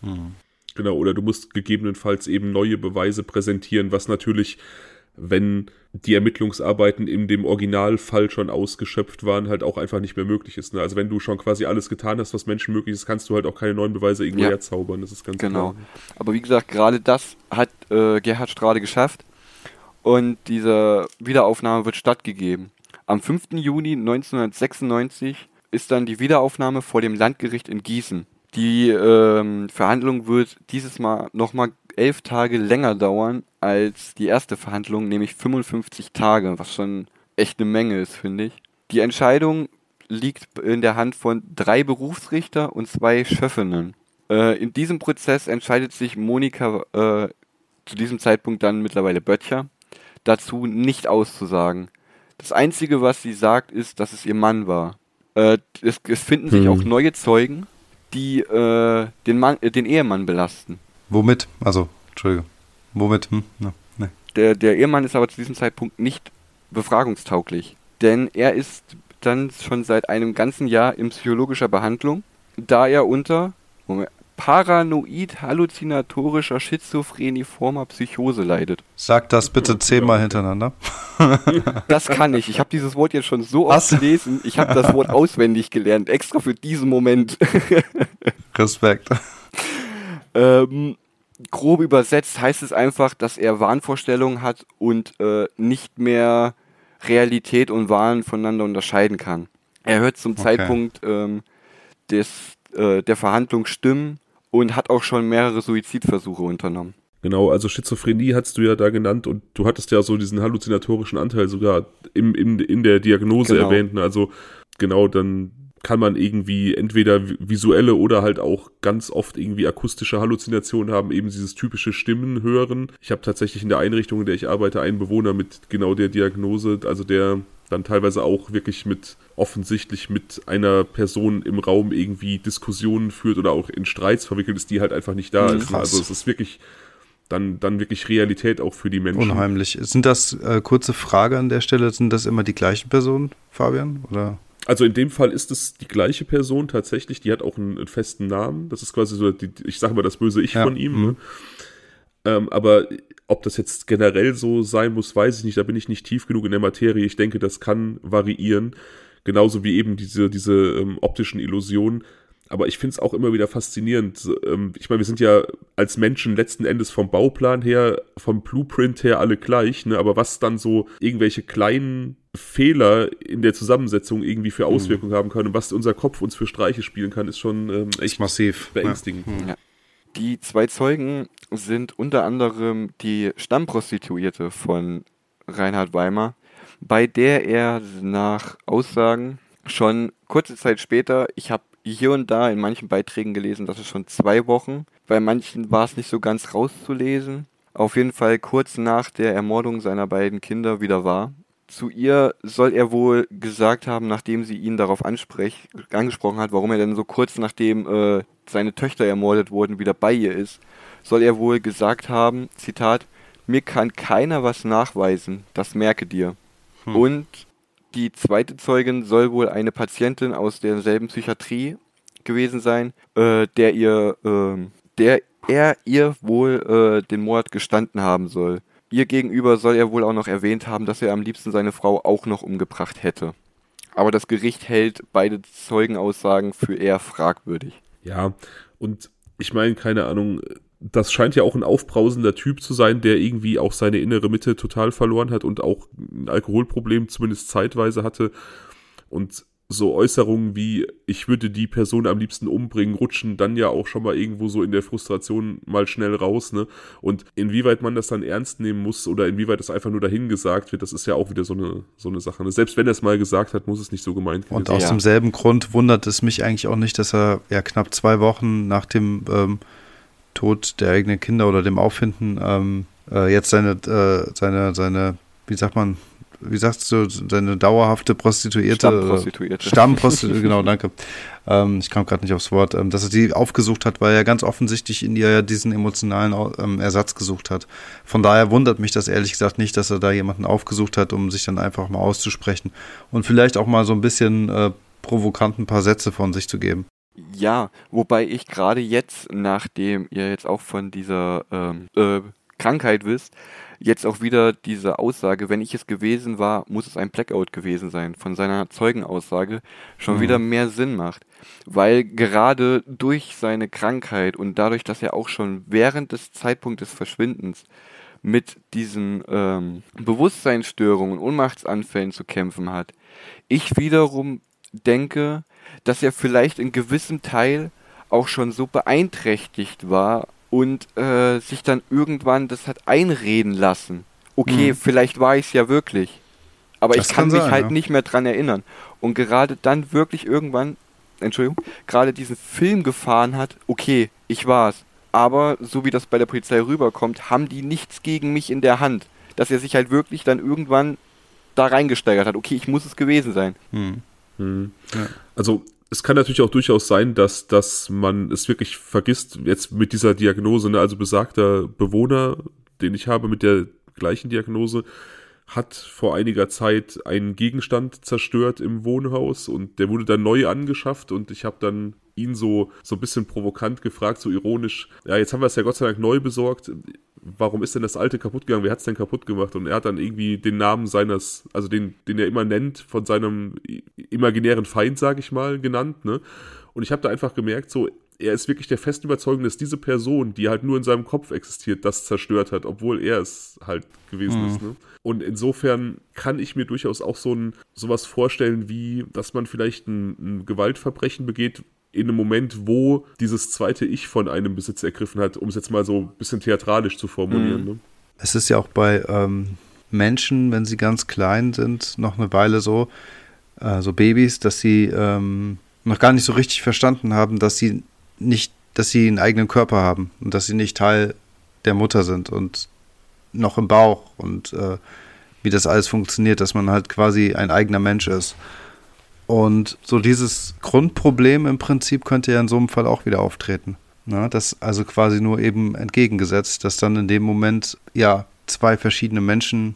Speaker 2: Mhm. Genau, oder du musst gegebenenfalls eben neue Beweise präsentieren, was natürlich, wenn die Ermittlungsarbeiten in dem Originalfall schon ausgeschöpft waren, halt auch einfach nicht mehr möglich ist. Ne? Also wenn du schon quasi alles getan hast, was Menschen möglich ist, kannst du halt auch keine neuen Beweise irgendwo ja. herzaubern. Das ist ganz
Speaker 3: genau. Klar. Aber wie gesagt, gerade das hat äh, Gerhard Strade geschafft und diese Wiederaufnahme wird stattgegeben. Am 5. Juni 1996 ist dann die Wiederaufnahme vor dem Landgericht in Gießen. Die ähm, Verhandlung wird dieses Mal nochmal elf Tage länger dauern als die erste Verhandlung, nämlich 55 Tage, was schon echt eine Menge ist, finde ich. Die Entscheidung liegt in der Hand von drei Berufsrichter und zwei Schöffinnen. Äh, in diesem Prozess entscheidet sich Monika äh, zu diesem Zeitpunkt dann mittlerweile Böttcher dazu nicht auszusagen. Das Einzige, was sie sagt, ist, dass es ihr Mann war. Äh, es, es, finden sich hm. auch neue Zeugen, die äh, den, Mann, äh, den Ehemann belasten.
Speaker 1: Womit? Also, Entschuldige. Womit? Hm? No,
Speaker 3: nee. der, der Ehemann ist aber zu diesem Zeitpunkt nicht befragungstauglich. Denn er ist dann schon seit einem ganzen Jahr in psychologischer Behandlung, da er unter Moment, paranoid-halluzinatorischer schizophreniformer Psychose leidet.
Speaker 1: Sag das bitte zehnmal hintereinander.
Speaker 3: Das kann ich. Ich habe dieses Wort jetzt schon so oft gelesen. Ich habe das Wort auswendig gelernt, extra für diesen Moment.
Speaker 1: Respekt.
Speaker 3: Ähm, grob übersetzt heißt es einfach, dass er Wahnvorstellungen hat und äh, nicht mehr Realität und Wahn voneinander unterscheiden kann. Er hört zum okay. Zeitpunkt ähm, des, äh, der Verhandlung Stimmen und hat auch schon mehrere Suizidversuche unternommen.
Speaker 2: Genau, also Schizophrenie hast du ja da genannt und du hattest ja so diesen halluzinatorischen Anteil sogar im, im, in der Diagnose genau. erwähnt. Also genau, dann kann man irgendwie entweder visuelle oder halt auch ganz oft irgendwie akustische Halluzinationen haben, eben dieses typische Stimmen hören. Ich habe tatsächlich in der Einrichtung, in der ich arbeite, einen Bewohner mit genau der Diagnose, also der dann teilweise auch wirklich mit offensichtlich mit einer Person im Raum irgendwie Diskussionen führt oder auch in Streits verwickelt ist, die halt einfach nicht da mhm, ist. Also es ist wirklich dann, dann wirklich Realität auch für die Menschen.
Speaker 1: Unheimlich. Sind das, äh, kurze Frage an der Stelle, sind das immer die gleichen Personen, Fabian? Oder?
Speaker 2: Also in dem Fall ist es die gleiche Person tatsächlich, die hat auch einen, einen festen Namen. Das ist quasi so, die, ich sage mal, das böse Ich ja. von ihm. Mhm. Ne? Ähm, aber ob das jetzt generell so sein muss, weiß ich nicht. Da bin ich nicht tief genug in der Materie. Ich denke, das kann variieren. Genauso wie eben diese, diese ähm, optischen Illusionen aber ich finde es auch immer wieder faszinierend. Ähm, ich meine, wir sind ja als Menschen letzten Endes vom Bauplan her, vom Blueprint her alle gleich, ne? aber was dann so irgendwelche kleinen Fehler in der Zusammensetzung irgendwie für mhm. Auswirkungen mhm. haben können und was unser Kopf uns für Streiche spielen kann, ist schon ähm, echt massiv beängstigend. Ja.
Speaker 3: Ja. Die zwei Zeugen sind unter anderem die Stammprostituierte von Reinhard Weimar, bei der er nach Aussagen schon kurze Zeit später, ich habe hier und da in manchen Beiträgen gelesen, dass es schon zwei Wochen, bei manchen war es nicht so ganz rauszulesen, auf jeden Fall kurz nach der Ermordung seiner beiden Kinder wieder war. Zu ihr soll er wohl gesagt haben, nachdem sie ihn darauf angesprochen hat, warum er denn so kurz nachdem äh, seine Töchter ermordet wurden, wieder bei ihr ist, soll er wohl gesagt haben, Zitat, mir kann keiner was nachweisen, das merke dir. Hm. Und die zweite Zeugin soll wohl eine Patientin aus derselben Psychiatrie gewesen sein, äh, der ihr, äh, der er ihr wohl äh, den Mord gestanden haben soll. Ihr gegenüber soll er wohl auch noch erwähnt haben, dass er am liebsten seine Frau auch noch umgebracht hätte. Aber das Gericht hält beide Zeugenaussagen für eher fragwürdig.
Speaker 2: Ja, und ich meine, keine Ahnung, das scheint ja auch ein aufbrausender Typ zu sein, der irgendwie auch seine innere Mitte total verloren hat und auch ein Alkoholproblem zumindest zeitweise hatte. Und so Äußerungen wie, ich würde die Person am liebsten umbringen, rutschen dann ja auch schon mal irgendwo so in der Frustration mal schnell raus, ne? Und inwieweit man das dann ernst nehmen muss oder inwieweit das einfach nur dahin gesagt wird, das ist ja auch wieder so eine, so eine Sache. Ne? Selbst wenn er es mal gesagt hat, muss es nicht so gemeint
Speaker 1: werden. Und aus ja. demselben Grund wundert es mich eigentlich auch nicht, dass er ja knapp zwei Wochen nach dem ähm, Tod der eigenen Kinder oder dem Auffinden ähm, äh, jetzt seine, äh, seine, seine, wie sagt man, wie sagst du, seine dauerhafte Prostituierte?
Speaker 3: Stammprostituierte.
Speaker 1: Stammprostituierte, genau, danke. Ähm, ich kam gerade nicht aufs Wort, ähm, dass er die aufgesucht hat, weil er ganz offensichtlich in ihr ja diesen emotionalen ähm, Ersatz gesucht hat. Von daher wundert mich das ehrlich gesagt nicht, dass er da jemanden aufgesucht hat, um sich dann einfach mal auszusprechen und vielleicht auch mal so ein bisschen äh, provokant ein paar Sätze von sich zu geben.
Speaker 3: Ja, wobei ich gerade jetzt, nachdem ihr jetzt auch von dieser ähm, äh, Krankheit wisst, jetzt auch wieder diese Aussage, wenn ich es gewesen war, muss es ein Blackout gewesen sein, von seiner Zeugenaussage schon mhm. wieder mehr Sinn macht. Weil gerade durch seine Krankheit und dadurch, dass er auch schon während des Zeitpunktes des Verschwindens mit diesen ähm, Bewusstseinsstörungen, Ohnmachtsanfällen zu kämpfen hat, ich wiederum denke, dass er vielleicht in gewissem Teil auch schon so beeinträchtigt war und äh, sich dann irgendwann das hat einreden lassen. Okay, mhm. vielleicht war ich es ja wirklich. Aber das ich kann, kann mich halt ja. nicht mehr dran erinnern. Und gerade dann wirklich irgendwann, Entschuldigung, gerade diesen Film gefahren hat, okay, ich war's. Aber so wie das bei der Polizei rüberkommt, haben die nichts gegen mich in der Hand. Dass er sich halt wirklich dann irgendwann da reingesteigert hat. Okay, ich muss es gewesen sein.
Speaker 2: Mhm. Mhm. Ja. Also es kann natürlich auch durchaus sein, dass, dass man es wirklich vergisst, jetzt mit dieser Diagnose, ne, also besagter Bewohner, den ich habe mit der gleichen Diagnose, hat vor einiger Zeit einen Gegenstand zerstört im Wohnhaus und der wurde dann neu angeschafft und ich habe dann ihn so, so ein bisschen provokant gefragt, so ironisch, ja, jetzt haben wir es ja Gott sei Dank neu besorgt. Warum ist denn das alte kaputt gegangen? Wer hat es denn kaputt gemacht? Und er hat dann irgendwie den Namen seines, also den, den er immer nennt, von seinem imaginären Feind, sage ich mal, genannt. Ne? Und ich habe da einfach gemerkt, so, er ist wirklich der festen Überzeugung, dass diese Person, die halt nur in seinem Kopf existiert, das zerstört hat, obwohl er es halt gewesen mhm. ist. Ne? Und insofern kann ich mir durchaus auch so ein sowas vorstellen, wie, dass man vielleicht ein, ein Gewaltverbrechen begeht, in einem Moment, wo dieses zweite Ich von einem Besitz ergriffen hat, um es jetzt mal so ein bisschen theatralisch zu formulieren. Mhm. Ne?
Speaker 1: Es ist ja auch bei ähm, Menschen, wenn sie ganz klein sind, noch eine Weile so, äh, so Babys, dass sie ähm, noch gar nicht so richtig verstanden haben, dass sie nicht, dass sie einen eigenen Körper haben und dass sie nicht Teil der Mutter sind und noch im Bauch und äh, wie das alles funktioniert, dass man halt quasi ein eigener Mensch ist. Und so dieses Grundproblem im Prinzip könnte ja in so einem Fall auch wieder auftreten. Ne? Das also quasi nur eben entgegengesetzt, dass dann in dem Moment ja zwei verschiedene Menschen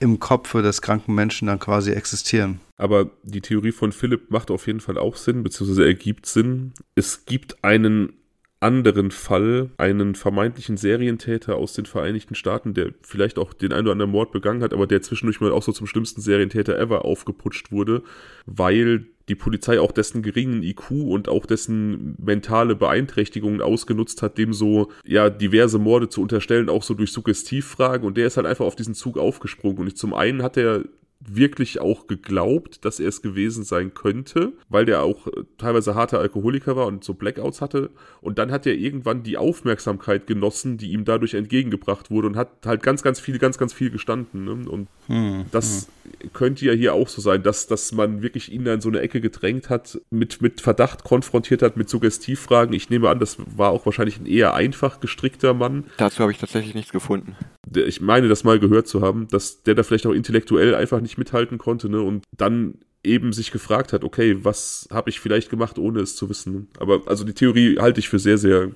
Speaker 1: im Kopfe des kranken Menschen dann quasi existieren.
Speaker 2: Aber die Theorie von Philipp macht auf jeden Fall auch Sinn, beziehungsweise ergibt Sinn. Es gibt einen anderen Fall, einen vermeintlichen Serientäter aus den Vereinigten Staaten, der vielleicht auch den einen oder anderen Mord begangen hat, aber der zwischendurch mal auch so zum schlimmsten Serientäter ever aufgeputscht wurde, weil die Polizei auch dessen geringen IQ und auch dessen mentale Beeinträchtigungen ausgenutzt hat, dem so ja diverse Morde zu unterstellen, auch so durch Suggestivfragen. Und der ist halt einfach auf diesen Zug aufgesprungen. Und zum einen hat er wirklich auch geglaubt, dass er es gewesen sein könnte, weil der auch äh, teilweise harter Alkoholiker war und so Blackouts hatte. Und dann hat er irgendwann die Aufmerksamkeit genossen, die ihm dadurch entgegengebracht wurde und hat halt ganz, ganz viel, ganz, ganz viel gestanden. Ne? Und hm, das hm. könnte ja hier auch so sein, dass, dass man wirklich ihn da in so eine Ecke gedrängt hat, mit, mit Verdacht konfrontiert hat, mit Suggestivfragen. Ich nehme an, das war auch wahrscheinlich ein eher einfach gestrickter Mann.
Speaker 3: Dazu habe ich tatsächlich nichts gefunden
Speaker 2: ich meine das mal gehört zu haben, dass der da vielleicht auch intellektuell einfach nicht mithalten konnte, ne? Und dann eben sich gefragt hat, okay, was habe ich vielleicht gemacht, ohne es zu wissen. Aber also die Theorie halte ich für sehr, sehr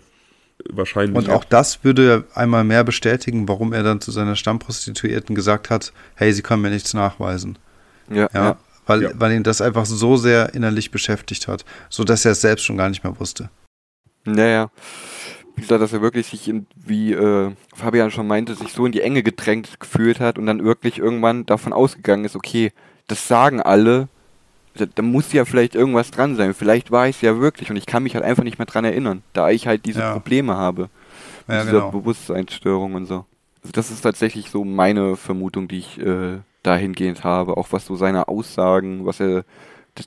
Speaker 2: wahrscheinlich.
Speaker 1: Und auch das würde einmal mehr bestätigen, warum er dann zu seiner Stammprostituierten gesagt hat, hey, sie können mir nichts nachweisen. Ja. ja, ja. Weil, ja. weil ihn das einfach so sehr innerlich beschäftigt hat, sodass er es selbst schon gar nicht mehr wusste.
Speaker 3: Naja gesagt, dass er wirklich sich, in, wie äh, Fabian schon meinte, sich so in die Enge gedrängt gefühlt hat und dann wirklich irgendwann davon ausgegangen ist, okay, das sagen alle, da, da muss ja vielleicht irgendwas dran sein. Vielleicht war ich es ja wirklich und ich kann mich halt einfach nicht mehr dran erinnern, da ich halt diese ja. Probleme habe. Mit ja, dieser genau. Bewusstseinsstörung und so. Also das ist tatsächlich so meine Vermutung, die ich äh, dahingehend habe, auch was so seine Aussagen, was er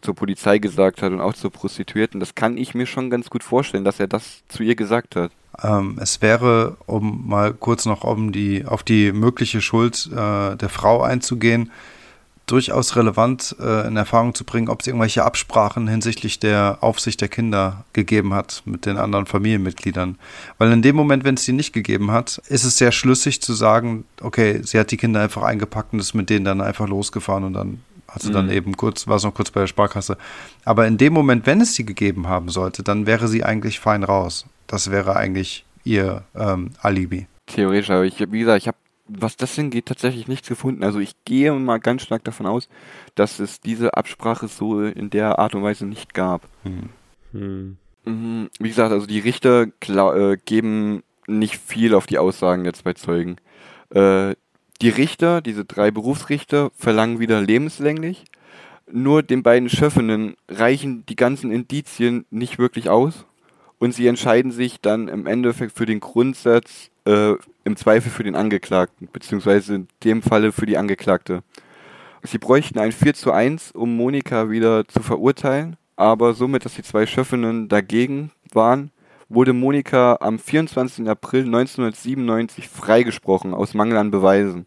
Speaker 3: zur Polizei gesagt hat und auch zur Prostituierten, das kann ich mir schon ganz gut vorstellen, dass er das zu ihr gesagt hat.
Speaker 1: Ähm, es wäre, um mal kurz noch um die, auf die mögliche Schuld äh, der Frau einzugehen, durchaus relevant äh, in Erfahrung zu bringen, ob es irgendwelche Absprachen hinsichtlich der Aufsicht der Kinder gegeben hat mit den anderen Familienmitgliedern. Weil in dem Moment, wenn es die nicht gegeben hat, ist es sehr schlüssig zu sagen, okay, sie hat die Kinder einfach eingepackt und ist mit denen dann einfach losgefahren und dann also dann mhm. eben kurz, war es noch kurz bei der Sparkasse. Aber in dem Moment, wenn es sie gegeben haben sollte, dann wäre sie eigentlich fein raus. Das wäre eigentlich ihr ähm, Alibi.
Speaker 3: Theoretisch, aber ich, wie gesagt, ich habe, was das hingeht, tatsächlich nichts gefunden. Also ich gehe mal ganz stark davon aus, dass es diese Absprache so in der Art und Weise nicht gab. Hm. Hm. Mhm. Wie gesagt, also die Richter äh, geben nicht viel auf die Aussagen der zwei Zeugen. Äh, die Richter, diese drei Berufsrichter, verlangen wieder lebenslänglich. Nur den beiden Schöffinnen reichen die ganzen Indizien nicht wirklich aus. Und sie entscheiden sich dann im Endeffekt für den Grundsatz, äh, im Zweifel für den Angeklagten, beziehungsweise in dem Falle für die Angeklagte. Sie bräuchten ein 4 zu 1, um Monika wieder zu verurteilen, aber somit, dass die zwei Schöffinnen dagegen waren, wurde Monika am 24. April 1997 freigesprochen aus Mangel an Beweisen.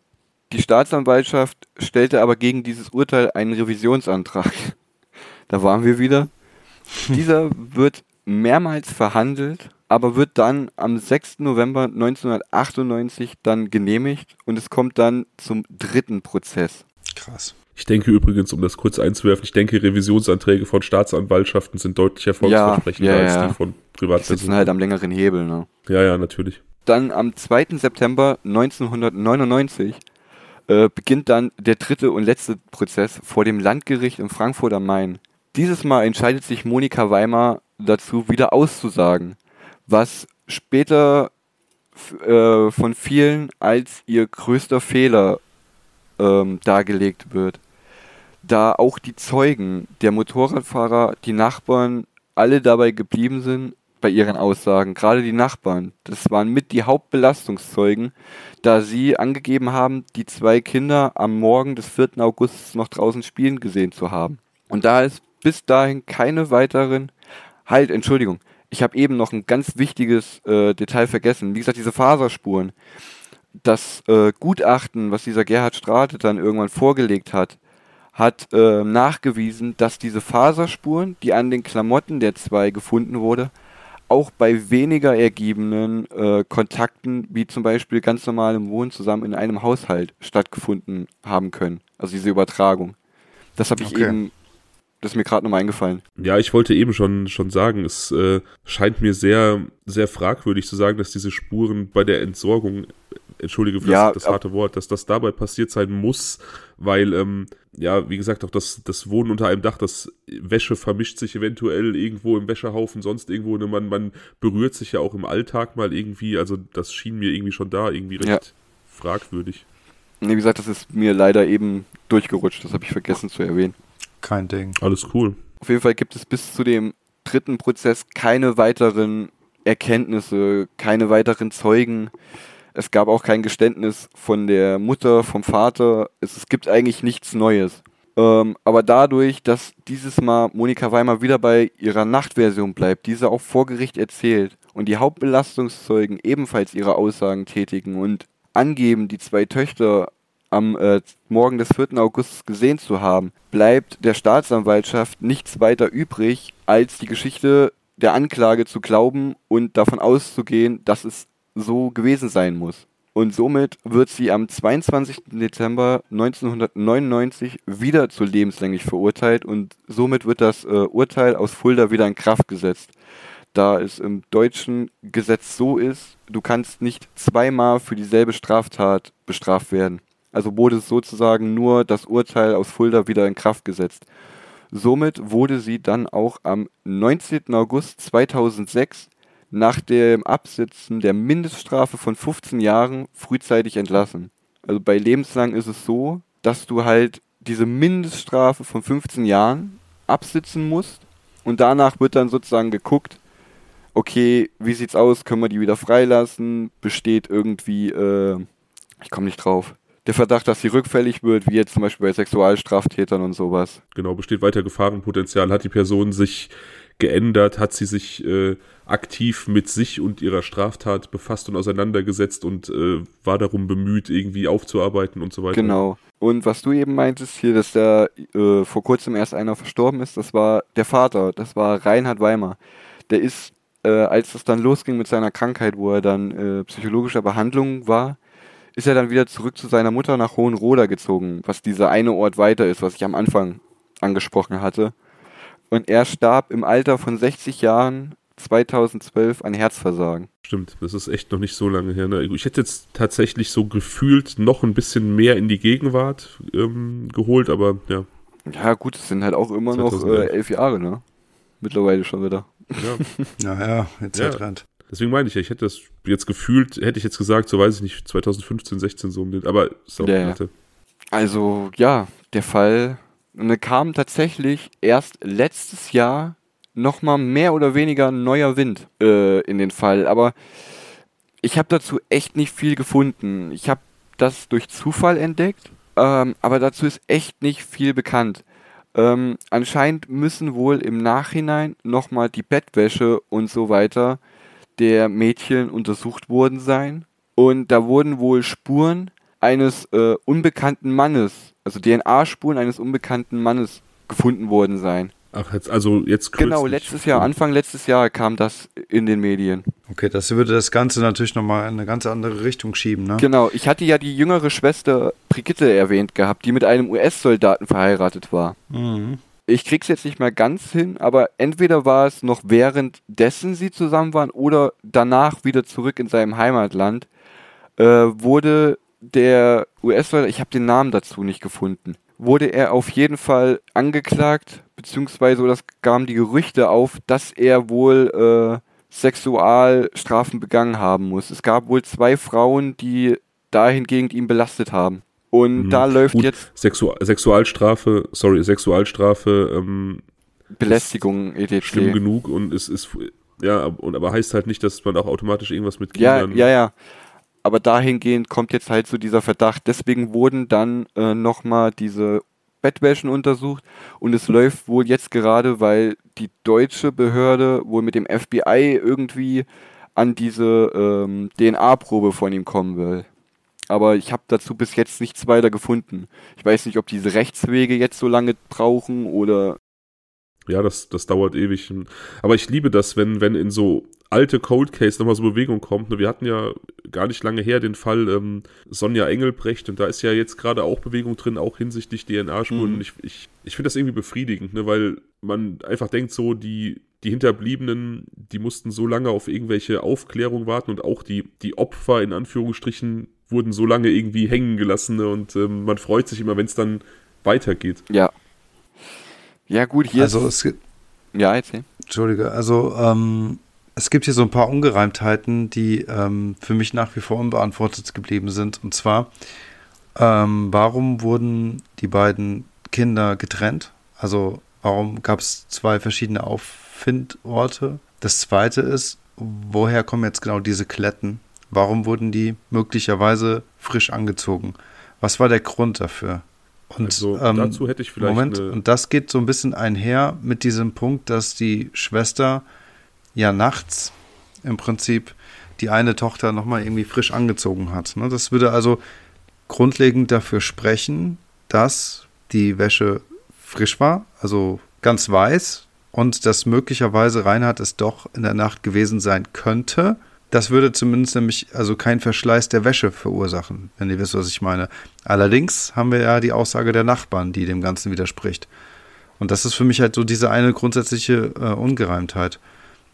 Speaker 3: Die Staatsanwaltschaft stellte aber gegen dieses Urteil einen Revisionsantrag. Da waren wir wieder. Dieser wird mehrmals verhandelt, aber wird dann am 6. November 1998 dann genehmigt und es kommt dann zum dritten Prozess.
Speaker 2: Krass. Ich denke übrigens, um das kurz einzuwerfen, ich denke, Revisionsanträge von Staatsanwaltschaften sind deutlich erfolgsversprechender
Speaker 3: ja, ja, ja. als die von Privatpersonen. Die sitzen halt am längeren Hebel, ne?
Speaker 2: Ja, ja, natürlich.
Speaker 3: dann am 2. September 1999 äh, beginnt dann der dritte und letzte Prozess vor dem Landgericht in Frankfurt am Main. Dieses Mal entscheidet sich Monika Weimar dazu, wieder auszusagen, was später äh, von vielen als ihr größter Fehler ähm, dargelegt wird. Da auch die Zeugen, der Motorradfahrer, die Nachbarn alle dabei geblieben sind bei ihren Aussagen, gerade die Nachbarn. Das waren mit die Hauptbelastungszeugen, da sie angegeben haben, die zwei Kinder am Morgen des 4. August noch draußen spielen gesehen zu haben. Und da ist bis dahin keine weiteren, halt, Entschuldigung, ich habe eben noch ein ganz wichtiges äh, Detail vergessen. Wie gesagt, diese Faserspuren. Das äh, Gutachten, was dieser Gerhard Strate dann irgendwann vorgelegt hat, hat äh, nachgewiesen, dass diese Faserspuren, die an den Klamotten der zwei gefunden wurde, auch bei weniger ergebenen äh, Kontakten, wie zum Beispiel ganz normalem Wohnen zusammen in einem Haushalt stattgefunden haben können. Also diese Übertragung. Das habe ich okay. eben das ist mir gerade nochmal eingefallen.
Speaker 2: Ja, ich wollte eben schon, schon sagen, es äh, scheint mir sehr, sehr fragwürdig zu sagen, dass diese Spuren bei der Entsorgung, entschuldige für ja, das, das harte Wort, dass das dabei passiert sein muss, weil, ähm, ja, wie gesagt, auch das, das Wohnen unter einem Dach, das Wäsche vermischt sich eventuell irgendwo im Wäschehaufen, sonst irgendwo, ne, man, man berührt sich ja auch im Alltag mal irgendwie, also das schien mir irgendwie schon da irgendwie recht ja. fragwürdig.
Speaker 3: Wie gesagt, das ist mir leider eben durchgerutscht, das habe ich vergessen zu erwähnen.
Speaker 1: Kein Ding.
Speaker 2: Alles cool.
Speaker 3: Auf jeden Fall gibt es bis zu dem dritten Prozess keine weiteren Erkenntnisse, keine weiteren Zeugen. Es gab auch kein Geständnis von der Mutter, vom Vater. Es, es gibt eigentlich nichts Neues. Ähm, aber dadurch, dass dieses Mal Monika Weimar wieder bei ihrer Nachtversion bleibt, diese auch vor Gericht erzählt und die Hauptbelastungszeugen ebenfalls ihre Aussagen tätigen und angeben, die zwei Töchter am äh, Morgen des 4. August gesehen zu haben, bleibt der Staatsanwaltschaft nichts weiter übrig, als die Geschichte der Anklage zu glauben und davon auszugehen, dass es so gewesen sein muss. Und somit wird sie am 22. Dezember 1999 wieder zu lebenslänglich verurteilt und somit wird das äh, Urteil aus Fulda wieder in Kraft gesetzt. Da es im deutschen Gesetz so ist, du kannst nicht zweimal für dieselbe Straftat bestraft werden. Also wurde sozusagen nur das Urteil aus Fulda wieder in Kraft gesetzt. Somit wurde sie dann auch am 19. August 2006 nach dem Absitzen der Mindeststrafe von 15 Jahren frühzeitig entlassen. Also bei lebenslang ist es so, dass du halt diese Mindeststrafe von 15 Jahren absitzen musst und danach wird dann sozusagen geguckt, okay, wie sieht's aus, können wir die wieder freilassen, besteht irgendwie, äh, ich komme nicht drauf, der Verdacht, dass sie rückfällig wird, wie jetzt zum Beispiel bei Sexualstraftätern und sowas.
Speaker 2: Genau, besteht weiter Gefahrenpotenzial. Hat die Person sich geändert? Hat sie sich äh, aktiv mit sich und ihrer Straftat befasst und auseinandergesetzt und äh, war darum bemüht, irgendwie aufzuarbeiten und so weiter?
Speaker 3: Genau. Und was du eben meintest hier, dass da äh, vor kurzem erst einer verstorben ist, das war der Vater, das war Reinhard Weimar. Der ist, äh, als es dann losging mit seiner Krankheit, wo er dann äh, psychologischer Behandlung war, ist er dann wieder zurück zu seiner Mutter nach Hohenroda gezogen, was dieser eine Ort weiter ist, was ich am Anfang angesprochen hatte. Und er starb im Alter von 60 Jahren 2012 an Herzversagen.
Speaker 2: Stimmt, das ist echt noch nicht so lange her. Ne? Ich hätte jetzt tatsächlich so gefühlt noch ein bisschen mehr in die Gegenwart ähm, geholt, aber ja.
Speaker 3: Ja, gut, es sind halt auch immer 2011. noch äh, elf Jahre, ne? Mittlerweile schon wieder.
Speaker 1: Ja, ja, ja jetzt ja. rennt.
Speaker 2: Deswegen meine ich ja, ich hätte das jetzt gefühlt, hätte ich jetzt gesagt, so weiß ich nicht, 2015, 16 so um den, aber ist auch
Speaker 3: ja, Also ja, der Fall ne, kam tatsächlich erst letztes Jahr nochmal mehr oder weniger neuer Wind äh, in den Fall, aber ich habe dazu echt nicht viel gefunden. Ich habe das durch Zufall entdeckt, ähm, aber dazu ist echt nicht viel bekannt. Ähm, anscheinend müssen wohl im Nachhinein nochmal die Bettwäsche und so weiter der Mädchen untersucht worden sein. Und da wurden wohl Spuren eines äh, unbekannten Mannes, also DNA-Spuren eines unbekannten Mannes gefunden worden sein.
Speaker 2: Ach, jetzt, also jetzt.
Speaker 3: Genau, letztes Jahr, Anfang letztes Jahr kam das in den Medien.
Speaker 1: Okay, das würde das Ganze natürlich nochmal in eine ganz andere Richtung schieben, ne?
Speaker 3: Genau, ich hatte ja die jüngere Schwester Brigitte erwähnt gehabt, die mit einem US-Soldaten verheiratet war. Mhm. Ich krieg's jetzt nicht mehr ganz hin, aber entweder war es noch währenddessen sie zusammen waren oder danach wieder zurück in seinem Heimatland, äh, wurde der US-Soldat, ich habe den Namen dazu nicht gefunden, wurde er auf jeden Fall angeklagt, beziehungsweise das gaben die Gerüchte auf, dass er wohl äh, Sexualstrafen begangen haben muss. Es gab wohl zwei Frauen, die dahingegen ihn belastet haben. Und mhm. da läuft Gut, jetzt.
Speaker 2: Sexu Sexualstrafe, sorry, Sexualstrafe, ähm,
Speaker 3: Belästigung, etc.
Speaker 2: Schlimm genug und es ist, ja, und aber heißt halt nicht, dass man auch automatisch irgendwas mit Kindern.
Speaker 3: Ja, ja, ja. Aber dahingehend kommt jetzt halt so dieser Verdacht. Deswegen wurden dann äh, nochmal diese Bettwäschen untersucht und es läuft wohl jetzt gerade, weil die deutsche Behörde wohl mit dem FBI irgendwie an diese ähm, DNA-Probe von ihm kommen will aber ich habe dazu bis jetzt nichts weiter gefunden. Ich weiß nicht, ob diese Rechtswege jetzt so lange brauchen oder.
Speaker 2: Ja, das, das dauert ewig. Aber ich liebe das, wenn, wenn in so alte Cold Case nochmal so Bewegung kommt. Wir hatten ja gar nicht lange her den Fall ähm, Sonja Engelbrecht und da ist ja jetzt gerade auch Bewegung drin, auch hinsichtlich DNA-Spuren. Mhm. Ich, ich, ich finde das irgendwie befriedigend, ne, weil man einfach denkt so, die, die Hinterbliebenen, die mussten so lange auf irgendwelche Aufklärung warten und auch die, die Opfer in Anführungsstrichen wurden so lange irgendwie hängen gelassen ne? und ähm, man freut sich immer, wenn es dann weitergeht.
Speaker 3: Ja. Ja, gut, hier
Speaker 1: also ist. Es ja, erzähl. Entschuldige, also ähm, es gibt hier so ein paar Ungereimtheiten, die ähm, für mich nach wie vor unbeantwortet geblieben sind. Und zwar, ähm, warum wurden die beiden Kinder getrennt? Also, warum gab es zwei verschiedene Auffindorte? Das zweite ist, woher kommen jetzt genau diese Kletten? Warum wurden die möglicherweise frisch angezogen? Was war der Grund dafür?
Speaker 2: Und also, ähm, dazu hätte ich vielleicht.
Speaker 1: Moment, und das geht so ein bisschen einher mit diesem Punkt, dass die Schwester ja nachts im Prinzip die eine Tochter nochmal irgendwie frisch angezogen hat. Ne? Das würde also grundlegend dafür sprechen, dass die Wäsche frisch war, also ganz weiß und dass möglicherweise Reinhard es doch in der Nacht gewesen sein könnte das würde zumindest nämlich also keinen Verschleiß der Wäsche verursachen, wenn ihr wisst, was ich meine. Allerdings haben wir ja die Aussage der Nachbarn, die dem Ganzen widerspricht. Und das ist für mich halt so diese eine grundsätzliche äh, Ungereimtheit.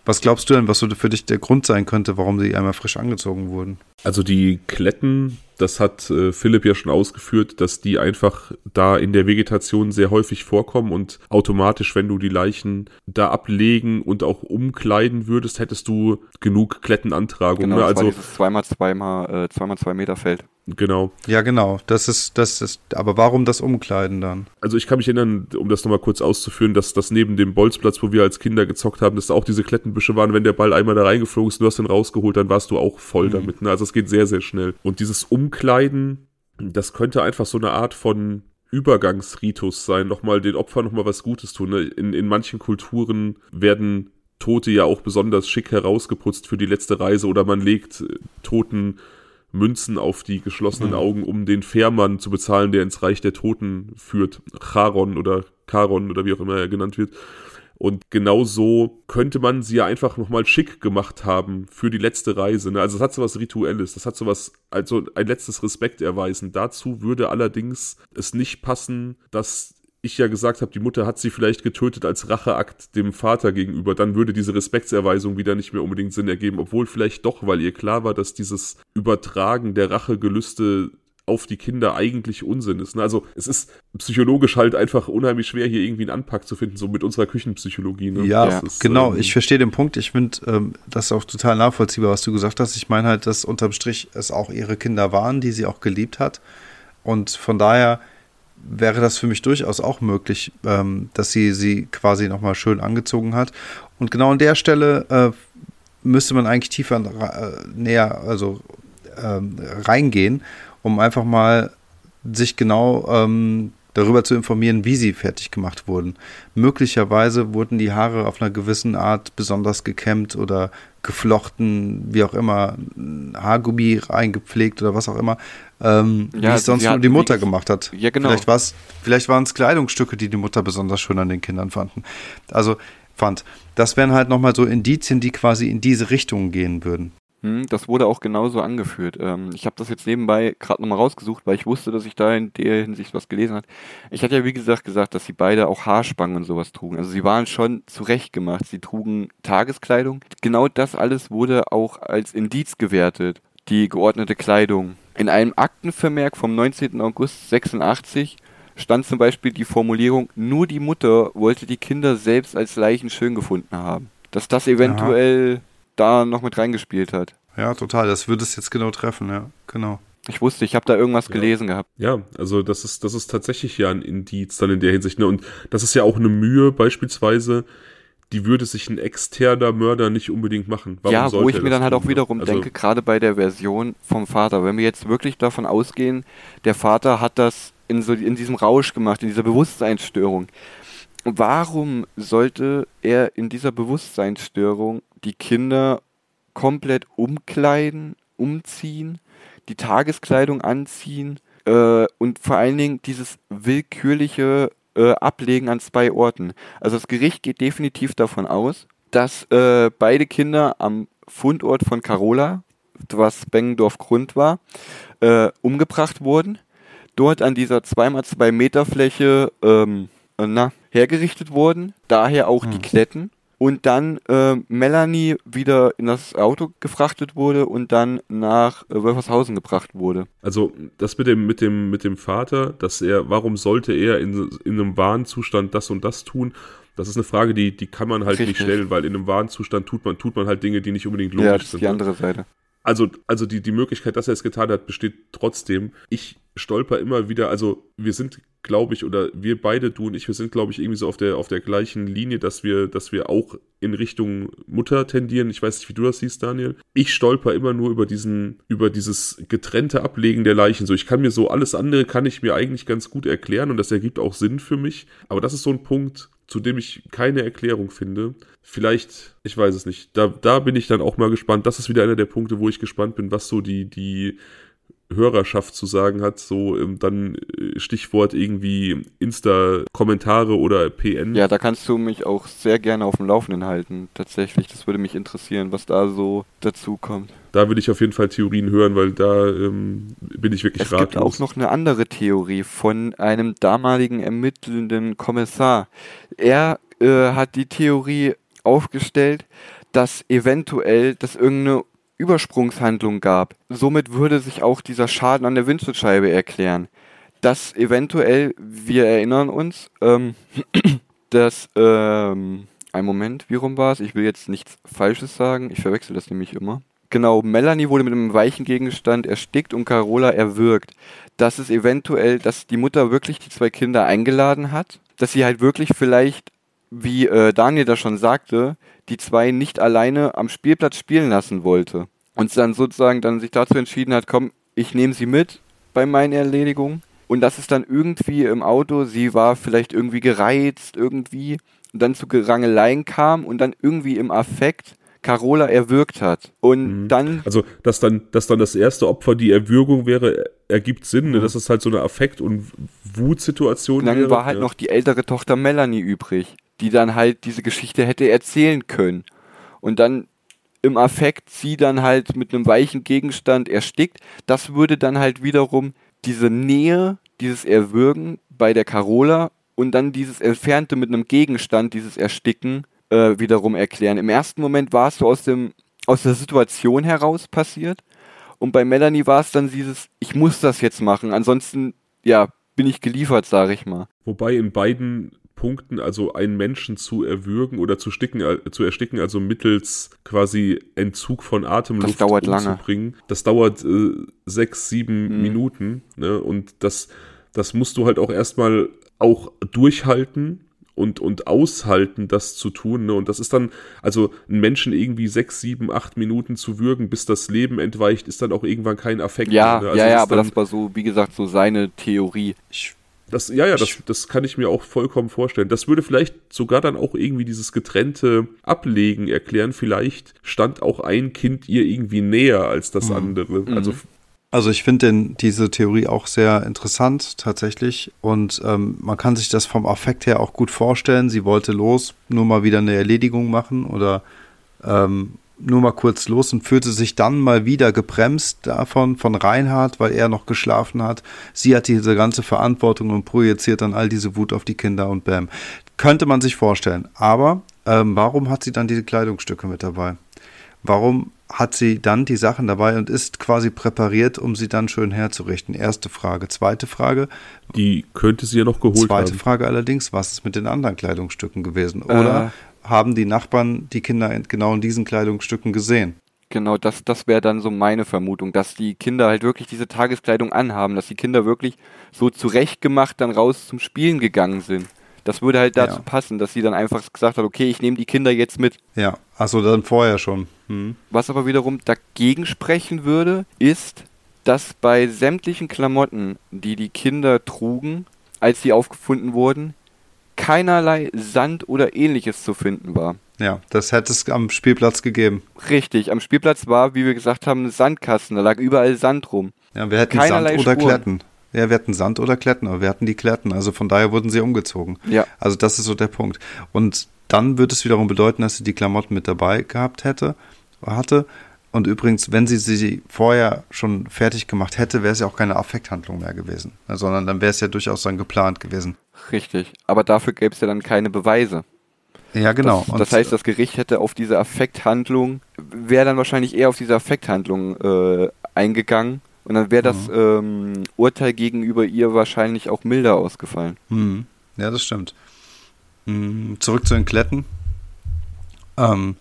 Speaker 1: Was glaubst du denn, was so für dich der Grund sein könnte, warum sie einmal frisch angezogen wurden?
Speaker 2: Also die Kletten, das hat äh, Philipp ja schon ausgeführt, dass die einfach da in der Vegetation sehr häufig vorkommen und automatisch, wenn du die Leichen da ablegen und auch umkleiden würdest, hättest du genug Klettenantragung.
Speaker 3: Genau, ne? also zweimal zweimal äh, zweimal zwei Meter Feld.
Speaker 2: Genau.
Speaker 1: Ja, genau. Das ist, das ist, aber warum das Umkleiden dann?
Speaker 2: Also ich kann mich erinnern, um das nochmal kurz auszuführen, dass das neben dem Bolzplatz, wo wir als Kinder gezockt haben, dass da auch diese Klettenbüsche waren. Wenn der Ball einmal da reingeflogen ist, du hast den rausgeholt, dann warst du auch voll mhm. damit. Ne? Also es geht sehr, sehr schnell. Und dieses Umkleiden, das könnte einfach so eine Art von Übergangsritus sein, nochmal den Opfern nochmal was Gutes tun. Ne? In, in manchen Kulturen werden Tote ja auch besonders schick herausgeputzt für die letzte Reise oder man legt Toten Münzen auf die geschlossenen mhm. Augen, um den Fährmann zu bezahlen, der ins Reich der Toten führt. Charon oder Charon oder wie auch immer er genannt wird. Und genau so könnte man sie ja einfach nochmal schick gemacht haben für die letzte Reise. Ne? Also das hat so was Rituelles, das hat so was, also ein letztes Respekt erweisen. Dazu würde allerdings es nicht passen, dass ich ja gesagt habe, die Mutter hat sie vielleicht getötet als Racheakt dem Vater gegenüber, dann würde diese Respektserweisung wieder nicht mehr unbedingt Sinn ergeben, obwohl vielleicht doch, weil ihr klar war, dass dieses Übertragen der Rachegelüste auf die Kinder eigentlich Unsinn ist. Ne? Also es ist psychologisch halt einfach unheimlich schwer, hier irgendwie einen Anpack zu finden, so mit unserer Küchenpsychologie. Ne?
Speaker 1: Ja, ist, genau. Ähm, ich verstehe den Punkt. Ich finde ähm, das auch total nachvollziehbar, was du gesagt hast. Ich meine halt, dass unterm Strich es auch ihre Kinder waren, die sie auch geliebt hat. Und von daher wäre das für mich durchaus auch möglich, ähm, dass sie sie quasi nochmal schön angezogen hat. Und genau an der Stelle äh, müsste man eigentlich tiefer äh, näher, also ähm, reingehen, um einfach mal sich genau ähm, darüber zu informieren, wie sie fertig gemacht wurden. Möglicherweise wurden die Haare auf einer gewissen Art besonders gekämmt oder geflochten, wie auch immer, Haargummi reingepflegt oder was auch immer, ähm, ja, wie es sonst nur die Mutter gemacht hat.
Speaker 3: Ja, genau.
Speaker 1: Vielleicht, vielleicht waren es Kleidungsstücke, die die Mutter besonders schön an den Kindern fanden. Also fand. Das wären halt nochmal so Indizien, die quasi in diese Richtung gehen würden.
Speaker 3: Hm, das wurde auch genauso angeführt. Ähm, ich habe das jetzt nebenbei gerade nochmal rausgesucht, weil ich wusste, dass ich da in der Hinsicht was gelesen habe. Ich hatte ja wie gesagt gesagt, dass sie beide auch Haarspangen und sowas trugen. Also sie waren schon zurechtgemacht. Sie trugen Tageskleidung. Genau das alles wurde auch als Indiz gewertet. Die geordnete Kleidung. In einem Aktenvermerk vom 19. August 86 stand zum Beispiel die Formulierung, nur die Mutter wollte die Kinder selbst als Leichen schön gefunden haben. Dass das eventuell Aha. Da noch mit reingespielt hat.
Speaker 1: Ja, total. Das würde es jetzt genau treffen, ja, genau.
Speaker 3: Ich wusste, ich habe da irgendwas
Speaker 2: ja.
Speaker 3: gelesen gehabt.
Speaker 2: Ja, also das ist, das ist tatsächlich ja ein Indiz dann in der Hinsicht. Ne? Und das ist ja auch eine Mühe beispielsweise, die würde sich ein externer Mörder nicht unbedingt machen.
Speaker 3: Warum ja, wo ich mir dann halt auch wiederum also, denke, gerade bei der Version vom Vater, wenn wir jetzt wirklich davon ausgehen, der Vater hat das in, so, in diesem Rausch gemacht, in dieser Bewusstseinsstörung. Warum sollte er in dieser Bewusstseinsstörung die Kinder komplett umkleiden, umziehen, die Tageskleidung anziehen äh, und vor allen Dingen dieses willkürliche äh, Ablegen an zwei Orten? Also das Gericht geht definitiv davon aus, dass äh, beide Kinder am Fundort von Carola, was Bengendorf Grund war, äh, umgebracht wurden dort an dieser 2x2 Meter Fläche ähm, na, hergerichtet wurden. Daher auch hm. die Kletten. Und dann äh, Melanie wieder in das Auto gefrachtet wurde und dann nach äh, Wölfershausen gebracht wurde.
Speaker 2: Also das mit dem, mit dem, mit dem Vater, dass er, warum sollte er in, in einem Warnzustand das und das tun? Das ist eine Frage, die, die kann man halt Richtig. nicht stellen, weil in einem Warnzustand tut man, tut man halt Dinge, die nicht unbedingt logisch sind. Ja, das
Speaker 3: ist die ne? andere Seite.
Speaker 2: Also, also die, die Möglichkeit, dass er es getan hat, besteht trotzdem. Ich stolper immer wieder, also wir sind, glaube ich, oder wir beide, du und ich, wir sind, glaube ich, irgendwie so auf der, auf der gleichen Linie, dass wir, dass wir auch in Richtung Mutter tendieren. Ich weiß nicht, wie du das siehst, Daniel. Ich stolper immer nur über diesen, über dieses getrennte Ablegen der Leichen. So, ich kann mir so alles andere kann ich mir eigentlich ganz gut erklären und das ergibt auch Sinn für mich. Aber das ist so ein Punkt, zu dem ich keine Erklärung finde. Vielleicht, ich weiß es nicht. Da, da bin ich dann auch mal gespannt. Das ist wieder einer der Punkte, wo ich gespannt bin, was so die, die Hörerschaft zu sagen hat, so ähm, dann äh, Stichwort irgendwie Insta-Kommentare oder PN.
Speaker 3: Ja, da kannst du mich auch sehr gerne auf dem Laufenden halten, tatsächlich. Das würde mich interessieren, was da so dazu kommt.
Speaker 2: Da will ich auf jeden Fall Theorien hören, weil da ähm, bin ich wirklich
Speaker 3: es ratlos. Es gibt auch noch eine andere Theorie von einem damaligen ermittelnden Kommissar. Er äh, hat die Theorie aufgestellt, dass eventuell das irgendeine Übersprungshandlung gab. Somit würde sich auch dieser Schaden an der Windschutzscheibe erklären. Dass eventuell, wir erinnern uns, ähm, dass, ähm, ein Moment, wie rum war es? Ich will jetzt nichts Falsches sagen, ich verwechsel das nämlich immer. Genau, Melanie wurde mit einem weichen Gegenstand erstickt und Carola erwürgt. Dass es eventuell, dass die Mutter wirklich die zwei Kinder eingeladen hat, dass sie halt wirklich vielleicht, wie äh, Daniel da schon sagte, die zwei nicht alleine am Spielplatz spielen lassen wollte. Und dann sozusagen dann sich dazu entschieden hat, komm, ich nehme sie mit bei meinen Erledigungen. Und das ist dann irgendwie im Auto, sie war vielleicht irgendwie gereizt, irgendwie, und dann zu Gerangeleien kam und dann irgendwie im Affekt Carola erwürgt hat. Und mhm. dann.
Speaker 2: Also, dass dann, dass dann das erste Opfer die Erwürgung wäre, ergibt Sinn, ne? dass es halt so eine Affekt- und Wutsituation
Speaker 3: und dann wäre. war halt ja. noch die ältere Tochter Melanie übrig die dann halt diese Geschichte hätte erzählen können. Und dann im Affekt sie dann halt mit einem weichen Gegenstand erstickt. Das würde dann halt wiederum diese Nähe, dieses Erwürgen bei der Carola und dann dieses Entfernte mit einem Gegenstand, dieses Ersticken, äh, wiederum erklären. Im ersten Moment war es so aus, dem, aus der Situation heraus passiert. Und bei Melanie war es dann dieses, ich muss das jetzt machen, ansonsten, ja, bin ich geliefert, sage ich mal.
Speaker 2: Wobei in beiden Punkten, also einen Menschen zu erwürgen oder zu, sticken, äh, zu ersticken, also mittels quasi Entzug von Atemluft
Speaker 3: das dauert umzubringen.
Speaker 2: Lange. Das dauert äh, sechs, sieben mhm. Minuten. Ne? Und das, das musst du halt auch erstmal auch durchhalten und, und aushalten, das zu tun. Ne? Und das ist dann, also einen Menschen irgendwie sechs, sieben, acht Minuten zu würgen, bis das Leben entweicht, ist dann auch irgendwann kein Affekt.
Speaker 3: Ja,
Speaker 2: ne?
Speaker 3: also ja, ja, aber das war so, wie gesagt, so seine Theorie.
Speaker 2: Ich das, ja, ja, das, das kann ich mir auch vollkommen vorstellen. Das würde vielleicht sogar dann auch irgendwie dieses getrennte Ablegen erklären. Vielleicht stand auch ein Kind ihr irgendwie näher als das mhm. andere. Mhm. Also,
Speaker 1: also ich finde diese Theorie auch sehr interessant tatsächlich und ähm, man kann sich das vom Affekt her auch gut vorstellen. Sie wollte los, nur mal wieder eine Erledigung machen oder ähm, nur mal kurz los und fühlte sich dann mal wieder gebremst davon, von Reinhard, weil er noch geschlafen hat. Sie hat diese ganze Verantwortung und projiziert dann all diese Wut auf die Kinder und bam. Könnte man sich vorstellen. Aber ähm, warum hat sie dann diese Kleidungsstücke mit dabei? Warum hat sie dann die Sachen dabei und ist quasi präpariert, um sie dann schön herzurichten? Erste Frage. Zweite Frage.
Speaker 2: Die könnte sie ja noch geholt
Speaker 1: Zweite
Speaker 2: haben.
Speaker 1: Frage allerdings, was ist mit den anderen Kleidungsstücken gewesen? Oder
Speaker 3: Äh.
Speaker 1: haben die Nachbarn die Kinder in, genau in diesen Kleidungsstücken gesehen?
Speaker 3: Genau, das, das wäre dann so meine Vermutung, dass die Kinder halt wirklich diese Tageskleidung anhaben, dass die Kinder wirklich so zurechtgemacht dann raus zum Spielen gegangen sind. Das würde halt dazu
Speaker 1: Ja.
Speaker 3: passen, dass sie dann einfach gesagt hat, okay, ich nehme die Kinder jetzt mit.
Speaker 1: Ja, achso, dann vorher schon. Hm.
Speaker 3: Was aber wiederum dagegen sprechen würde, ist, dass bei sämtlichen Klamotten, die die Kinder trugen, als sie aufgefunden wurden, keinerlei Sand oder ähnliches zu finden war.
Speaker 1: Ja, das hätte es am Spielplatz gegeben.
Speaker 3: Richtig, am Spielplatz war, wie wir gesagt haben, ein Sandkasten, da lag überall Sand rum.
Speaker 1: Ja, wir hätten
Speaker 3: Keinerlei
Speaker 1: Sand oder
Speaker 3: Spuren.
Speaker 1: Kletten. Ja, wir hatten Sand oder Kletten, aber wir hatten die Kletten. Also von daher wurden sie umgezogen.
Speaker 3: Ja.
Speaker 1: Also das ist so der Punkt. Und dann würde es wiederum bedeuten, dass sie die Klamotten mit dabei gehabt hätte, hatte. Und übrigens, wenn sie sie vorher schon fertig gemacht hätte, wäre es ja auch keine Affekthandlung mehr gewesen, ne, sondern dann wäre es ja durchaus dann geplant gewesen.
Speaker 3: Richtig. Aber dafür gäbe es ja dann keine Beweise.
Speaker 1: Ja, genau.
Speaker 3: Das, das heißt, das Gericht hätte auf diese Affekthandlung, wäre dann wahrscheinlich eher auf diese Affekthandlung äh, eingegangen. Und dann wäre das
Speaker 1: Mhm.
Speaker 3: ähm, Urteil gegenüber ihr wahrscheinlich auch milder ausgefallen.
Speaker 1: Hm, ja, das stimmt. Hm, zurück zu den Kletten. Ähm,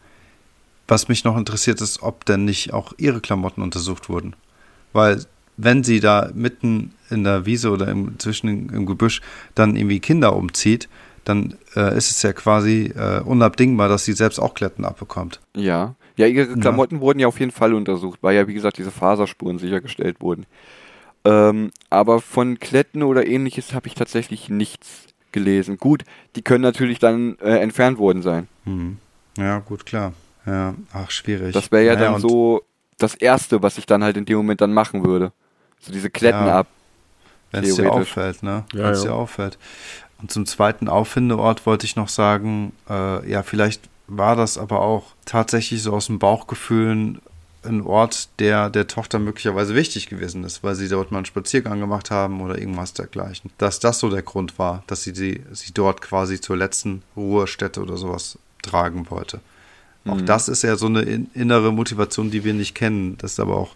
Speaker 1: was mich noch interessiert ist, ob denn nicht auch ihre Klamotten untersucht wurden. Weil wenn sie da mitten in der Wiese oder im, zwischen im, Gebüsch dann irgendwie Kinder umzieht, dann äh, ist es ja quasi äh, unabdingbar, dass sie selbst auch Kletten abbekommt.
Speaker 3: Ja. Ja, ihre
Speaker 1: Ja.
Speaker 3: Klamotten wurden ja auf jeden Fall untersucht, weil ja, wie gesagt, diese Faserspuren sichergestellt wurden. Ähm, aber von Kletten oder ähnliches habe ich tatsächlich nichts gelesen. Gut, die können natürlich dann äh, entfernt worden sein.
Speaker 1: Hm. Ja, gut, klar. Ja, ach, schwierig.
Speaker 3: Das wäre ja
Speaker 1: Naja,
Speaker 3: dann so das Erste, was ich dann halt in dem Moment dann machen würde. So diese Kletten
Speaker 1: Ja.
Speaker 3: ab.
Speaker 1: Wenn es dir auffällt, ne?
Speaker 2: Ja,
Speaker 1: Wenn es
Speaker 2: ja.
Speaker 1: dir auffällt. Und zum zweiten Auffindeort wollte ich noch sagen, äh, ja, vielleicht war das aber auch tatsächlich so aus dem Bauchgefühlen ein Ort, der der Tochter möglicherweise wichtig gewesen ist, weil sie dort mal einen Spaziergang gemacht haben oder irgendwas dergleichen. Dass das so der Grund war, dass sie sie, sie dort quasi zur letzten Ruhestätte oder sowas tragen wollte. Auch
Speaker 3: Mhm.
Speaker 1: das ist ja so eine in, innere Motivation, die wir nicht kennen. Das ist aber auch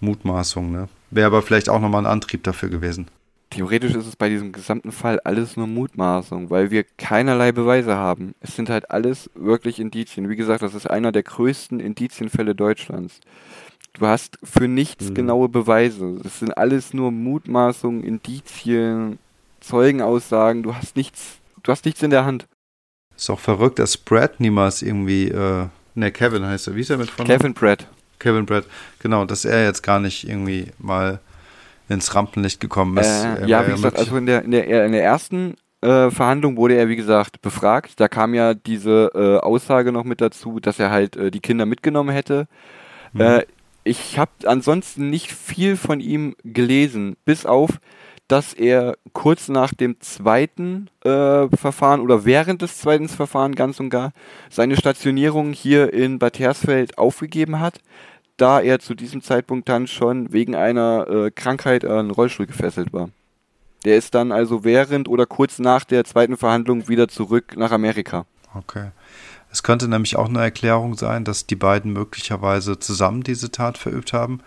Speaker 1: Mutmaßung, ne? Wäre aber vielleicht auch nochmal ein Antrieb dafür gewesen.
Speaker 3: Theoretisch ist es bei diesem gesamten Fall alles nur Mutmaßung, weil wir keinerlei Beweise haben. Es sind halt alles wirklich Indizien. Wie gesagt, das ist einer der größten Indizienfälle Deutschlands. Du hast für nichts
Speaker 2: Mhm.
Speaker 3: genaue Beweise. Es sind alles nur Mutmaßungen, Indizien, Zeugenaussagen. Du hast nichts, du hast nichts in der Hand.
Speaker 1: Ist auch verrückt, dass Brad niemals irgendwie, äh, ne, Kevin heißt er. Wie ist er mit von?
Speaker 3: Kevin Pratt.
Speaker 1: Kevin Brad. Genau, dass er jetzt gar nicht irgendwie mal ins Rampenlicht gekommen ist.
Speaker 3: Äh, ja, wie gesagt, also in der, in der, in der ersten äh, Verhandlung wurde er, wie gesagt, befragt. Da kam ja diese äh, Aussage noch mit dazu, dass er halt äh, die Kinder mitgenommen hätte.
Speaker 1: Mhm.
Speaker 3: Äh, ich habe ansonsten nicht viel von ihm gelesen, bis auf, dass er kurz nach dem zweiten äh, Verfahren oder während des zweiten Verfahrens ganz und gar seine Stationierung hier in Bad Hersfeld aufgegeben hat, da er zu diesem Zeitpunkt dann schon wegen einer äh, Krankheit an einen Rollstuhl gefesselt war. Der ist dann also während oder kurz nach der zweiten Verhandlung wieder zurück nach Amerika.
Speaker 1: Okay. Es könnte nämlich auch eine Erklärung sein, dass die beiden möglicherweise zusammen diese Tat verübt haben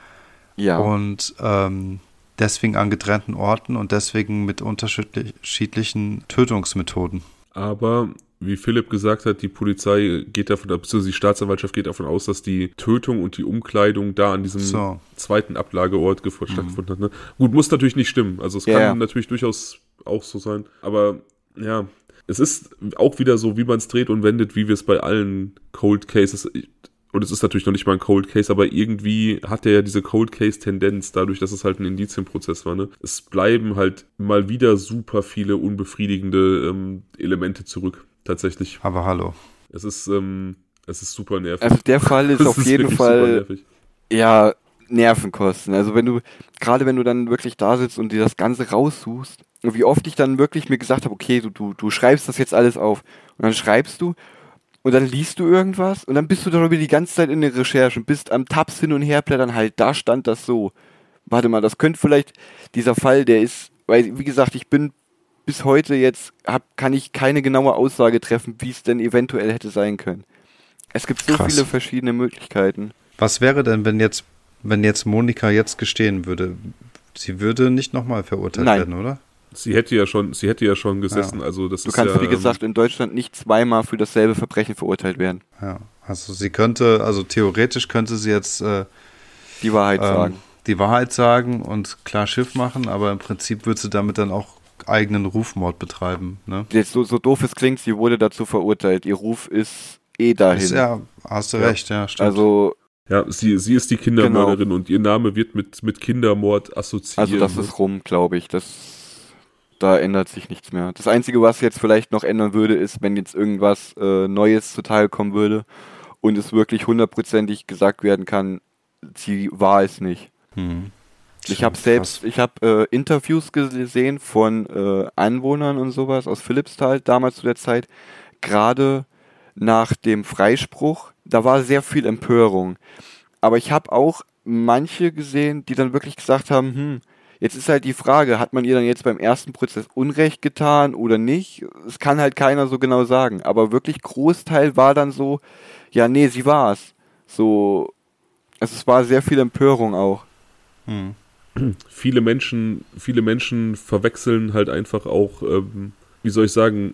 Speaker 3: Ja.
Speaker 1: und ähm, deswegen an getrennten Orten und deswegen mit unterschiedlichen Tötungsmethoden.
Speaker 2: Aber wie Philipp gesagt hat, die Polizei geht davon, beziehungsweise die Staatsanwaltschaft geht davon aus, dass die Tötung und die Umkleidung da an diesem
Speaker 1: So.
Speaker 2: zweiten Ablageort gefo- stattgefunden hat. Ne? Gut, muss natürlich nicht stimmen. Also es
Speaker 3: Ja,
Speaker 2: kann natürlich durchaus auch so sein. Aber ja, es ist auch wieder so, wie man es dreht und wendet, wie wir es bei allen Cold Cases. Und es ist natürlich noch nicht mal ein Cold Case, aber irgendwie hat er ja diese Cold Case-Tendenz, dadurch, dass es halt ein Indizienprozess war. Ne? Es bleiben halt mal wieder super viele unbefriedigende ähm, Elemente zurück. Tatsächlich.
Speaker 1: Aber hallo.
Speaker 2: Es ist, ähm, es ist super nervig.
Speaker 3: Also der Fall ist auf jeden
Speaker 2: wirklich super
Speaker 3: Fall ja Nervenkosten. Also wenn du, gerade wenn du dann wirklich da sitzt und dir das Ganze raussuchst, und wie oft ich dann wirklich mir gesagt habe, okay, du, du, du schreibst das jetzt alles auf. Und dann schreibst du und dann liest du irgendwas und dann bist du darüber die ganze Zeit in der Recherche und bist am Tabs hin und her blättern, halt, da stand das so. Warte mal, das könnte vielleicht dieser Fall, der ist, weil, wie gesagt, ich bin bis heute jetzt, hab, kann ich keine genaue Aussage treffen, wie es denn eventuell hätte sein können. Es gibt so
Speaker 1: Krass.
Speaker 3: viele verschiedene Möglichkeiten.
Speaker 1: Was wäre denn, wenn jetzt, wenn jetzt Monika jetzt gestehen würde? Sie würde nicht nochmal verurteilt
Speaker 3: Nein.
Speaker 1: werden, oder?
Speaker 2: Sie hätte ja schon, sie hätte ja schon gesessen, also das
Speaker 3: Du
Speaker 2: ist
Speaker 3: kannst,
Speaker 2: ja,
Speaker 3: wie
Speaker 2: ähm,
Speaker 3: gesagt, in Deutschland nicht zweimal für dasselbe Verbrechen verurteilt werden.
Speaker 1: Ja. Also sie könnte, also theoretisch könnte sie jetzt äh,
Speaker 3: Die Wahrheit
Speaker 1: ähm,
Speaker 3: sagen.
Speaker 1: die Wahrheit sagen und klar Schiff machen, aber im Prinzip würde sie damit dann auch eigenen Rufmord betreiben. Ne?
Speaker 3: Jetzt so, so doof es klingt, sie wurde dazu verurteilt. Ihr Ruf ist eh dahin.
Speaker 1: Ist ja, hast du
Speaker 2: Ja.
Speaker 1: recht, ja, stimmt.
Speaker 3: also,
Speaker 2: ja, sie, sie ist die Kindermörderin und ihr Name wird mit, mit Kindermord assoziiert.
Speaker 3: also das
Speaker 2: ne?
Speaker 3: ist rum, glaube ich. Das, da ändert sich nichts mehr. Das Einzige, was jetzt vielleicht noch ändern würde, ist, wenn jetzt irgendwas äh, Neues zuteil kommen würde und es wirklich hundertprozentig gesagt werden kann, sie war es nicht.
Speaker 1: Hm.
Speaker 3: Ich habe selbst, ich habe äh, Interviews gesehen von äh, Anwohnern und sowas aus Philippsthal damals zu der Zeit, gerade nach dem Freispruch. Da war sehr viel Empörung. Aber ich habe auch manche gesehen, die dann wirklich gesagt haben, hm, jetzt ist halt die Frage, hat man ihr dann jetzt beim ersten Prozess Unrecht getan oder nicht? Es kann halt keiner so genau sagen. Aber wirklich Großteil war dann so, ja, nee, sie war's. So, also es war sehr viel Empörung auch.
Speaker 1: Hm.
Speaker 2: Viele Menschen, viele Menschen verwechseln halt einfach auch, ähm, wie soll ich sagen,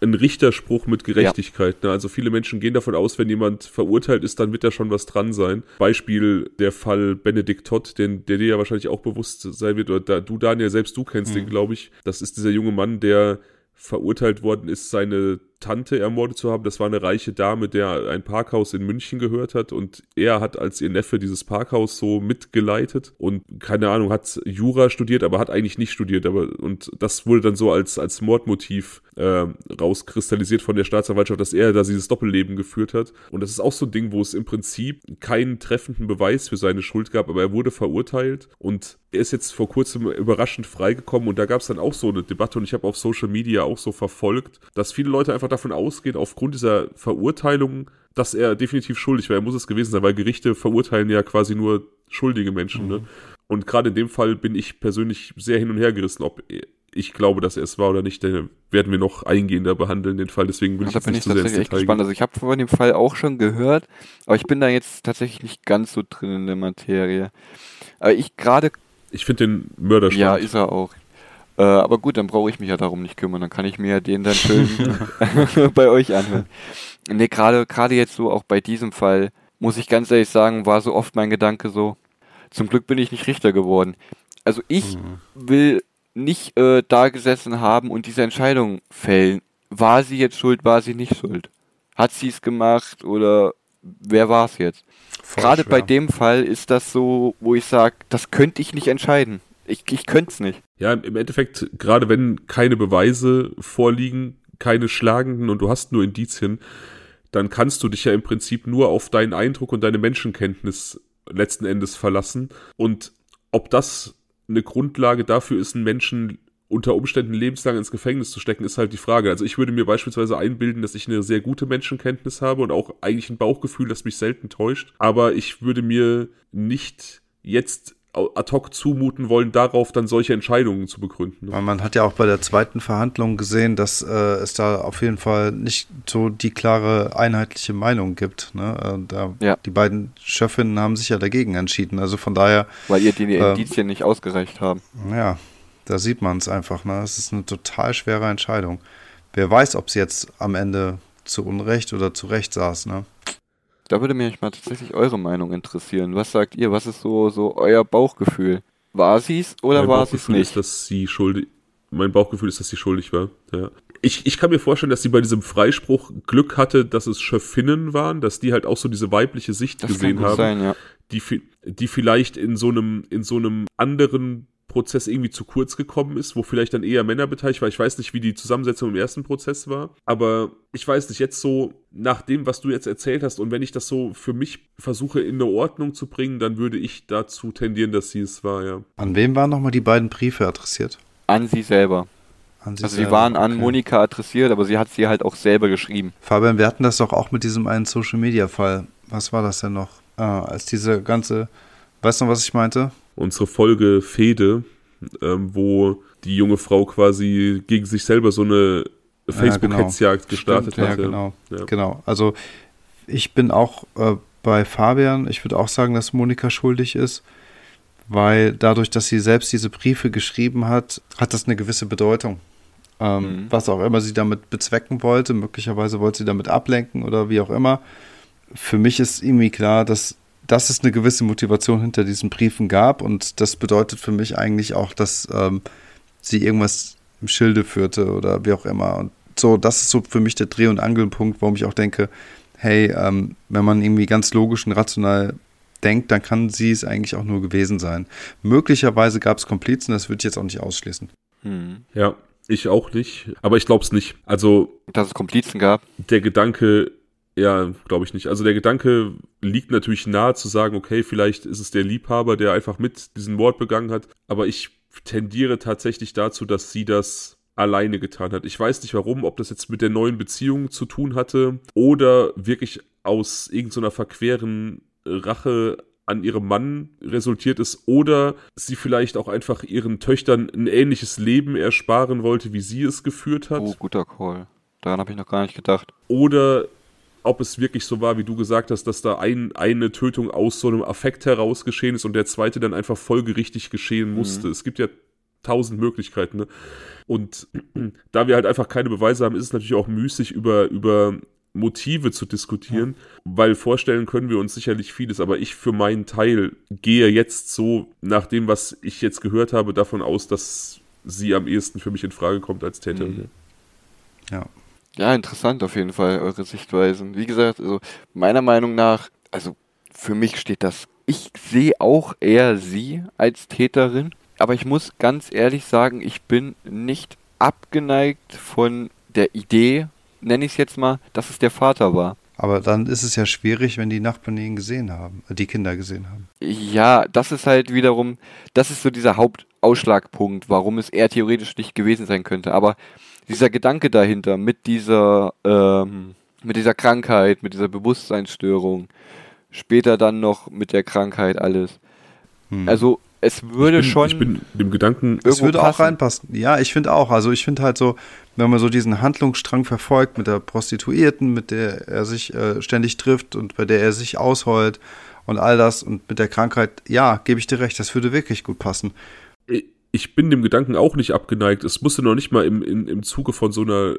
Speaker 2: einen Richterspruch mit Gerechtigkeit. Ne? Also viele Menschen gehen davon aus, wenn jemand verurteilt ist, dann wird da schon was dran sein. Beispiel der Fall Benedikt Todd, den, der dir ja wahrscheinlich auch bewusst sein wird, oder da, du Daniel, selbst du kennst den, glaube ich. Das ist dieser junge Mann, der verurteilt worden ist, seine Tante ermordet zu haben. Das war eine reiche Dame, der ein Parkhaus in München gehört hat und er hat als ihr Neffe dieses Parkhaus so mitgeleitet und keine Ahnung, hat Jura studiert, aber hat eigentlich nicht studiert. Aber und das wurde dann so als, als Mordmotiv äh, rauskristallisiert von der Staatsanwaltschaft, dass er da dieses Doppelleben geführt hat. Und das ist auch so ein Ding, wo es im Prinzip keinen treffenden Beweis für seine Schuld gab, aber er wurde verurteilt und er ist jetzt vor kurzem überraschend freigekommen und da gab es dann auch so eine Debatte und ich habe auf Social Media auch so verfolgt, dass viele Leute einfach davon ausgehen, aufgrund dieser Verurteilung, dass er definitiv schuldig war. Er muss es gewesen sein, weil Gerichte verurteilen ja quasi nur schuldige Menschen. Ne? Und gerade in dem Fall bin ich persönlich sehr hin und her gerissen, ob ich glaube, dass er es war oder nicht. Den werden wir noch eingehender behandeln, den Fall. Deswegen will ich
Speaker 3: da
Speaker 2: jetzt
Speaker 3: bin
Speaker 2: nicht
Speaker 3: ich
Speaker 2: ins
Speaker 3: tatsächlich echt gespannt. Also ich habe von dem Fall auch schon gehört, aber ich bin da jetzt tatsächlich nicht ganz so drin in der Materie. Aber ich gerade,
Speaker 2: Ich finde den Mörder
Speaker 3: ja,
Speaker 2: spannend.
Speaker 3: ist er auch. Äh, aber gut, dann brauche ich mich ja darum nicht kümmern. Dann kann ich mir ja den dann schön bei euch anhören. Nee, gerade gerade jetzt so auch bei diesem Fall, muss ich ganz ehrlich sagen, war so oft mein Gedanke so, zum Glück bin ich nicht Richter geworden. Also ich will nicht äh, da gesessen haben und diese Entscheidung fällen. War sie jetzt schuld, war sie nicht schuld? Hat sie es gemacht oder wer war es jetzt?
Speaker 1: Voll
Speaker 3: Gerade bei
Speaker 1: schwer.
Speaker 3: dem Fall ist das so, wo ich sage, das könnte ich nicht entscheiden. Ich, ich könnte es nicht.
Speaker 2: Ja, im Endeffekt, gerade wenn keine Beweise vorliegen, keine schlagenden und du hast nur Indizien, dann kannst du dich ja im Prinzip nur auf deinen Eindruck und deine Menschenkenntnis letzten Endes verlassen. Und ob das eine Grundlage dafür ist, einen Menschen unter Umständen lebenslang ins Gefängnis zu stecken, ist halt die Frage. Also ich würde mir beispielsweise einbilden, dass ich eine sehr gute Menschenkenntnis habe und auch eigentlich ein Bauchgefühl, das mich selten täuscht. Aber ich würde mir nicht jetzt ad hoc zumuten wollen, darauf dann solche Entscheidungen zu begründen. ne?
Speaker 1: Man hat ja auch bei der zweiten Verhandlung gesehen, dass äh, es da auf jeden Fall nicht so die klare einheitliche Meinung gibt. Ne? Äh, da,
Speaker 3: Ja.
Speaker 1: Die beiden Schöffinnen haben sich ja dagegen entschieden. Also von daher,
Speaker 3: Weil ihr die
Speaker 1: Ähm.
Speaker 3: Indizien nicht ausgereicht haben.
Speaker 1: ja, da sieht man es einfach. Ne? Es ist eine total schwere Entscheidung. Wer weiß, ob sie jetzt am Ende zu Unrecht oder zu Recht saß. Ne?
Speaker 3: Da würde mich mal tatsächlich eure Meinung interessieren. Was sagt ihr? Was ist so, so euer Bauchgefühl? War sie's oder
Speaker 2: mein
Speaker 3: war sie's nicht?
Speaker 2: ist, dass sie schuldig. Mein Bauchgefühl ist, dass sie schuldig war. Ja. Ich, ich kann mir vorstellen, dass sie bei diesem Freispruch Glück hatte, dass es Schöffinnen waren, dass die halt auch so diese weibliche Sicht
Speaker 3: das
Speaker 2: gesehen haben,
Speaker 3: sein, ja.
Speaker 2: die, die vielleicht in so einem in so einem anderen Prozess irgendwie zu kurz gekommen ist, wo vielleicht dann eher Männer beteiligt waren. Ich weiß nicht, wie die Zusammensetzung im ersten Prozess war, aber ich weiß nicht, jetzt so nach dem, was du jetzt erzählt hast und wenn ich das so für mich versuche in eine Ordnung zu bringen, dann würde ich dazu tendieren, dass sie es war, ja.
Speaker 1: An wem waren nochmal die beiden Briefe adressiert?
Speaker 3: An sie selber. An also sie waren an okay. Monika adressiert, aber sie hat sie halt auch selber geschrieben.
Speaker 1: Fabian, wir hatten das doch auch mit diesem einen Social Media Fall. Was war das denn noch? Ah, als diese ganze, weißt du noch, was ich meinte?
Speaker 2: Unsere Folge Fede, ähm, wo die junge Frau quasi gegen sich selber so eine Facebook-Hetzjagd ja, genau. gestartet Stimmt, hat.
Speaker 1: Ja, genau. Ja. genau. Also ich bin auch äh, bei Fabian. Ich würde auch sagen, dass Monika schuldig ist weil dadurch, dass sie selbst diese Briefe geschrieben hat, hat das eine gewisse Bedeutung. Ähm, mhm. Was auch immer sie damit bezwecken wollte, möglicherweise wollte sie damit ablenken oder wie auch immer. Für mich ist irgendwie klar, dass, dass es eine gewisse Motivation hinter diesen Briefen gab und das bedeutet für mich eigentlich auch, dass ähm, sie irgendwas im Schilde führte oder wie auch immer. Und so, das ist so für mich der Dreh- und Angelpunkt, warum ich auch denke, hey, ähm, wenn man irgendwie ganz logisch und rational denkt, dann kann sie es eigentlich auch nur gewesen sein. Möglicherweise gab es Komplizen, das würde ich jetzt auch nicht ausschließen.
Speaker 2: Hm. Ja, ich auch nicht, aber ich glaube es nicht. Also,
Speaker 3: dass es Komplizen gab.
Speaker 2: Der Gedanke, ja, glaube ich nicht. Also der Gedanke liegt natürlich nahe zu sagen, okay, vielleicht ist es der Liebhaber, der einfach mit diesen Mord begangen hat, aber ich tendiere tatsächlich dazu, dass sie das alleine getan hat. Ich weiß nicht warum, ob das jetzt mit der neuen Beziehung zu tun hatte oder wirklich aus irgendeiner verqueren Rache an ihrem Mann resultiert ist oder sie vielleicht auch einfach ihren Töchtern ein ähnliches Leben ersparen wollte, wie sie es geführt hat.
Speaker 3: Oh, guter Call. Daran habe ich noch gar nicht gedacht.
Speaker 2: Oder ob es wirklich so war, wie du gesagt hast, dass da ein, eine Tötung aus so einem Affekt heraus geschehen ist und der zweite dann einfach folgerichtig geschehen musste. Mhm. Es gibt ja tausend Möglichkeiten. Ne? Und da wir halt einfach keine Beweise haben, ist es natürlich auch müßig, über, über Motive zu diskutieren, ja. weil vorstellen können wir uns sicherlich vieles, aber ich für meinen Teil gehe jetzt so, nach dem, was ich jetzt gehört habe, davon aus, dass sie am ehesten für mich in Frage kommt als Täterin. Mhm.
Speaker 3: Ja. Ja, interessant auf jeden Fall, eure Sichtweisen. Wie gesagt, also meiner Meinung nach, also für mich steht das, ich sehe auch eher sie als Täterin, aber ich muss ganz ehrlich sagen, ich bin nicht abgeneigt von der Idee nenne ich es jetzt mal, dass es der Vater war.
Speaker 1: Aber dann ist es ja schwierig, wenn die Nachbarn ihn gesehen haben, äh, die Kinder gesehen haben.
Speaker 3: Ja, das ist halt wiederum, das ist so dieser Hauptausschlagpunkt, warum es eher theoretisch nicht gewesen sein könnte. Aber dieser Gedanke dahinter, mit dieser, ähm, mit dieser Krankheit, mit dieser Bewusstseinsstörung, später dann noch mit der Krankheit alles. Hm. Also es würde
Speaker 2: ich bin,
Speaker 3: schon.
Speaker 2: Ich bin dem Gedanken.
Speaker 1: Es würde passen. auch reinpassen. Ja, ich finde auch. Also ich finde halt so, wenn man so diesen Handlungsstrang verfolgt mit der Prostituierten, mit der er sich äh, ständig trifft und bei der er sich ausheult und all das und mit der Krankheit, ja, gebe ich dir recht, das würde wirklich gut passen.
Speaker 2: Ich bin dem Gedanken auch nicht abgeneigt. Es musste noch nicht mal im, im, im Zuge von so einer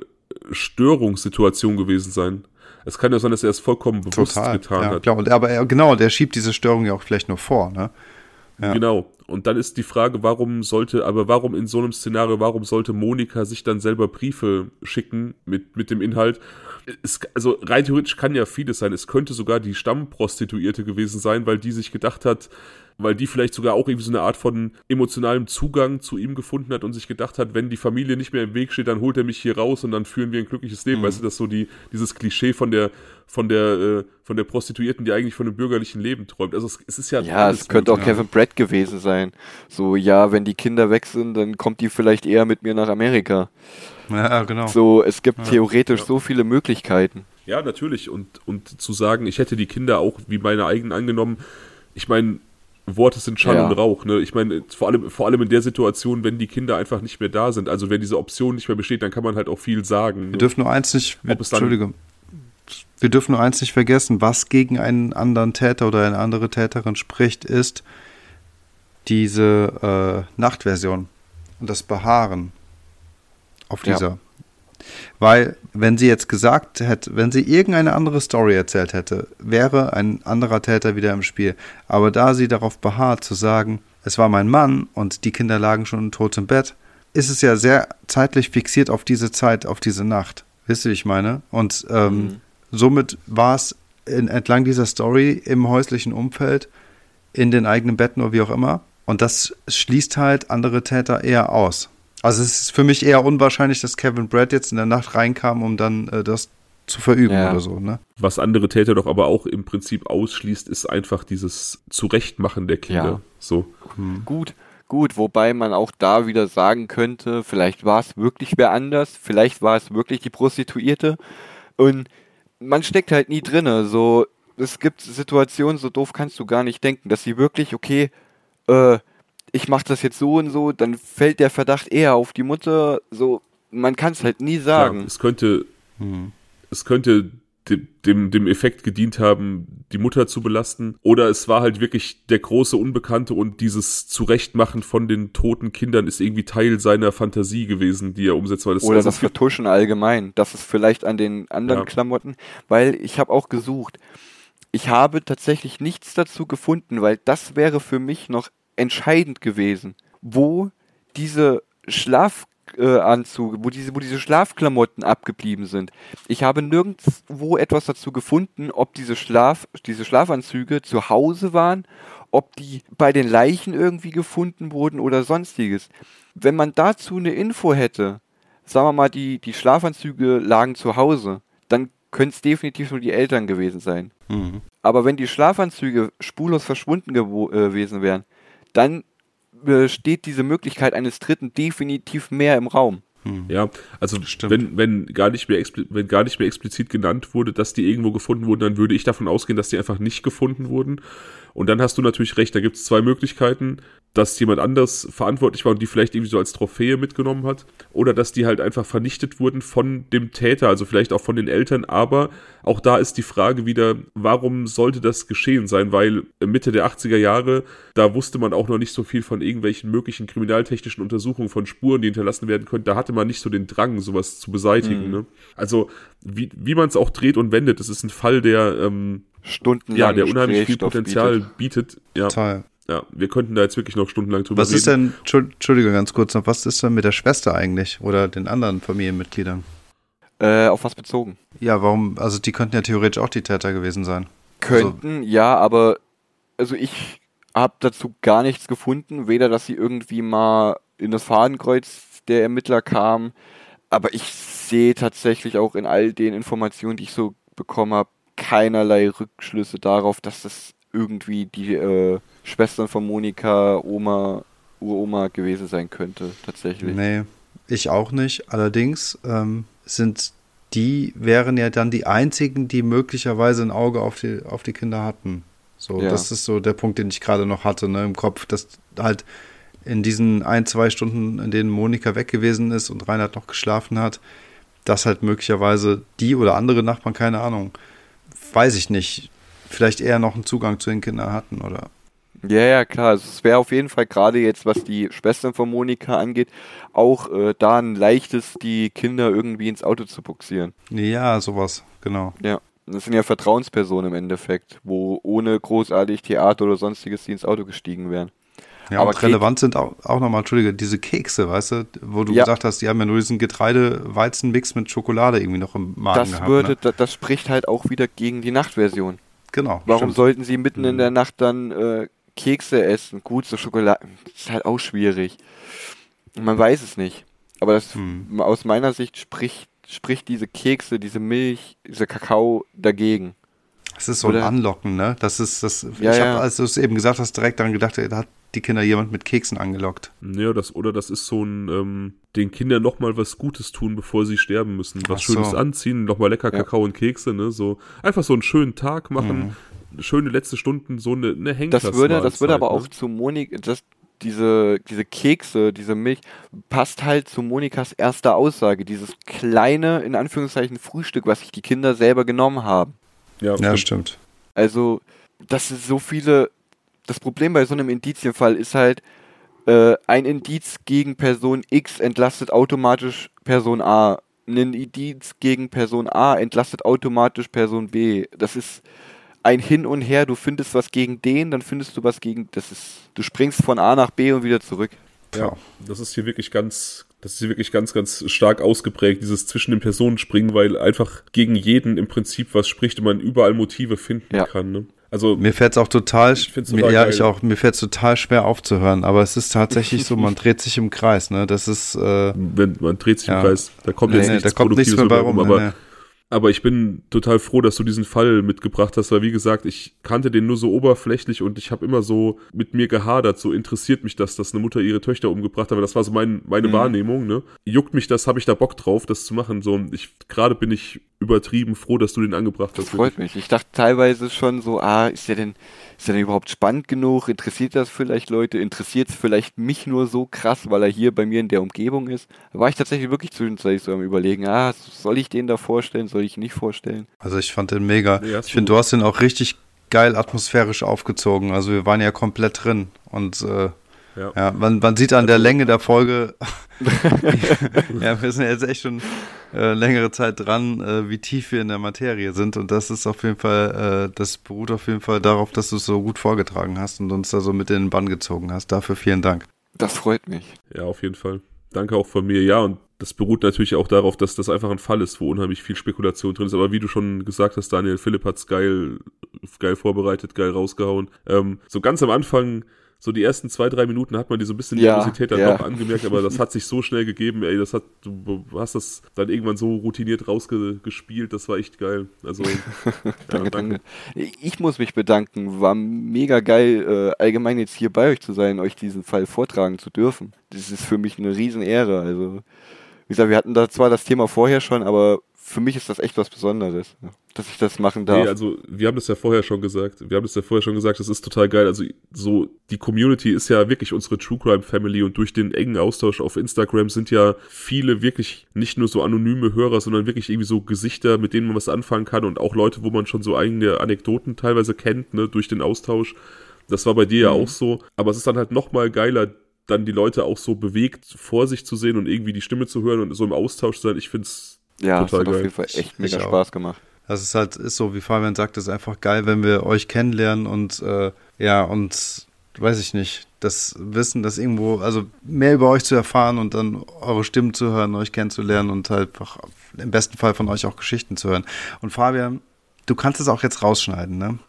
Speaker 2: Störungssituation gewesen sein. Es kann ja sein, dass er es vollkommen bewusst Total, getan
Speaker 1: ja,
Speaker 2: hat.
Speaker 1: Klar. Und, aber er, genau, der schiebt diese Störung ja auch vielleicht nur vor, ne?
Speaker 2: Ja. Genau. Und dann ist die Frage, warum sollte, aber warum in so einem Szenario, warum sollte Monika sich dann selber Briefe schicken mit, mit dem Inhalt? Es, also rein theoretisch kann ja vieles sein. Es könnte sogar die Stammprostituierte gewesen sein, weil die sich gedacht hat, weil die vielleicht sogar auch irgendwie so eine Art von emotionalem Zugang zu ihm gefunden hat und sich gedacht hat, wenn die Familie nicht mehr im Weg steht, dann holt er mich hier raus und dann führen wir ein glückliches Leben. Mhm. Weißt du, das ist so die, dieses Klischee von der, von der, äh, von der Prostituierten, die eigentlich von einem bürgerlichen Leben träumt. Also es, es ist ja.
Speaker 3: Ja, es könnte auch Kevin Brett gewesen sein. So, ja, wenn die Kinder weg sind, dann kommt die vielleicht eher mit mir nach Amerika.
Speaker 1: Ja, genau.
Speaker 3: So, es gibt ja. theoretisch ja. so viele Möglichkeiten.
Speaker 2: Ja, natürlich. Und, und zu sagen, ich hätte die Kinder auch wie meine eigenen angenommen, ich meine, Worte sind Schall ja. und Rauch. Ne? Ich meine, vor allem, vor allem in der Situation, wenn die Kinder einfach nicht mehr da sind. Also wenn diese Option nicht mehr besteht, dann kann man halt auch viel sagen.
Speaker 1: Wir ne? dürfen nur eins nicht, wir, Entschuldigung, wir dürfen nur eins nicht vergessen, was gegen einen anderen Täter oder eine andere Täterin spricht, ist diese äh, Nachtversion und das Beharren auf dieser. Ja. Weil, wenn sie jetzt gesagt hätte, wenn sie irgendeine andere Story erzählt hätte, wäre ein anderer Täter wieder im Spiel. Aber da sie darauf beharrt zu sagen, es war mein Mann und die Kinder lagen schon tot im Bett, ist es ja sehr zeitlich fixiert auf diese Zeit, auf diese Nacht. Wisst ihr, wie ich meine? Und ähm, mhm. somit war es in, entlang dieser Story im häuslichen Umfeld, in den eigenen Betten oder wie auch immer. Und das schließt halt andere Täter eher aus. Also es ist für mich eher unwahrscheinlich, dass Kevin Brad jetzt in der Nacht reinkam, um dann äh, das zu verüben ja. oder so, ne?
Speaker 2: Was andere Täter doch aber auch im Prinzip ausschließt, ist einfach dieses Zurechtmachen der Kinder. Ja. So.
Speaker 3: Hm. Gut, Gut, wobei man auch da wieder sagen könnte, vielleicht war es wirklich wer anders, vielleicht war es wirklich die Prostituierte und man steckt halt nie drinne. So, es gibt Situationen, so doof kannst du gar nicht denken, dass sie wirklich, okay, äh, ich mach das jetzt so und so, dann fällt der Verdacht eher auf die Mutter. So, man kann es halt nie sagen.
Speaker 2: Ja, es könnte, hm. es könnte dem, dem Effekt gedient haben, die Mutter zu belasten. Oder es war halt wirklich der große Unbekannte und dieses Zurechtmachen von den toten Kindern ist irgendwie Teil seiner Fantasie gewesen, die er umsetzt.
Speaker 3: Weil das Oder das Vertuschen allgemein. Das ist vielleicht an den anderen ja. Klamotten, weil ich habe auch gesucht. Ich habe tatsächlich nichts dazu gefunden, weil das wäre für mich noch entscheidend gewesen, wo diese Schlaf äh, wo diese, wo diese Schlafklamotten abgeblieben sind. Ich habe nirgendwo etwas dazu gefunden, ob diese Schlaf, diese Schlafanzüge zu Hause waren, ob die bei den Leichen irgendwie gefunden wurden oder sonstiges. Wenn man dazu eine Info hätte, sagen wir mal, die, die Schlafanzüge lagen zu Hause, dann können es definitiv nur die Eltern gewesen sein. Mhm. Aber wenn die Schlafanzüge spurlos verschwunden äh, gewesen wären, dann steht diese Möglichkeit eines Dritten definitiv mehr im Raum.
Speaker 2: Hm. Ja, also wenn, wenn, gar nicht mehr wenn gar nicht mehr explizit genannt wurde, dass die irgendwo gefunden wurden, dann würde ich davon ausgehen, dass die einfach nicht gefunden wurden. Und dann hast du natürlich recht, da gibt es zwei Möglichkeiten dass jemand anders verantwortlich war und die vielleicht irgendwie so als Trophäe mitgenommen hat. Oder dass die halt einfach vernichtet wurden von dem Täter, also vielleicht auch von den Eltern. Aber auch da ist die Frage wieder, warum sollte das geschehen sein? Weil Mitte der 80er Jahre, da wusste man auch noch nicht so viel von irgendwelchen möglichen kriminaltechnischen Untersuchungen von Spuren, die hinterlassen werden könnten. Da hatte man nicht so den Drang, sowas zu beseitigen. Mhm. Ne? Also, wie, wie man es auch dreht und wendet, es ist ein Fall, der ähm,
Speaker 3: stundenlang
Speaker 2: ja, der unheimlich viel Potenzial bietet. bietet. Ja.
Speaker 1: Total
Speaker 2: ja, wir könnten da jetzt wirklich noch stundenlang drüber
Speaker 1: was reden. Was ist denn, Entschuldige ganz kurz noch, was ist denn mit der Schwester eigentlich oder den anderen Familienmitgliedern?
Speaker 3: Äh, auf was bezogen?
Speaker 1: Ja, warum, also die könnten ja theoretisch auch die Täter gewesen sein.
Speaker 3: Könnten, also, ja, aber also ich habe dazu gar nichts gefunden, weder dass sie irgendwie mal in das Fadenkreuz der Ermittler kamen, aber ich sehe tatsächlich auch in all den Informationen, die ich so bekommen habe, keinerlei Rückschlüsse darauf, dass das irgendwie die äh, Schwestern von Monika, Oma, Uroma gewesen sein könnte, tatsächlich.
Speaker 1: Nee, ich auch nicht. Allerdings ähm, sind die wären ja dann die einzigen, die möglicherweise ein Auge auf die, auf die Kinder hatten. So, ja. das ist so der Punkt, den ich gerade noch hatte, ne, im Kopf, dass halt in diesen ein, zwei Stunden, in denen Monika weg gewesen ist und Reinhard noch geschlafen hat, dass halt möglicherweise die oder andere Nachbarn, keine Ahnung, weiß ich nicht, vielleicht eher noch einen Zugang zu den Kindern hatten oder
Speaker 3: ja, ja, klar. Also es wäre auf jeden Fall gerade jetzt, was die Schwestern von Monika angeht, auch äh, da ein leichtes, die Kinder irgendwie ins Auto zu buxieren.
Speaker 1: Ja, sowas, genau.
Speaker 3: Ja. Das sind ja Vertrauenspersonen im Endeffekt, wo ohne großartig Theater oder sonstiges die ins Auto gestiegen wären.
Speaker 1: Ja, aber relevant sind auch, auch nochmal, Entschuldige, diese Kekse, weißt du, wo du ja. gesagt hast, die haben ja nur diesen Getreide-Weizen-Mix mit Schokolade irgendwie noch im Magen
Speaker 3: das
Speaker 1: gehabt.
Speaker 3: Würde, ne? das, das spricht halt auch wieder gegen die Nachtversion.
Speaker 1: Genau.
Speaker 3: Warum stimmt. sollten sie mitten in mhm. der Nacht dann äh, Kekse essen, gut, so Schokolade, ist halt auch schwierig. Man weiß es nicht. Aber das, hm. aus meiner Sicht spricht, spricht diese Kekse, diese Milch, dieser Kakao dagegen.
Speaker 1: Das ist so Oder? ein Anlocken, ne? Das ist, das, ja, ich habe, ja. als du es eben gesagt hast, direkt daran gedacht, da hat die Kinder jemand mit Keksen angelockt.
Speaker 2: Ja, das, oder das ist so ein, ähm, den Kindern nochmal was Gutes tun, bevor sie sterben müssen. Was so. Schönes anziehen, nochmal lecker ja. Kakao und Kekse, ne? So, einfach so einen schönen Tag machen. Mhm schöne letzte Stunden so eine, eine
Speaker 3: Henker Das würde, das würde aber ne? auch zu Monika, das, diese, diese Kekse, diese Milch, passt halt zu Monikas erster Aussage. Dieses kleine, in Anführungszeichen, Frühstück, was sich die Kinder selber genommen haben.
Speaker 1: Ja, ja stimmt.
Speaker 3: Also, das ist so viele. Das Problem bei so einem Indizienfall ist halt, äh, ein Indiz gegen Person X entlastet automatisch Person A. Ein Indiz gegen Person A entlastet automatisch Person B. Das ist ein Hin und Her, du findest was gegen den, dann findest du was gegen, das ist, du springst von A nach B und wieder zurück.
Speaker 2: Ja, das ist hier wirklich ganz, das ist hier wirklich ganz, ganz stark ausgeprägt, dieses zwischen den Personen springen, weil einfach gegen jeden im Prinzip was spricht und man überall Motive finden ja. kann. Ne?
Speaker 1: Also mir fällt es auch total, mir, ja ich auch, mir fällt es total schwer aufzuhören, aber es ist tatsächlich so, man dreht sich im Kreis, ne? Das ist, äh,
Speaker 2: wenn man dreht sich ja. im Kreis, da kommt nee, jetzt nee, nichts
Speaker 1: da kommt nichts mehr bei rum, aber
Speaker 2: nee, Aber ich bin total froh, dass du diesen Fall mitgebracht hast, weil wie gesagt, ich kannte den nur so oberflächlich und ich habe immer so mit mir gehadert, so interessiert mich das, dass eine Mutter ihre Töchter umgebracht hat, aber das war so mein, meine mhm. Wahrnehmung, ne? Juckt mich das, habe ich da Bock drauf, das zu machen, so ich gerade bin ich übertrieben froh, dass du den angebracht hast. Das
Speaker 3: freut mich. Ich dachte teilweise schon so, ah, ist der denn ist er denn überhaupt spannend genug? Interessiert das vielleicht Leute? Interessiert es vielleicht mich nur so krass, weil er hier bei mir in der Umgebung ist? Da war ich tatsächlich wirklich zwischenzeitlich so am überlegen, ah, soll ich den da vorstellen, soll ich ihn nicht vorstellen?
Speaker 1: Also ich fand den mega. Nee, ich finde, du hast den auch richtig geil atmosphärisch aufgezogen. Also wir waren ja komplett drin und äh, ja. ja, man, man sieht an der Länge der Folge, ja, wir sind jetzt echt schon äh, längere Zeit dran, äh, wie tief wir in der Materie sind. Und das ist auf jeden Fall, äh, das beruht auf jeden Fall darauf, dass du es so gut vorgetragen hast und uns da so mit in den Bann gezogen hast. Dafür vielen Dank.
Speaker 3: Das freut mich.
Speaker 2: Ja, auf jeden Fall. Danke auch von mir. Ja, und das beruht natürlich auch darauf, dass das einfach ein Fall ist, wo unheimlich viel Spekulation drin ist. Aber wie du schon gesagt hast, Daniel, Philipp hat's geil, geil vorbereitet, geil rausgehauen. Ähm, so ganz am Anfang so die ersten zwei, drei Minuten hat man die so ein bisschen
Speaker 3: ja, Nervosität
Speaker 2: dann ja. auch angemerkt, aber das hat sich so schnell gegeben, ey, das hat, du hast das dann irgendwann so routiniert rausgespielt, das war echt geil. Also,
Speaker 3: danke, ja, danke. Ich muss mich bedanken, war mega geil, äh, allgemein jetzt hier bei euch zu sein, euch diesen Fall vortragen zu dürfen. Das ist für mich eine Riesenehre, also, wie gesagt, wir hatten da zwar das Thema vorher schon, aber für mich ist das echt was Besonderes, dass ich das machen darf.
Speaker 2: Nee, also wir haben das ja vorher schon gesagt. Wir haben das ja vorher schon gesagt, das ist total geil. Also so, die Community ist ja wirklich unsere True Crime Family und durch den engen Austausch auf Instagram sind ja viele wirklich nicht nur so anonyme Hörer, sondern wirklich irgendwie so Gesichter, mit denen man was anfangen kann und auch Leute, wo man schon so eigene Anekdoten teilweise kennt, ne, durch den Austausch. Das war bei dir mhm. ja auch so. Aber es ist dann halt nochmal geiler, dann die Leute auch so bewegt vor sich zu sehen und irgendwie die Stimme zu hören und so im Austausch zu sein. Ich finde es
Speaker 3: ja, Total das hat geil. auf jeden Fall echt mega Spaß gemacht.
Speaker 1: Das ist halt, ist so, wie Fabian sagt, ist einfach geil, wenn wir euch kennenlernen und äh, ja, und weiß ich nicht, das Wissen, das irgendwo, also mehr über euch zu erfahren und dann eure Stimmen zu hören, euch kennenzulernen und halt einfach im besten Fall von euch auch Geschichten zu hören. Und Fabian, du kannst es auch jetzt rausschneiden, ne?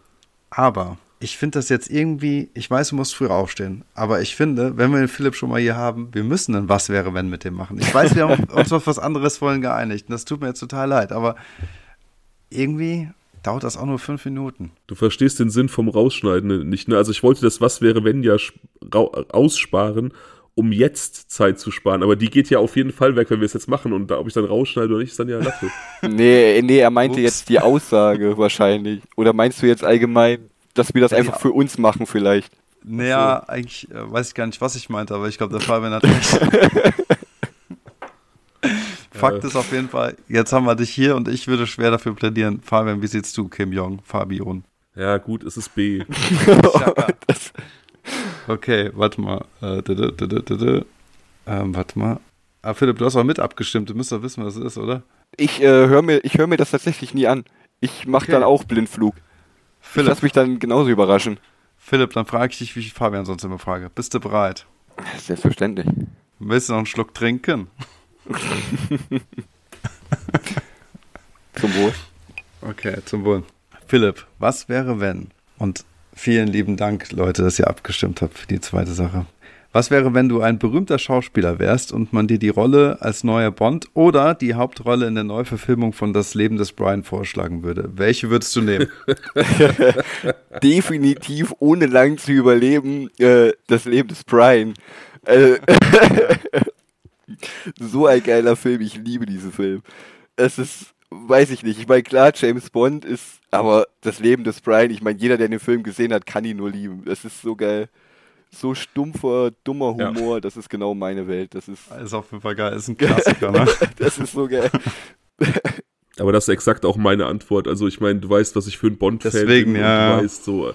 Speaker 1: Aber ich finde das jetzt irgendwie, ich weiß, du musst früh aufstehen, aber ich finde, wenn wir den Philipp schon mal hier haben, wir müssen dann was wäre, wenn mit dem machen. Ich weiß, wir haben uns auf was anderes vorhin geeinigt und das tut mir jetzt total leid, aber irgendwie dauert das auch nur fünf Minuten.
Speaker 2: Du verstehst den Sinn vom Rausschneiden nicht, ne? Also ich wollte das was wäre, wenn ja aussparen, um jetzt Zeit zu sparen. Aber die geht ja auf jeden Fall weg, wenn wir es jetzt machen. Und da, ob ich dann rausschneide oder nicht, ist dann ja Latte.
Speaker 3: nee, nee, er meinte Ups. jetzt die Aussage wahrscheinlich. Oder meinst du jetzt allgemein dass wir das ja, einfach für uns machen vielleicht.
Speaker 1: Naja, so. eigentlich äh, weiß ich gar nicht, was ich meinte, aber ich glaube, der Fabian hat recht. Fakt ist auf jeden Fall, jetzt haben wir dich hier und ich würde schwer dafür plädieren. Fabian, wie siehst du Kim Jong, Fabian?
Speaker 2: Ja, gut, es ist B.
Speaker 1: okay, warte mal. Äh, ähm, warte mal. Ah, Philipp, du hast auch mit abgestimmt. Du müsst doch wissen, was es ist, oder?
Speaker 3: Ich äh, höre mir, hör mir das tatsächlich nie an. Ich mache okay. dann auch Blindflug. Philipp. Ich lass mich dann genauso überraschen.
Speaker 1: Philipp, dann frage ich dich, wie ich Fabian sonst immer frage. Bist du bereit?
Speaker 3: Selbstverständlich.
Speaker 1: Willst du noch einen Schluck trinken?
Speaker 3: zum Wohl.
Speaker 1: Okay, zum Wohl. Philipp, was wäre wenn? Und vielen lieben Dank, Leute, dass ihr abgestimmt habt für die zweite Sache. Was wäre, wenn du ein berühmter Schauspieler wärst und man dir die Rolle als neuer Bond oder die Hauptrolle in der Neuverfilmung von Das Leben des Brian vorschlagen würde? Welche würdest du nehmen?
Speaker 3: Definitiv, ohne lang zu überleben, äh, Das Leben des Brian. Äh, so ein geiler Film, ich liebe diesen Film. Es ist, weiß ich nicht, ich meine, klar, James Bond ist, aber Das Leben des Brian, ich meine, jeder, der den Film gesehen hat, kann ihn nur lieben. Es ist so geil so stumpfer, dummer Humor, ja. das ist genau meine Welt. Das ist,
Speaker 1: ist auf jeden Fall geil, das ist ein Klassiker, ne?
Speaker 3: das ist so geil.
Speaker 2: Aber das ist exakt auch meine Antwort. Also ich meine, du weißt, was ich für ein Bond-Fan bin.
Speaker 1: Deswegen, ja.
Speaker 2: Du weißt so.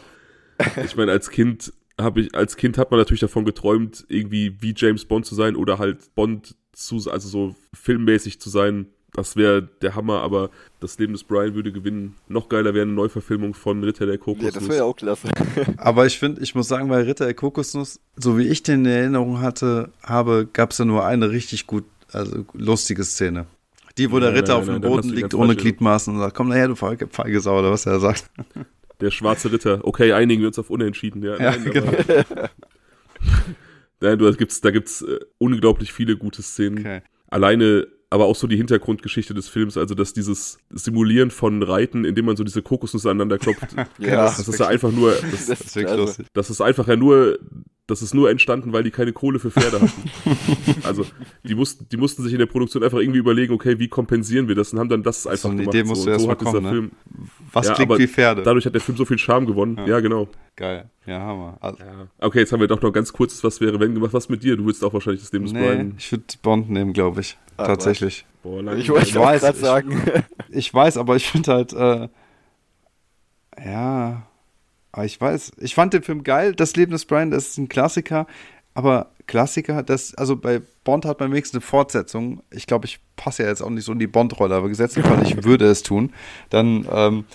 Speaker 2: Ich meine, als Kind habe ich, als Kind hat man natürlich davon geträumt, irgendwie wie James Bond zu sein oder halt Bond zu, also so filmmäßig zu sein. Das wäre der Hammer, aber das Leben des Brian würde gewinnen. Noch geiler wäre eine Neuverfilmung von Ritter der Kokosnuss.
Speaker 3: Ja, das wäre ja auch klasse.
Speaker 1: aber ich finde, ich muss sagen, bei Ritter der Kokosnuss, so wie ich den in Erinnerung hatte, habe, gab es ja nur eine richtig gut, also lustige Szene. Die, wo nein, der Ritter nein, nein, auf dem Boden liegt ohne Gliedmaßen und sagt, komm nachher, du feige Sau, oder was er sagt.
Speaker 2: Der schwarze Ritter. Okay, einigen wir uns auf Unentschieden. Ja, ja genau. Nein, du, da gibt's, da gibt's äh, unglaublich viele gute Szenen. Okay. Alleine aber auch so die Hintergrundgeschichte des Films, also dass dieses Simulieren von Reiten, indem man so diese Kokosnüsse aneinander klopft,
Speaker 3: Ja,
Speaker 2: das ist ja einfach nur, das,
Speaker 3: Das
Speaker 1: ist wirklich
Speaker 3: also,
Speaker 1: lustig.
Speaker 2: das ist einfach ja nur, das ist nur entstanden, weil die keine Kohle für Pferde hatten. also die mussten, die mussten sich in der Produktion einfach irgendwie überlegen, okay, wie kompensieren wir das und haben dann das einfach
Speaker 1: eine
Speaker 2: gemacht.
Speaker 1: Idee musst du
Speaker 2: und
Speaker 1: erst kommen, ne?
Speaker 2: Film,
Speaker 1: Was
Speaker 2: Ja,
Speaker 1: klingt
Speaker 2: aber
Speaker 1: wie Pferde?
Speaker 2: dadurch hat der Film so viel Charme gewonnen. Ja, genau.
Speaker 1: Geil. Ja, Hammer. Also,
Speaker 2: Ja. Okay, jetzt haben wir doch noch ganz kurzes Was wäre, wenn gemacht. Was mit dir? Du willst auch wahrscheinlich das Leben des
Speaker 1: nee,
Speaker 2: Brian.
Speaker 1: ich würde Bond nehmen, glaube ich. Tatsächlich.
Speaker 2: Boah,
Speaker 3: ich wollte
Speaker 1: Ich
Speaker 3: gerade
Speaker 1: ich-
Speaker 3: sagen.
Speaker 1: Ich weiß, aber ich finde halt, äh, ja, aber ich weiß, ich fand den Film geil. Das Leben des Brian, das ist ein Klassiker, aber Klassiker, das, also bei Bond hat man wenigstens eine Fortsetzung. Ich glaube, ich passe ja jetzt auch nicht so in die Bond-Rolle, aber gesetzt im Fall, ich würde es tun, dann ähm,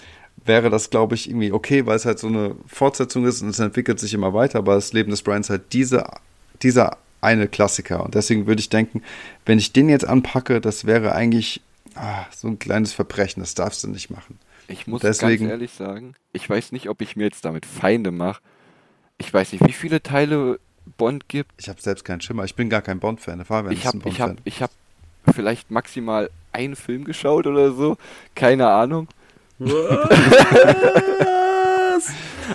Speaker 1: wäre das, glaube ich, irgendwie okay, weil es halt so eine Fortsetzung ist und es entwickelt sich immer weiter, aber das Leben des Brian ist halt diese, dieser eine Klassiker. Und deswegen würde ich denken, wenn ich den jetzt anpacke, das wäre eigentlich ah, so ein kleines Verbrechen, das darfst du nicht machen.
Speaker 3: Ich muss
Speaker 1: Deswegen-
Speaker 3: ganz ehrlich sagen, ich weiß nicht, ob ich mir jetzt damit Feinde mache. Ich weiß nicht, wie viele Teile Bond gibt.
Speaker 1: Ich habe selbst keinen Schimmer, ich bin gar kein Bond-Fan. Fabian
Speaker 3: Ich habe ich hab,
Speaker 1: Bond-Fan.
Speaker 3: ich hab vielleicht maximal einen Film geschaut oder so. Keine Ahnung.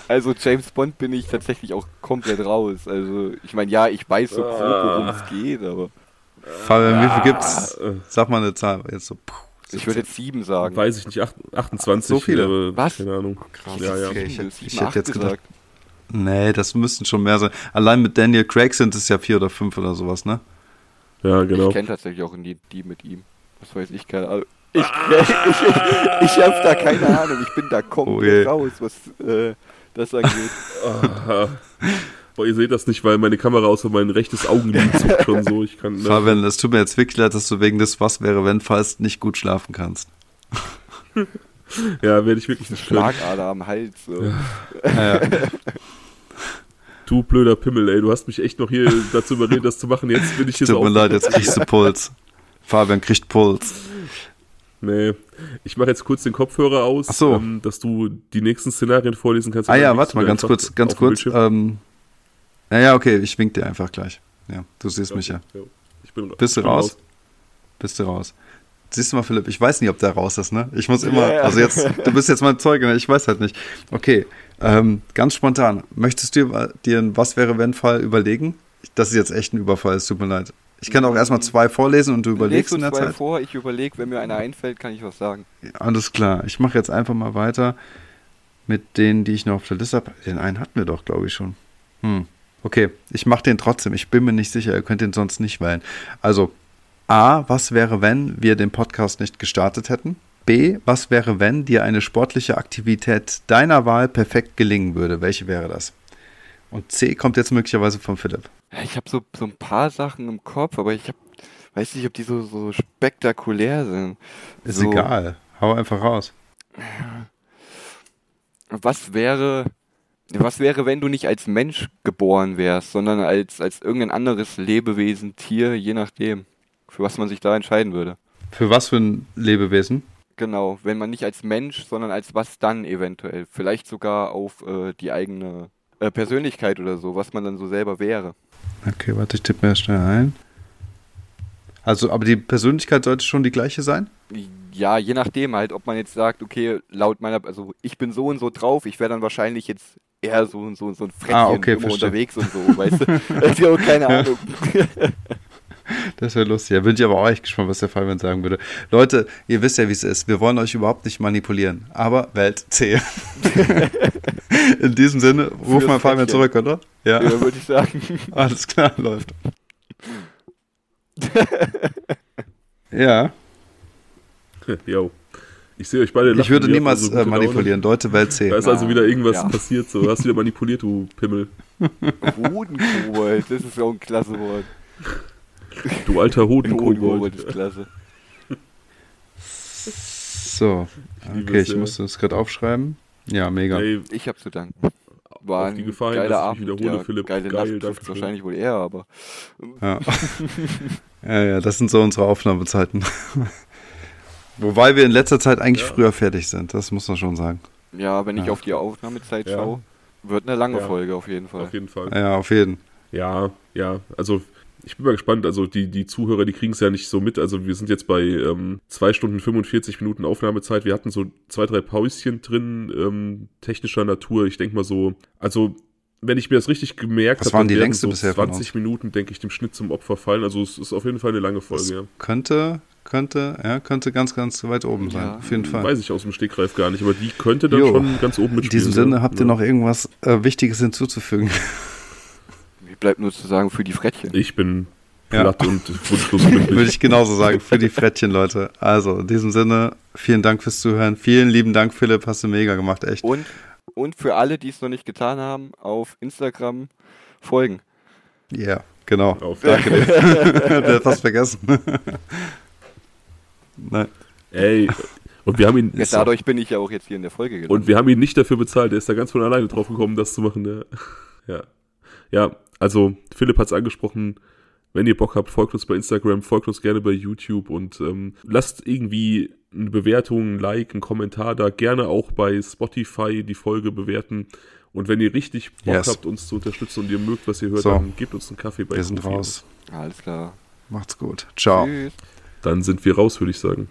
Speaker 3: Also James Bond bin ich tatsächlich auch komplett raus. Also ich meine, ja, ich weiß so grob, worum es geht, aber
Speaker 1: Fabian, wie viel gibt's?
Speaker 2: Äh,
Speaker 1: Sag mal eine Zahl. Jetzt so, puh,
Speaker 3: ich würde jetzt sieben sagen.
Speaker 2: Weiß ich nicht, acht- 28.
Speaker 1: So viele?
Speaker 2: Aber
Speaker 3: Was?
Speaker 2: Keine Ahnung.
Speaker 1: Krass.
Speaker 2: Ja, ja.
Speaker 1: Okay, ich hätte- ich hätte jetzt gedacht-
Speaker 3: gesagt.
Speaker 1: Nee, das müssten schon mehr sein. Allein mit Daniel Craig sind es ja vier oder fünf oder sowas, ne?
Speaker 2: Ja, genau.
Speaker 3: Ich kenne tatsächlich auch die, die mit ihm. Was weiß ich, keine Ahnung. Ich, ich, ich, ich habe da keine Ahnung. Ich bin da komplett
Speaker 1: Oh
Speaker 3: raus, was äh, das angeht.
Speaker 2: Ah. Boah, ihr seht das nicht, weil meine Kamera außer mein rechtes Augenlid zuckt schon so. Ich kann. Ne,
Speaker 1: Fabian, es tut mir jetzt wirklich leid, dass du wegen des Was wäre, wenn falls nicht gut schlafen kannst.
Speaker 2: ja, werde ich wirklich nicht.
Speaker 3: Schlagader am Hals. So.
Speaker 1: Ja,
Speaker 2: Du blöder Pimmel, ey. Du hast mich echt noch hier dazu überredet, das zu machen. Jetzt bin ich hier
Speaker 1: tut mir leid, jetzt kriegst du Puls. Fabian kriegt Puls.
Speaker 2: Nee. Ich mache jetzt kurz den Kopfhörer aus,
Speaker 1: so.
Speaker 2: ähm, dass du die nächsten Szenarien vorlesen kannst.
Speaker 1: Ah ja, warte mal, ganz kurz, ganz kurz. Ähm, ja, ja, okay, ich wink dir einfach gleich. Ja, du siehst mich ja.
Speaker 2: Ja. Ich bin,
Speaker 1: Bist du
Speaker 2: ich bin
Speaker 1: raus? Bist du raus? Siehst du mal, Philipp, ich weiß nicht, ob der raus ist, ne? Ich muss immer,
Speaker 3: Ja, ja.
Speaker 1: also jetzt, du bist jetzt mein Zeuge, ne? ich weiß halt nicht. Okay, ähm, ganz spontan, möchtest du dir ein Was wäre wenn Fall überlegen? Das ist jetzt echt ein Überfall, es tut mir leid. Ich kann auch erstmal zwei vorlesen und du
Speaker 3: Legst
Speaker 1: überlegst
Speaker 3: du
Speaker 1: in der
Speaker 3: zwei
Speaker 1: Zeit.
Speaker 3: vor, ich überlege, wenn mir einer einfällt, kann ich was sagen.
Speaker 1: Alles klar, ich mache jetzt einfach mal weiter mit denen, die ich noch auf der Liste habe. Den einen hatten wir doch, glaube ich, schon. Hm. Okay, ich mache den trotzdem. Ich bin mir nicht sicher, ihr könnt den sonst nicht wählen. Also, A, was wäre, wenn wir den Podcast nicht gestartet hätten? B, was wäre, wenn dir eine sportliche Aktivität deiner Wahl perfekt gelingen würde? Welche wäre das? Und C kommt jetzt möglicherweise von Philipp.
Speaker 3: Ich habe so, so ein paar Sachen im Kopf, aber ich hab, weiß nicht, ob die so, so spektakulär sind.
Speaker 1: Ist
Speaker 3: so,
Speaker 1: egal. Hau einfach raus.
Speaker 3: Was wäre, was wäre, wenn du nicht als Mensch geboren wärst, sondern als, als irgendein anderes Lebewesen, Tier, je nachdem, für was man sich da entscheiden würde?
Speaker 1: Für was für ein Lebewesen?
Speaker 3: Genau, wenn man nicht als Mensch, sondern als was dann eventuell. Vielleicht sogar auf äh, die eigene äh, Persönlichkeit oder so, was man dann so selber wäre.
Speaker 1: Okay, warte, ich tippe mir schnell ein. Also, aber die Persönlichkeit sollte schon die gleiche sein?
Speaker 3: Ja, je nachdem halt, ob man jetzt sagt, okay, laut meiner, also ich bin so und so drauf, ich wäre dann wahrscheinlich jetzt eher so, so, so ein Frettchen
Speaker 1: Ah, okay,
Speaker 3: immer
Speaker 1: verstehe.
Speaker 3: unterwegs und so, weißt du? Also, keine Ahnung.
Speaker 1: Das wäre lustig. Da bin ich aber auch echt gespannt, was der Fabian sagen würde. Leute, ihr wisst ja, wie es ist. Wir wollen euch überhaupt nicht manipulieren. Aber Welt C. In diesem Sinne, ruf mal Fabian
Speaker 3: Frettchen.
Speaker 1: zurück, oder? Ja,
Speaker 3: Ja, würde ich sagen.
Speaker 1: alles klar, läuft. ja,
Speaker 2: Jo. Ich sehe euch beide
Speaker 1: ich würde niemals
Speaker 2: also
Speaker 1: äh,
Speaker 2: gute Laune.
Speaker 1: manipulieren. Leute, Welt C.
Speaker 2: Da ist also wieder irgendwas
Speaker 3: Ja.
Speaker 2: passiert. So, du hast wieder manipuliert, du Pimmel.
Speaker 3: Hodenkobold, das ist auch ein klasse Wort.
Speaker 2: Du alter
Speaker 3: Hodenkobold klasse.
Speaker 1: So, okay, ich musste das gerade aufschreiben. Ja, mega.
Speaker 2: Ey,
Speaker 3: Ich hab zu danken. War
Speaker 2: Auf die
Speaker 3: ein
Speaker 2: Gefahr hin,
Speaker 3: geiler
Speaker 2: dass ich
Speaker 3: Abend,
Speaker 2: wiederhole,
Speaker 3: ja,
Speaker 2: Philipp.
Speaker 3: Geile
Speaker 2: Geil,
Speaker 3: Nacht wahrscheinlich wohl eher, aber
Speaker 1: Ja. ja, ja, das sind so unsere Aufnahmezeiten. Wobei wir in letzter Zeit eigentlich
Speaker 2: Ja.
Speaker 1: früher fertig sind, das muss man schon sagen.
Speaker 3: ja, wenn ich
Speaker 1: Ja.
Speaker 3: auf die Aufnahmezeit
Speaker 2: Ja.
Speaker 3: schaue, wird eine lange
Speaker 2: Ja.
Speaker 3: Folge auf jeden Fall.
Speaker 2: auf jeden Fall.
Speaker 1: Ja, auf jeden.
Speaker 2: Ja, ja, also ich bin mal gespannt. Also die, die Zuhörer, die kriegen es ja nicht so mit. Also wir sind jetzt bei ähm, zwei Stunden 45 Minuten Aufnahmezeit. Wir hatten so zwei, drei Pauschen drin, ähm, technischer Natur. Ich denke mal so, also wenn ich mir das richtig gemerkt
Speaker 1: habe, waren die längste
Speaker 2: so
Speaker 1: bisher
Speaker 2: 20 Minuten, denke ich, dem Schnitt zum Opfer fallen. Also es ist auf jeden Fall eine lange Folge. Ja.
Speaker 1: Könnte, könnte, ja, könnte ganz, ganz weit oben sein. Ja. Auf jeden Fall.
Speaker 2: Weiß ich aus dem Stegreif gar nicht, aber die könnte dann jo. schon ganz oben mitspielen.
Speaker 1: In diesem Sinne, habt ihr noch irgendwas äh, Wichtiges hinzuzufügen?
Speaker 3: Bleibt nur zu sagen, für die Frettchen.
Speaker 2: Ich bin platt ja. und
Speaker 1: wunschlos Würde ich genauso sagen, für die Frettchen, Leute. Also, in diesem Sinne, vielen Dank fürs Zuhören. Vielen lieben Dank, Philipp, hast du mega gemacht, echt.
Speaker 3: Und und für alle, die es noch nicht getan haben, auf Instagram folgen.
Speaker 1: Ja, yeah, genau. Auf Danke dir. Der hat fast vergessen.
Speaker 2: Nein. Ey, und wir haben ihn.
Speaker 3: Ja, dadurch bin ich ja auch jetzt hier in der Folge
Speaker 2: gelandet. Und wir haben ihn nicht dafür bezahlt. Er ist da ganz von alleine drauf gekommen, das zu machen. Ja, ja, ja also Philipp hat es angesprochen. Wenn ihr Bock habt, folgt uns bei Instagram, folgt uns gerne bei YouTube und ähm, lasst irgendwie eine Bewertung, ein Like, ein Kommentar da. Gerne auch bei Spotify die Folge bewerten. Und wenn ihr richtig Bock yes. habt, uns zu unterstützen und ihr mögt, was ihr hört, so. dann gebt uns einen Kaffee bei
Speaker 1: Wir sind raus.
Speaker 3: Alles klar.
Speaker 1: Macht's gut. Ciao. Tschüss.
Speaker 2: Dann sind wir raus, würde ich sagen.